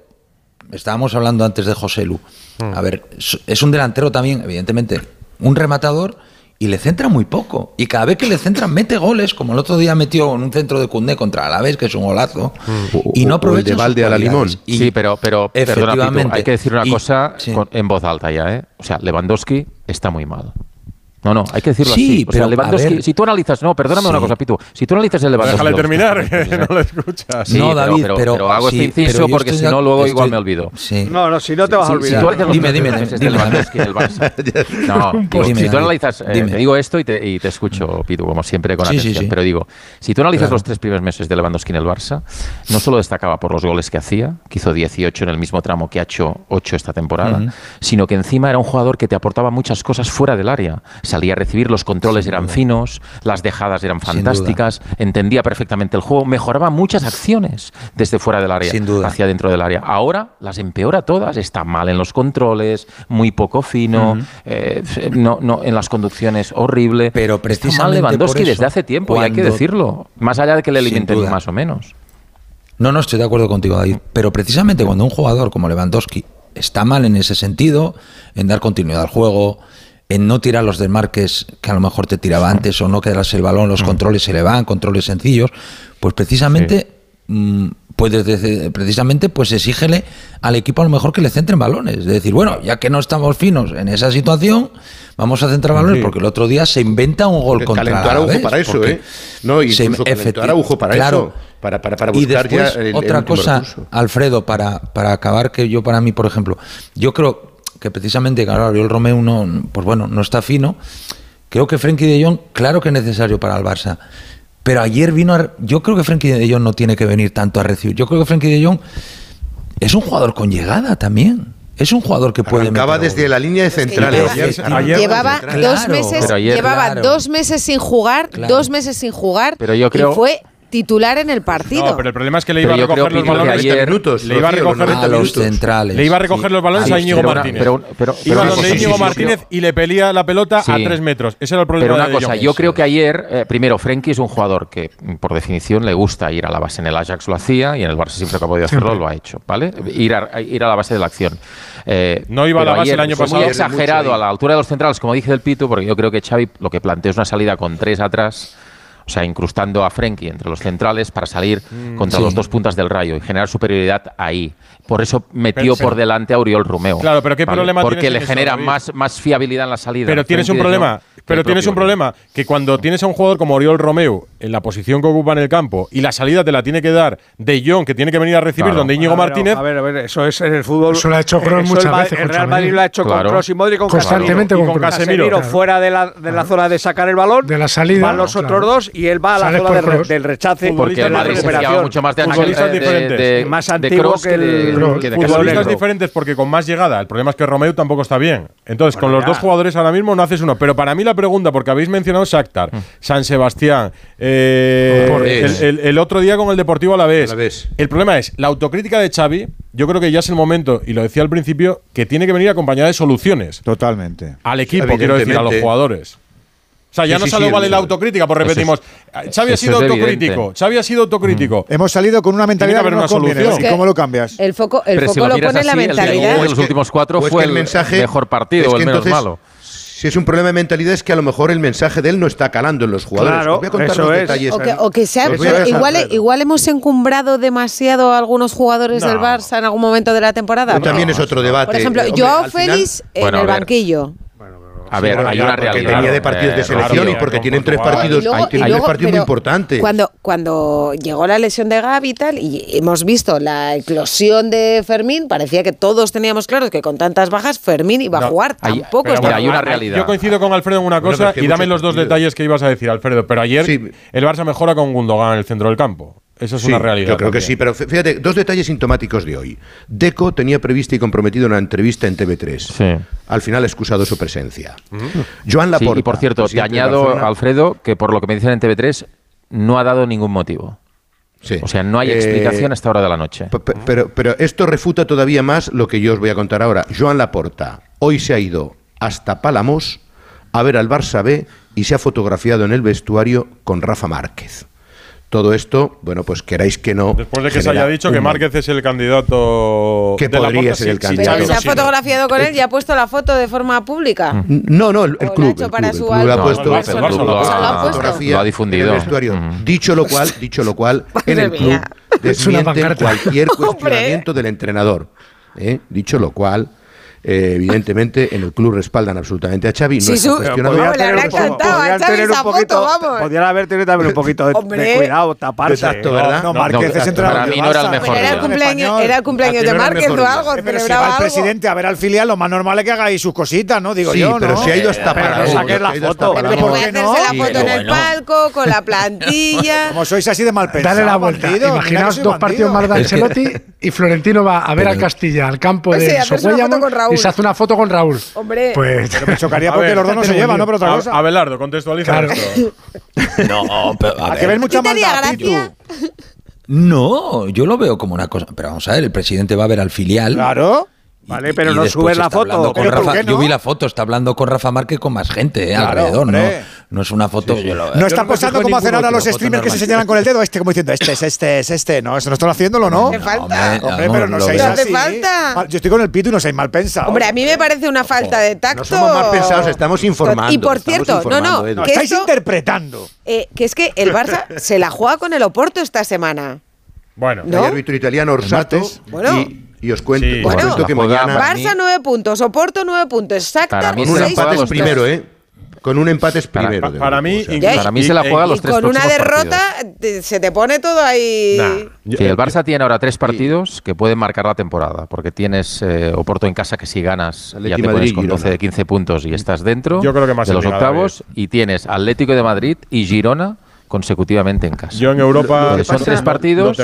Estábamos hablando antes de José Lu. A ver, es- un delantero también, evidentemente, un rematador y le centra muy poco. Y cada vez que le centran, mete goles, como el otro día metió en un centro de Cundé contra Alavés, que es un golazo. Y no aprovecha sus cualidades. Y sí, pero, pero perdona, Pitu, efectivamente. hay que decir una Y- cosa sí. con- en voz alta ya, ¿eh? O sea, Lewandowski está muy mal. No, no, hay que decirlo Sí, así. O pero, Lewandowski, si tú analizas, no, perdóname una cosa, Pitu, si tú analizas el Lewandowski. Déjale terminar, que no lo escuchas. Sí, No, David, pero, pero- pero hago sí, este inciso porque si no luego igual me olvido. Sí. No, no, si no te vas a olvidar. Si tú analizas los Dime, tres dime, primeros meses dime, el Barça. No, digo, Dime, si tú analizas, eh, te digo esto y te, y te escucho, Pitu, como siempre, con atención. Pero digo, si tú analizas Claro. los tres primeros meses de Lewandowski en el Barça, no solo destacaba por los goles que hacía, que hizo 18 en el mismo tramo que ha hecho 8 esta temporada, sino que encima era un jugador que te aportaba muchas cosas fuera del área. Salía a recibir, los controles eran finos, las dejadas eran fantásticas, entendía perfectamente el juego, mejoraba muchas acciones desde fuera del área Sin duda. hacia dentro del área. Ahora las empeora todas, está mal en los controles, muy poco fino, eh, no, no, en las conducciones horrible. Pero Está mal precisamente Lewandowski eso, desde hace tiempo y hay que decirlo. Más allá de que le alimenten más o menos. No, no, estoy de acuerdo contigo, David. Pero precisamente cuando un jugador como Lewandowski está mal en ese sentido, en dar continuidad al juego, en no tirar los desmarques que a lo mejor te tiraba antes o no quedarse el balón, los controles se le van, controles sencillos, pues precisamente, mm, pues desde- precisamente, pues exígele al equipo a lo mejor que le centren balones. Es decir, bueno, ya que no estamos finos en esa situación, vamos a centrar balones, Sí. porque el otro día se inventa un gol Porque contra para eso, ¿eh? No, se- incluso calentó efecti- Araujo para claro. eso. Para, para, para y buscar después, ya el, otra cosa, recurso. Alfredo, para, para acabar, que yo para mí, por ejemplo, yo creo que precisamente, claro, el Romeo no, pues bueno, no está fino. Creo que Frenkie de Jong, claro que es necesario para el Barça. Pero ayer vino, a- yo creo que Frenkie de Jong no tiene que venir tanto a recibir. Yo creo que Frenkie de Jong es un jugador con llegada también. Es un jugador que puede Acaba meter desde la línea de centrales. llevaba dos meses, llevaba dos meses sin jugar, Claro. dos meses sin jugar Pero yo creo- y fue titular en el partido. No, pero el problema es que le Pero iba a recoger los Pitu, balones. ayer- minutos, le iba a recoger los a 90 los centrales. Le iba a recoger Sí. los balones a. Íñigo Martínez. pero- pero- pero Iba donde Íñigo sí, Martínez y le pelía la pelota a tres metros. Ese era el problema Pero una de cosa, yo creo que ayer, eh, primero, Frenkie es un jugador que, por definición, le gusta ir a la base. En el Ajax lo hacía y en el Barça siempre que ha podido hacerlo lo ha hecho, ¿vale? Ir a, ir a la base de la acción. Eh, No iba a la base ayer el año pasado. Muy mucho exagerado a la altura de los centrales, como dije del Pito, porque yo creo que Xavi lo que plantea es una salida con tres atrás. O sea, incrustando a Frenkie entre los centrales para salir contra sí. los dos puntas del rayo y generar superioridad ahí. Por eso metió Pero- por delante a Uriol Romeo. Claro, pero ¿qué problema Porque tienes le eso, genera David? más, más fiabilidad en la salida. Pero tienes un Frenkie problema, pero tienes un problema que cuando tienes a un jugador como Oriol Romeu en la posición que ocupa en el campo y la salida te la tiene que dar De Jong, que tiene que venir a recibir Claro. donde Íñigo A ver, Martínez, A ver, a ver, eso es en el fútbol. Eso lo ha hecho Kroos Eso muchas el veces El con Real. Madrid lo ha hecho Claro. con Kroos y Modric con Constantemente Casemiro. con con Kroos. Casemiro. Claro. fuera de la, de la zona de sacar el balón. De la salida, Van los claro. otros dos y él va a la zona por de re- Kroos. del rechace. Porque el la Madrid se mucho más de Futbolistas de- diferentes. de- Más de antiguo que el- que de futbolistas Casemiro. diferentes porque con más llegada. El problema es que Romeu tampoco está bien. Entonces, con los ya. dos jugadores ahora mismo no haces uno. Pero para mí la pregunta, porque habéis mencionado Shakhtar, Mm. San Sebastián, eh, el, el- el otro día con el Deportivo Alavés. Alavés. El problema es la autocrítica de Xavi. Yo creo que ya es el momento, y lo decía al principio, que tiene que venir acompañada de soluciones Totalmente. al equipo, quiero decir, a los jugadores sea, ya no sí, solo sí, vale la autocrítica, pues repetimos. Es, Xavi, ha sido autocrítico, Xavi ha sido autocrítico. Mm. Hemos salido con una mentalidad que haber una solución. ¿Y cómo lo cambias? El foco, el foco si lo, lo, pone la mentalidad. El los últimos cuatro fue el, mensaje, mejor partido, el menos malo si es un problema de mentalidad es que a lo mejor el mensaje de él no está calando en los jugadores. Claro, voy a contar los detalles. O que, sea, igual, igual, hemos encumbrado demasiado a algunos jugadores del Barça en algún momento de la temporada. Pero también es otro debate. Por ejemplo, Hombre, Joao Félix en el banquillo. A ver, hay una realidad. Porque tenía de partidos de eh, selección y porque tienen tres partidos, hay, luego, tres partidos muy importantes. Cuando, cuando llegó la lesión de Gaby y tal, y hemos visto la eclosión de Fermín, parecía que todos teníamos claro que con tantas bajas Fermín iba a jugar. Tampoco es hay una realidad. Yo coincido con Alfredo en una cosa y dame los dos detalles que ibas a decir, Alfredo. Pero ayer el Barça mejora con Gundogan en el centro del campo. Eso es una realidad. Yo creo que sí, pero fíjate, dos detalles sintomáticos de hoy. Deco tenía prevista y comprometido una entrevista en TV3. Al final ha excusado su presencia. Joan Laporta. Y por cierto, te añado, Alfredo, que por lo que me dicen en TV3, no ha dado ningún motivo. O sea, no hay eh, explicación eh, a esta hora de la noche. Pero, pero esto refuta todavía más lo que yo os voy a contar ahora. Joan Laporta hoy se ha ido hasta Palamos a ver al Barça B y se ha fotografiado en el vestuario con Rafa Márquez. Todo esto, bueno, pues queráis que no. Después de que se haya dicho que Márquez es el candidato. Que podría ser el candidato. Se ha fotografiado con él y ha puesto la foto de forma pública. No, no, el, club. Lo ha puesto. Lo ha difundido. Dicho lo cual, dicho lo cual, en el club desmienten cualquier cuestionamiento del entrenador. ¿eh? Dicho lo cual, eh, evidentemente en el club respaldan absolutamente a Xavi. No sí, su, podría tener, le encantado a Xavi esa poquito, foto, vamos. Podría haber tenido también un poquito de, de cuidado, taparse. Exacto, ¿verdad? No, Márquez no, es Para mí no era el mejor. Era el cumpleaños, era el cumpleaños de Márquez o algo, pero si va el presidente a ver al filial, lo más normal es que hagáis sus cositas, ¿no? Digo sí, yo, pero si ha ido hasta para... no saques la foto. ¿Por qué no? la foto en el palco, con la plantilla... Como sois así de mal pensado. Dale la vuelta. Imaginaos dos partidos más de Ancelotti y Florentino va a ver a Castilla, al campo de Soguéllamo, se hace una foto con Raúl. Hombre. Pues me chocaría porque los dos no se llevan, ¿no? Pero otra cosa. Abelardo, contextualiza no, pero a, a ver. mucha No, yo lo veo como una cosa. Pero vamos a ver, el presidente va a ver al filial. Claro. Vale, pero no subes la foto. Yo vi la foto, está hablando con Rafa Márquez con más gente ¿eh? alrededor, ¿no? ¿no? es una foto. No está no posando como hacen ahora los streamers que se señalan con el dedo, este como diciendo, este es este, es este. No, eso no están haciéndolo, ¿no? No, falta. Hombre, pero no, seáis falta. Yo estoy con el pito y no seáis mal pensado Hombre, a mí me parece una falta de tacto. No somos mal pensados, estamos informando. Y por cierto, no, no. Que estáis interpretando. Eh, que es que el Barça se la juega con el Oporto esta semana. Bueno, el árbitro italiano Orsato. Bueno. Y os cuento, que mañana. Barça 9 puntos, Oporto 9 puntos, exacta Con un empate es primero, ¿eh? Con un empate es primero. Para, para mí, para mí se la juega y, los tres. Y con una derrota se te pone todo ahí. Nah. El eh, Barça tiene ahora tres partidos que pueden marcar la temporada, porque tienes eh, Oporto en casa que si ganas ya te Madrid, pones con 12 de 15 puntos y estás dentro Yo creo que más de los octavos, y tienes Atlético de Madrid y Girona consecutivamente en casa. Yo en Europa son tres partidos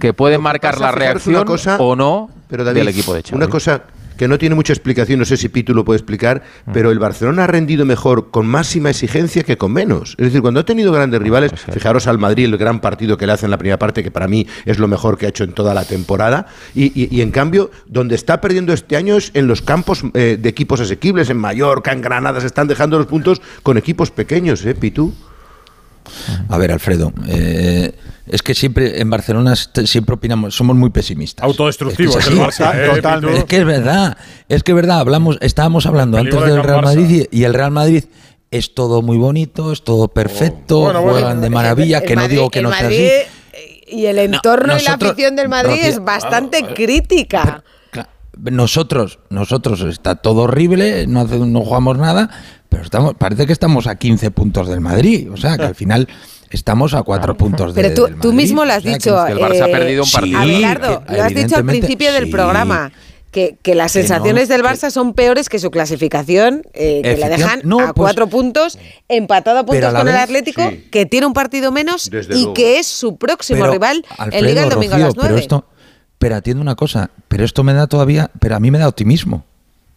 que pueden marcar la reacción o no pero David, del equipo de Xavi. Una cosa que no tiene mucha explicación, no sé si Pitu lo puede explicar, mm. pero el Barcelona ha rendido mejor con máxima exigencia que con menos. Es decir, cuando ha tenido grandes rivales, pues, fijaros al Madrid, el gran partido que le hace en la primera parte, que para mí es lo mejor que ha hecho en toda la temporada, y, y, en cambio, donde está perdiendo este año es en los campos eh, de equipos asequibles, en Mallorca, en Granada, se están dejando los puntos con equipos pequeños, ¿eh, Pitu? A ver, Alfredo, eh, es que siempre en Barcelona siempre opinamos, somos muy pesimistas. Autodestructivos, es totalmente. es que es verdad, es que es verdad, hablamos, estábamos hablando antes del Real Madrid y, el Real Madrid es todo muy bonito, es todo perfecto, juegan de maravilla, que no digo que no sea así. Eh, y el entorno y la afición del Madrid es bastante crítica nosotros, nosotros está todo horrible, no, hace, no jugamos nada, pero estamos, parece que estamos a 15 puntos del Madrid. O sea, que al final estamos a cuatro puntos de, del Madrid, Pero tú mismo lo has dicho. Que el Barça ha eh, perdido un partido. Sí, Abelardo, lo has dicho al principio del programa. Que, que las sensaciones del Barça son peores que su clasificación, eh, que la dejan a pues, cuatro puntos, empatado a puntos con el Atlético, que tiene un partido menos y que es su próximo rival Alfredo, el Liga el domingo a las nueve pero atiendo una cosa, pero esto me da todavía, pero a mí me da optimismo.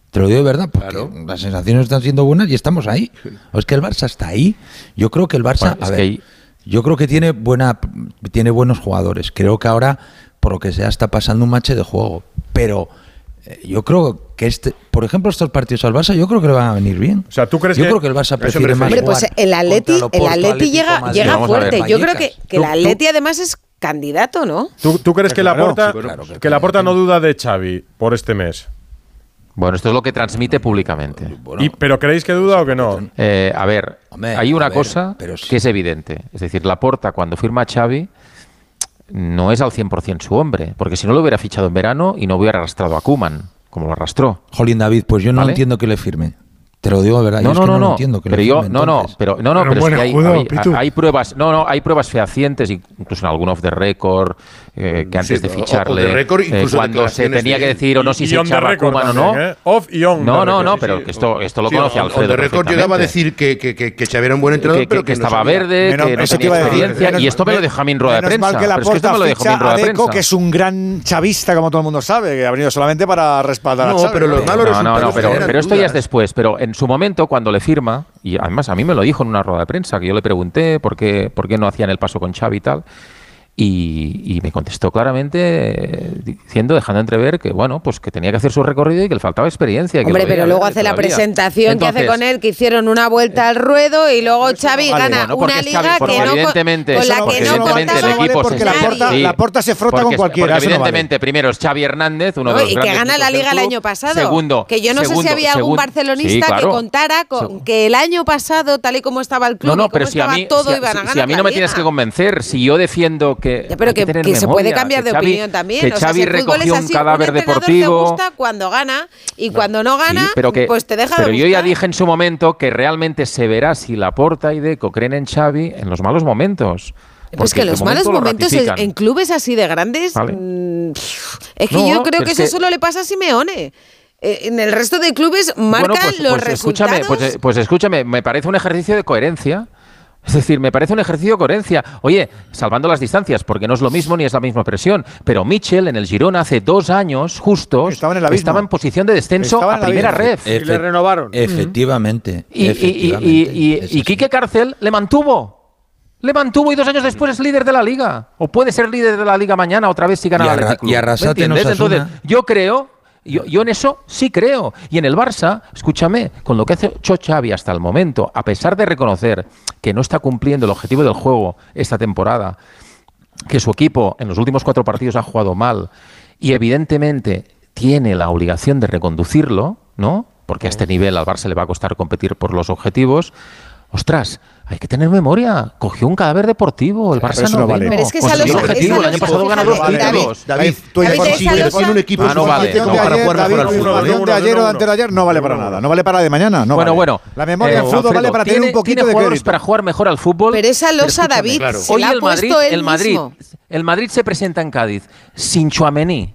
Te lo digo de verdad, porque claro. las sensaciones están siendo buenas y estamos ahí. O es que el Barça está ahí. Yo creo que el Barça, a ver, yo creo que tiene buena, tiene buenos jugadores. Creo que ahora, por lo que sea, está pasando un mache de juego. Pero eh, yo creo que este, por ejemplo, estos partidos al Barça, yo creo que le van a venir bien. O sea, ¿tú crees yo que creo que el Barça prefiere más. Hombre, pues el Atleti, llega, llega fuerte. Yo creo que, que el Atleti además es candidato, ¿no? ¿Tú, tú crees que, la porta, que la no duda de Xavi por este mes? Bueno, esto es lo que transmite públicamente. ¿Y, ¿Pero creéis que duda o que no? Eh, a ver, hay una cosa que es evidente. Es decir, Laporta cuando firma Xavi no es al 100% su hombre, porque si no lo hubiera fichado en verano y no hubiera arrastrado a Kuman, como lo arrastró. Jolín David, pues yo no entiendo que le firme. Te lo digo de verdad. No, yo no, es que no, no, no, entiendo que pero lo yo, no, no, pero no, no, pero, pero es que hay, hay, hay, pruebas, no, no, hay pruebas fehacientes, incluso en algún off the record, eh, mm, que antes sí, de ficharle, record, eh, cuando se tenía que decir o no si se echaba Kuman o no. Eh. Off y on. No, no, no, pero que esto, esto lo sí, conoce Alfredo. de récord llegaba a decir que, que, que, que Xavi era un buen entrenador, que, pero que, estaba no verde, menos, que no tenía experiencia. Menos, y esto me lo dejó a mí en rueda de prensa. Que la pero es que esto me lo dejó a mí en rueda de prensa. que es un gran chavista, como todo el mundo sabe, que ha venido solamente para respaldar no, a Xavi. Pero los malos no, no, no, pero, esto ya es después. Pero en su momento, cuando le firma, y además a mí me lo dijo en una rueda de prensa, que yo le pregunté por qué, por qué no hacían el paso con Xavi y tal. Y, y, me contestó claramente eh, diciendo, dejando entrever que bueno, pues que tenía que hacer su recorrido y que le faltaba experiencia. Hombre, que pero había, luego hace todavía. la presentación Entonces, que hace con él, que hicieron una vuelta al ruedo y luego Xavi vale, gana una liga Xavi, que no evidentemente, con la que no evidentemente el equipo vale la, porta, sí, la se frota porque, con cualquiera. evidentemente, vale. primero es Xavi Hernández, uno de los y grandes que gana la liga el año pasado. Segundo, que yo no segundo, sé si había algún segundo, barcelonista sí, claro, que contara con que el año pasado, tal y como estaba el club, no, no, pero si a mí, si a mí no me tienes que convencer, si yo defiendo que. Ya, pero que, que, tener que memoria, se puede cambiar de Xavi, opinión también. Que o sea, Xavi si recogió un así, cadáver un deportivo. Te gusta cuando gana y no, cuando no gana, sí, pero que, pues te deja Pero de yo ya dije en su momento que realmente se verá si Laporta y Deco creen en Xavi en los malos momentos. Pues que los momento malos lo momentos en, clubes así de grandes. Vale. Mm, es que no, yo creo que eso solo le pasa a Simeone eh, en el resto de clubes marcan bueno, pues, los pues, resultados. Escúchame, pues, pues, escúchame, me parece un ejercicio de coherencia es decir, me parece un ejercicio de coherencia. Oye, salvando las distancias, porque no es lo mismo ni es la misma presión. Pero Mitchell en el Girona hace dos años, justo, estaba en, estaba en posición de descenso a primera red. Y le renovaron. Efectivamente. Y, y, Quique Cárcel le mantuvo. Le mantuvo y dos años después es líder de la liga. O puede ser líder de la liga mañana otra vez si gana la Club. Y Arrasate Entonces, yo creo yo, en eso sí creo. Y en el Barça, escúchame, con lo que hace Xavi hasta el momento, a pesar de reconocer que no está cumpliendo el objetivo del juego esta temporada, que su equipo en los últimos cuatro partidos ha jugado mal y evidentemente tiene la obligación de reconducirlo, ¿no? Porque a este nivel al Barça le va a costar competir por los objetivos. Ostras, hay que tener memoria. Cogió un cadáver deportivo, el Barça no, vale. Pero es que el objetivo, el año pasado ganó dos títulos. David, tú en un equipo. Ah, no vale. para jugar David, al fútbol. de ayer o antes de ayer no vale para nada. No vale para de mañana. No bueno, bueno. La memoria del eh, fútbol vale para tener un poquito de jugadores para jugar mejor al fútbol. Pero esa losa, David, hoy el Madrid, el Madrid, el Madrid se presenta en Cádiz sin Chuamení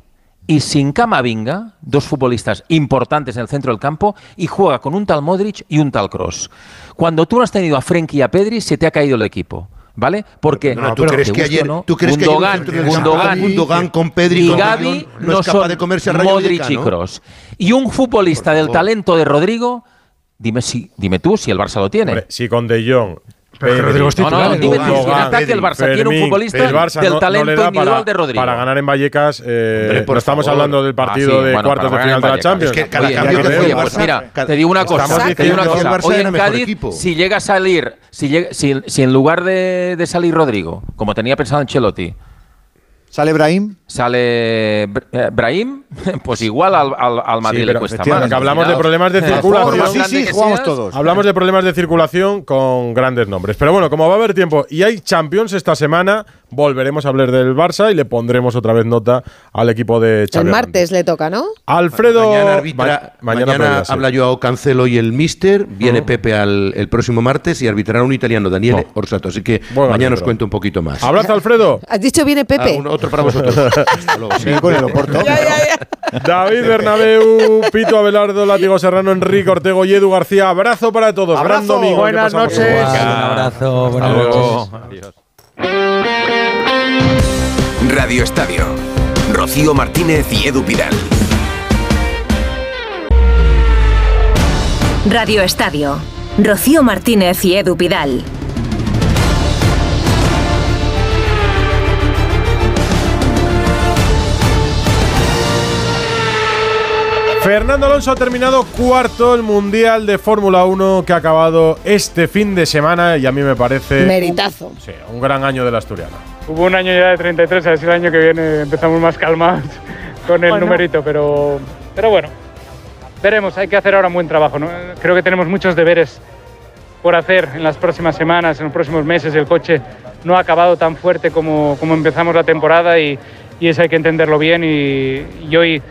y sin Camavinga, dos futbolistas importantes en el centro del campo, y juega con un tal Modric y un tal Cross. Cuando tú no has tenido a Frenkie y a Pedri, se te ha caído el equipo. ¿Vale? Porque no, ¿tú, crees que ayer, no, ¿tú crees que ayer Gundogan, con Pedri y con no, es capaz de comerse a Modric y Cross. Y un futbolista del talento de Rodrigo, dime si dime tú si el Barça lo tiene. Si con De Jong Pedri. Rodrigo es titular. No, no, dime tú, en ataque el Barça Fermín, tiene un futbolista el Barça del talento no, no individual para, de Rodrigo. Para ganar en Vallecas, eh, André, no estamos favor. hablando del ah, partido ah, sí, de bueno, cuartos de final de la Champions. Es que cada oye, cambio que oye, pues mira, te digo una cosa, te digo una cosa. Hoy en Cádiz, si llega a salir, si, llega, si, si en lugar de, de salir Rodrigo, como tenía pensado Ancelotti, ¿Sale Brahim? Sale eh, Brahim, pues igual al, al, Madrid le cuesta más. Hablamos de problemas de circulación. Sí, sí, jugamos todos. Hablamos de problemas de circulación con grandes nombres. Pero bueno, como va a haber tiempo y hay Champions esta semana, volveremos a hablar del Barça y le pondremos otra vez nota al equipo de Xavi El martes le toca, ¿no? Alfredo. Mañana, arbitra, mañana, habla sí. Joao Cancelo y el Mister. Viene. Pepe al, el próximo martes y arbitrará un italiano, Daniele no. Orsato. Así que mañana os cuento un poquito más. Abrazo, Alfredo. ¿Has dicho viene Pepe? otro para vosotros. Con el Oporto. Ya, ya, ya. David Bernabeu, Pito Abelardo, Látigo Serrano, Enrique Ortego y Edu García. Abrazo para todos. Abrazo. Gran domingo. Buenas noches. Un abrazo. Hasta buenas luego. noches. Adiós. Radio Estadio. Rocío Martínez y Edu Pidal. Radio Estadio. Rocío Martínez y Edu Pidal. Fernando Alonso ha terminado cuarto el Mundial de Fórmula 1 que ha acabado este fin de semana y a mí me parece Meritazo. sí, un gran año del asturiano. Hubo un año ya de 33, a ver si el año que viene empezamos más calmados con el Bueno. numerito, pero, pero bueno. veremos, hay que hacer ahora un buen trabajo. ¿no? Creo que tenemos muchos deberes por hacer en las próximas semanas, en los próximos meses. El coche no ha acabado tan fuerte como, como empezamos la temporada y, y eso hay que entenderlo bien y, y hoy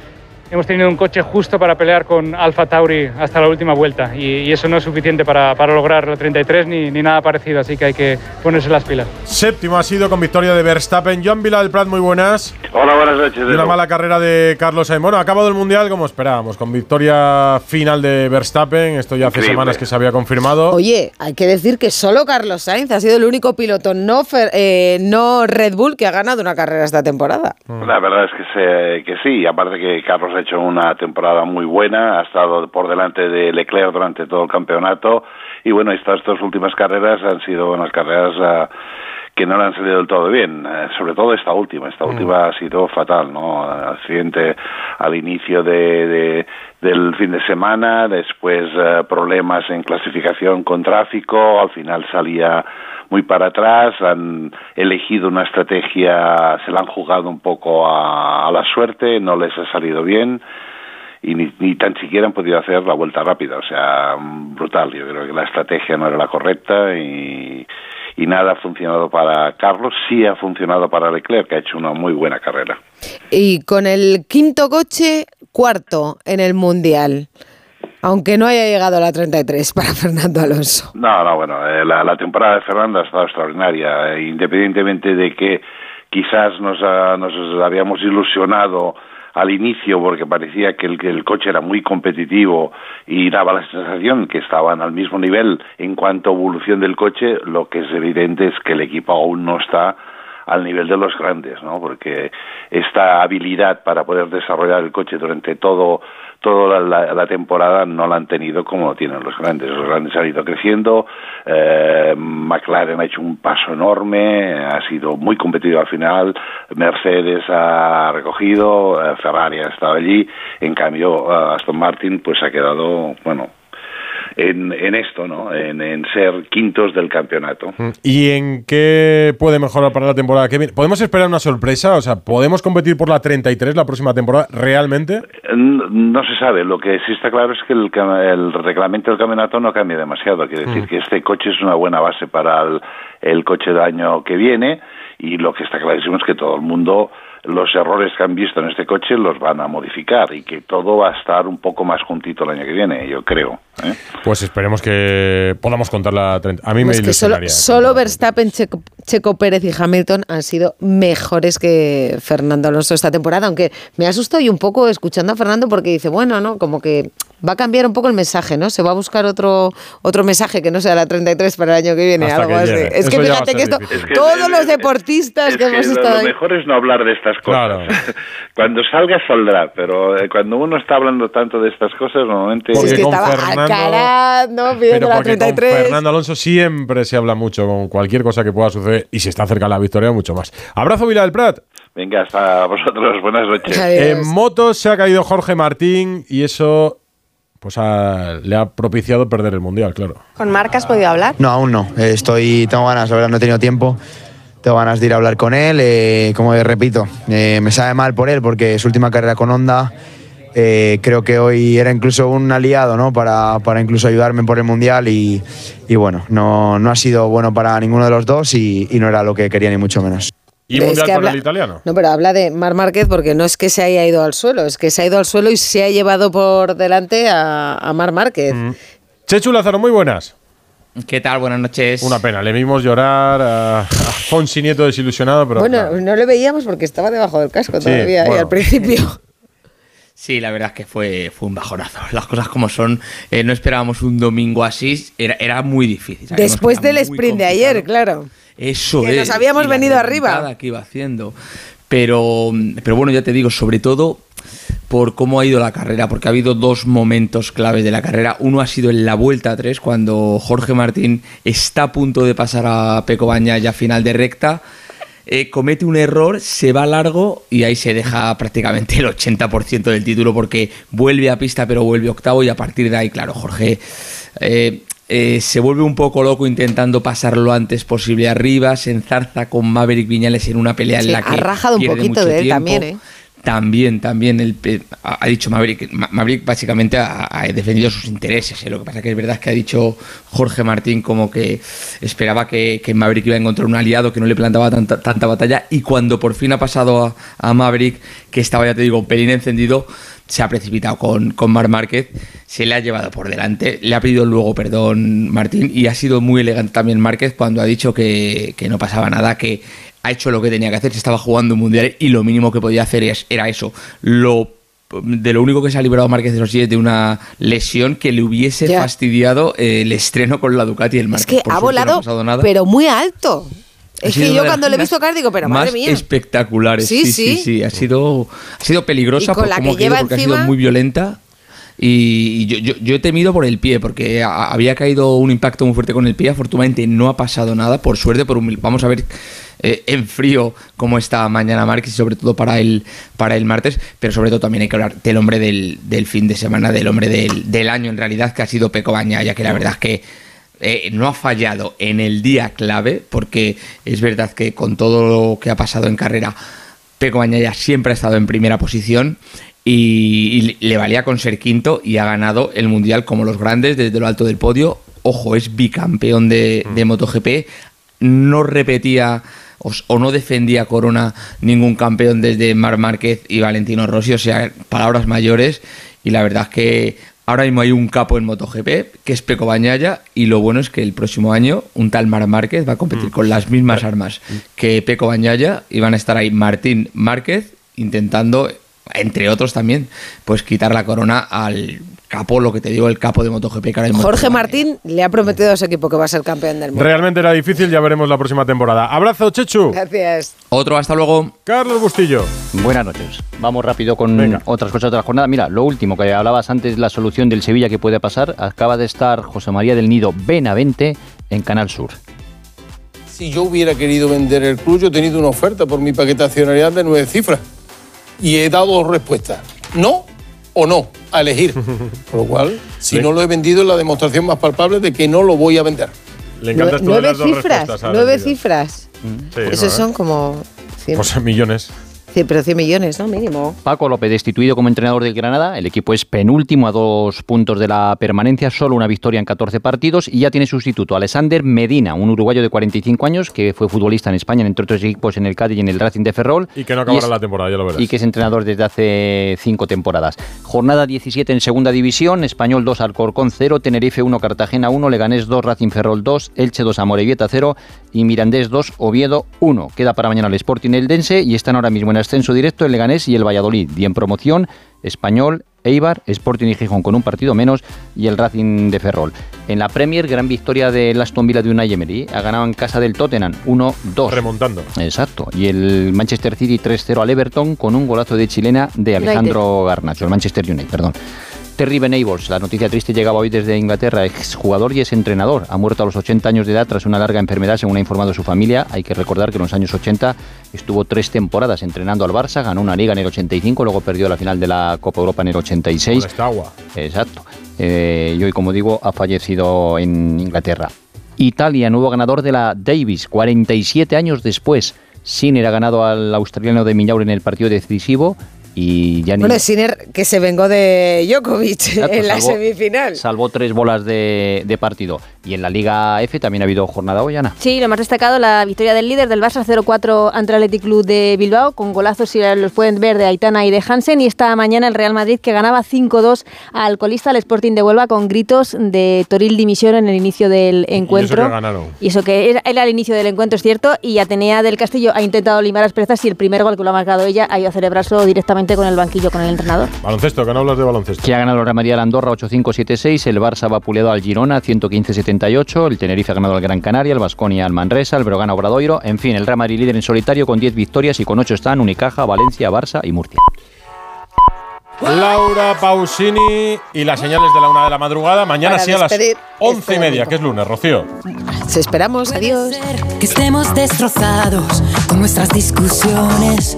hemos tenido un coche justo para pelear con Alfa Tauri hasta la última vuelta y, y eso no es suficiente para, para lograr la 33 ni, ni, nada parecido, así que hay que ponerse las pilas. Séptimo ha sido con victoria de Verstappen. John Vila del Prat, muy buenas. Hola, buenas noches. Y una mala carrera de Carlos Sainz. Bueno, ha acabado el Mundial como esperábamos, con victoria final de Verstappen. Esto ya hace Increíble. semanas que se había confirmado. Oye, hay que decir que solo Carlos Sainz ha sido el único piloto no, Fer- eh, no Red Bull que ha ganado una carrera esta temporada. La verdad es que, se- que sí, aparte que Carlos ha hecho una temporada muy buena, ha estado por delante de Leclerc durante todo el campeonato. Y bueno, estas dos últimas carreras han sido unas carreras ah, que no le han salido del todo bien, eh, sobre todo esta última, esta última ha sido fatal, ¿no? Accidente al inicio de, de- del fin de semana, después eh, problemas en clasificación con tráfico, al final salía muy para atrás, han elegido una estrategia, se la han jugado un poco a, a la suerte, no les ha salido bien y ni, ni tan siquiera han podido hacer la vuelta rápida, o sea, brutal. Yo creo que la estrategia no era la correcta y, y nada ha funcionado para Carlos, sí ha funcionado para Leclerc, que ha hecho una muy buena carrera. Y con el quinto coche, cuarto en el Mundial. Aunque no haya llegado a la 33 para Fernando Alonso. No, no, bueno, eh, la, temporada de Fernando ha estado extraordinaria, eh, independientemente de que quizás nos, ah, nos habíamos ilusionado al inicio porque parecía que el, que el coche era muy competitivo y daba la sensación que estaban al mismo nivel en cuanto a evolución del coche, lo que es evidente es que el equipo aún no está al nivel de los grandes, ¿no? Porque esta habilidad para poder desarrollar el coche durante todo toda la, la- temporada no la han tenido como lo tienen los grandes. Los grandes han ido creciendo, eh, McLaren ha hecho un paso enorme, ha sido muy competitivo al final, Mercedes ha recogido, eh, Ferrari ha estado allí, en cambio eh, Aston Martin pues ha quedado, bueno, en, en esto, ¿no? En, en ser quintos del campeonato. ¿Y en qué puede mejorar para la temporada que viene? ¿Podemos esperar una sorpresa? O sea, ¿podemos competir por la 33 la próxima temporada realmente? No, no se sabe. Lo que sí está claro es que el, reglamento del campeonato no cambia demasiado. Quiere decir Mm. que este coche es una buena base para el, el coche del año que viene y lo que está clarísimo es que todo el mundo los errores que han visto en este coche los van a modificar y que todo va a estar un poco más juntito el año que viene, yo creo. ¿eh? Pues esperemos que podamos contar la 30. A mí me Es que solo, ilusionaría. solo Verstappen, Checo, Checo Pérez y Hamilton han sido mejores que Fernando Alonso esta temporada, aunque me asustado y un poco escuchando a Fernando porque dice, bueno, ¿no? Como que va a cambiar un poco el mensaje, ¿no? Se va a buscar otro otro mensaje que no sea la 33 para el año que viene, Hasta algo que así. llegue. Es que Eso fíjate que esto, difícil. Es que todos los deportistas que hemos estado lo mejor es no hablar de estas cosas. cuando salga saldrá, pero eh, cuando uno está hablando tanto de estas cosas, normalmente... Si es que estaba Alcaraz, ¿no? Pidiendo la porque con 33. Fernando Alonso siempre se habla mucho con cualquier cosa que pueda suceder y si está cerca la victoria, mucho más. Abrazo, Vila del Prat. Venga, hasta vosotros. Buenas noches. En motos se ha caído Jorge Martín y eso pues ha- le ha propiciado perder el mundial, claro. ¿Con Marc has podido hablar? No, aún no. Eh, Estoy, tengo ganas, la verdad no he tenido tiempo. Tengo ganas de ir a hablar con él. eh, como repito, eh, me sabe mal por él porque su última carrera con Honda eh, creo que hoy era incluso un aliado ¿no? para, para incluso ayudarme por el Mundial y, y bueno, no, no ha sido bueno para ninguno de los dos y, y no era lo que quería ni mucho menos. ¿Y Es mundial que con habla- el italiano? No, pero habla de Mar Márquez porque no es que se haya ido al suelo, es que se ha ido al suelo y se ha llevado por delante a, a Mar Márquez. Chechu Lázaro, muy buenas. ¿Qué tal? Buenas noches. Una pena, le vimos llorar a, a Fonsi Nieto desilusionado, pero bueno, no le veíamos porque estaba debajo del casco Sí, todavía al principio. Sí, la verdad es que fue, fue un bajonazo. Las cosas como son, eh, no esperábamos un domingo así, era, era muy difícil. Después del sprint de ayer, claro. Eso Que es. nos habíamos y venido arriba. que iba haciendo. Pero, pero bueno, ya te digo, sobre todo por cómo ha ido la carrera, porque ha habido dos momentos claves de la carrera. Uno ha sido en la vuelta 3, cuando Jorge Martín está a punto de pasar a Peco Baña ya final de recta. Eh, comete un error, se va largo y ahí se deja prácticamente el 80% del título porque vuelve a pista pero vuelve octavo y a partir de ahí, claro, Jorge eh, eh, se vuelve un poco loco intentando pasar lo antes posible arriba, se enzarza con Maverick Viñales en una pelea Sí, en la que ha rajado un poquito mucho de él tiempo. también, ¿eh? También, también el, ha dicho Maverick, Ma- Maverick básicamente ha, defendido sus intereses. ¿eh? Lo que pasa que es verdad que ha dicho Jorge Martín como que esperaba que, que Maverick iba a encontrar un aliado que no le plantaba tanta, tanta batalla y cuando por fin ha pasado a, a Maverick, que estaba ya te digo pelín encendido, se ha precipitado con, con Mar Márquez, se le ha llevado por delante, le ha pedido luego perdón Martín y ha sido muy elegante también Márquez cuando ha dicho que, que no pasaba nada, que ha hecho lo que tenía que hacer, se estaba jugando un mundial y lo mínimo que podía hacer es- era eso. Lo de lo único que se ha librado Márquez de los es de una lesión que le hubiese fastidiado eh, el estreno con la Ducati y el Márquez. Es que Por ha no volado, pasado nada. pero muy alto. Ha Es que yo cuando le he visto caer digo, pero más madre mía. espectaculares. Sí, Sí, sí, sí. sí, Ha sido, ha sido peligrosa con por la que ha lleva porque ha encima- sido muy violenta. Y yo, yo- yo he temido por el pie, porque a- había caído un impacto muy fuerte con el pie. Afortunadamente no ha pasado nada, por suerte, por un Vamos a ver eh, en frío cómo está mañana Márquez y sobre todo para el, para el martes. Pero sobre todo también hay que hablar del hombre del, del fin de semana, del hombre del, del año en realidad, que ha sido Peco Bañaya, que la verdad es que eh, no ha fallado en el día clave, porque es verdad que con todo lo que ha pasado en carrera, Peco Bañaya siempre ha estado en primera posición y, y le valía con ser quinto y ha ganado el mundial como los grandes desde lo alto del podio. Ojo, es bicampeón de, de MotoGP. No repetía o, no defendía Corona ningún campeón desde Mar Márquez y Valentino Rossi, o sea, palabras mayores. Y la verdad es que ahora mismo hay un capo en MotoGP que es Peco Bañaya y lo bueno es que el próximo año un tal Mar Márquez va a competir con las mismas armas que Peco Bañaya y van a estar ahí Martín Márquez intentando entre otros también, pues quitar la corona al capo, lo que te digo, el capo de MotoGP que ahora Jorge. Martín le ha prometido a su equipo que va a ser campeón del mundo. Realmente era difícil, ya veremos la próxima temporada. Abrazo, Chechu. Gracias. Otro, hasta luego. Carlos Bustillo. Buenas noches. Vamos rápido con Venga. otras cosas de la jornada. Mira, lo último que hablabas antes, la solución del Sevilla que puede pasar. Acaba de estar José María del Nido Benavente en Canal Sur. Si yo hubiera querido vender el club, yo he tenido una oferta por mi paquete de accionarial de nueve cifras. Y he dado dos respuestas. No o no, a elegir. Por lo cual, si Le- no lo he vendido, es la demostración más palpable de que no lo voy a vender. Le encanta esto de nueve las dos cifras, nueve cifras. Sí, Esos ¿no, eh? son como 100, Pues millones. 100, pero 100 millones, ¿no? Mínimo. Paco López destituido como entrenador del Granada. El equipo es penúltimo a dos puntos de la permanencia, solo una victoria en 14 partidos y ya tiene sustituto Alexander Medina, un uruguayo de 45 años que fue futbolista en España, entre otros equipos en el Cádiz y en el Racing de Ferrol. Y que no acabará es- la temporada, ya lo verás. y que es entrenador desde hace cinco temporadas. Jornada 17 en segunda división, Español 2, Alcorcón 0, Tenerife 1, Cartagena 1, Leganés 2, Racing Ferrol 2, Elche 2, Amorebieta 0 y Mirandés 2, Oviedo 1. Queda para mañana el Sporting Eldense y están ahora mismo en ascenso directo el Leganés y el Valladolid. Y en promoción, Español, Eibar, Sporting y Gijón con un partido menos y el Racing de Ferrol. En la Premier, gran victoria del Aston Villa de Unai Emery. Ha ganado en casa del Tottenham 1-2. Remontando. Exacto. Y el Manchester City 3-0 al Everton con un golazo de chilena de Alejandro Garnacho, el Manchester United, perdón. Terry Venables, la noticia triste llegaba hoy desde Inglaterra, exjugador y exentrenador. Ha muerto a los 80 años de edad tras una larga enfermedad, según ha informado su familia. Hay que recordar que en los años 80 estuvo tres temporadas entrenando al Barça, ganó una liga en el 85, luego perdió la final de la Copa Europa en el 86. Con esta agua. Exacto. Eh, y hoy, como digo, ha fallecido en Inglaterra. Italia, nuevo ganador de la Davis, 47 años después. Sinner ha ganado al australiano de Miñaur en el partido decisivo y ya Bueno, Sinner que se vengó de Djokovic Exacto, en la salvó- semifinal. salvó tres bolas de, de partido. Y en la Liga F también ha habido jornada hoy, Ana. Sí, lo más destacado, la victoria del líder del Barça 0-4 ante el Athletic Club de Bilbao, con golazos, si los pueden ver, de Aitana y de Hansen. Y esta mañana el Real Madrid que ganaba 5-2 al colista, al Sporting de Huelva, con gritos de Toril dimisión en el inicio del encuentro. Y eso que ganaron. Y eso que era, era el inicio del encuentro, es cierto, y Atenea del Castillo ha intentado limar las perezas y el primer gol que lo ha marcado ella ha ido a celebrarlo directamente con el banquillo, con el entrenador. Baloncesto, que no hablas de baloncesto. Que ha ganado el Real Madrid al Andorra 8-5-7-6, el Barça ha vapuleado al Girona 115-78, el Tenerife ha ganado al Gran Canaria, el Vasconia al Manresa, el Brogan Obradoiro, en fin, el Real Madrid líder en solitario con 10 victorias y con 8 están Unicaja, Valencia, Barça y Murcia. Laura Pausini y las señales de la una de la madrugada. Mañana Para sí a las despedir once y este media, que es lunes, Rocío. Te esperamos, adiós. Que estemos destrozados con nuestras discusiones,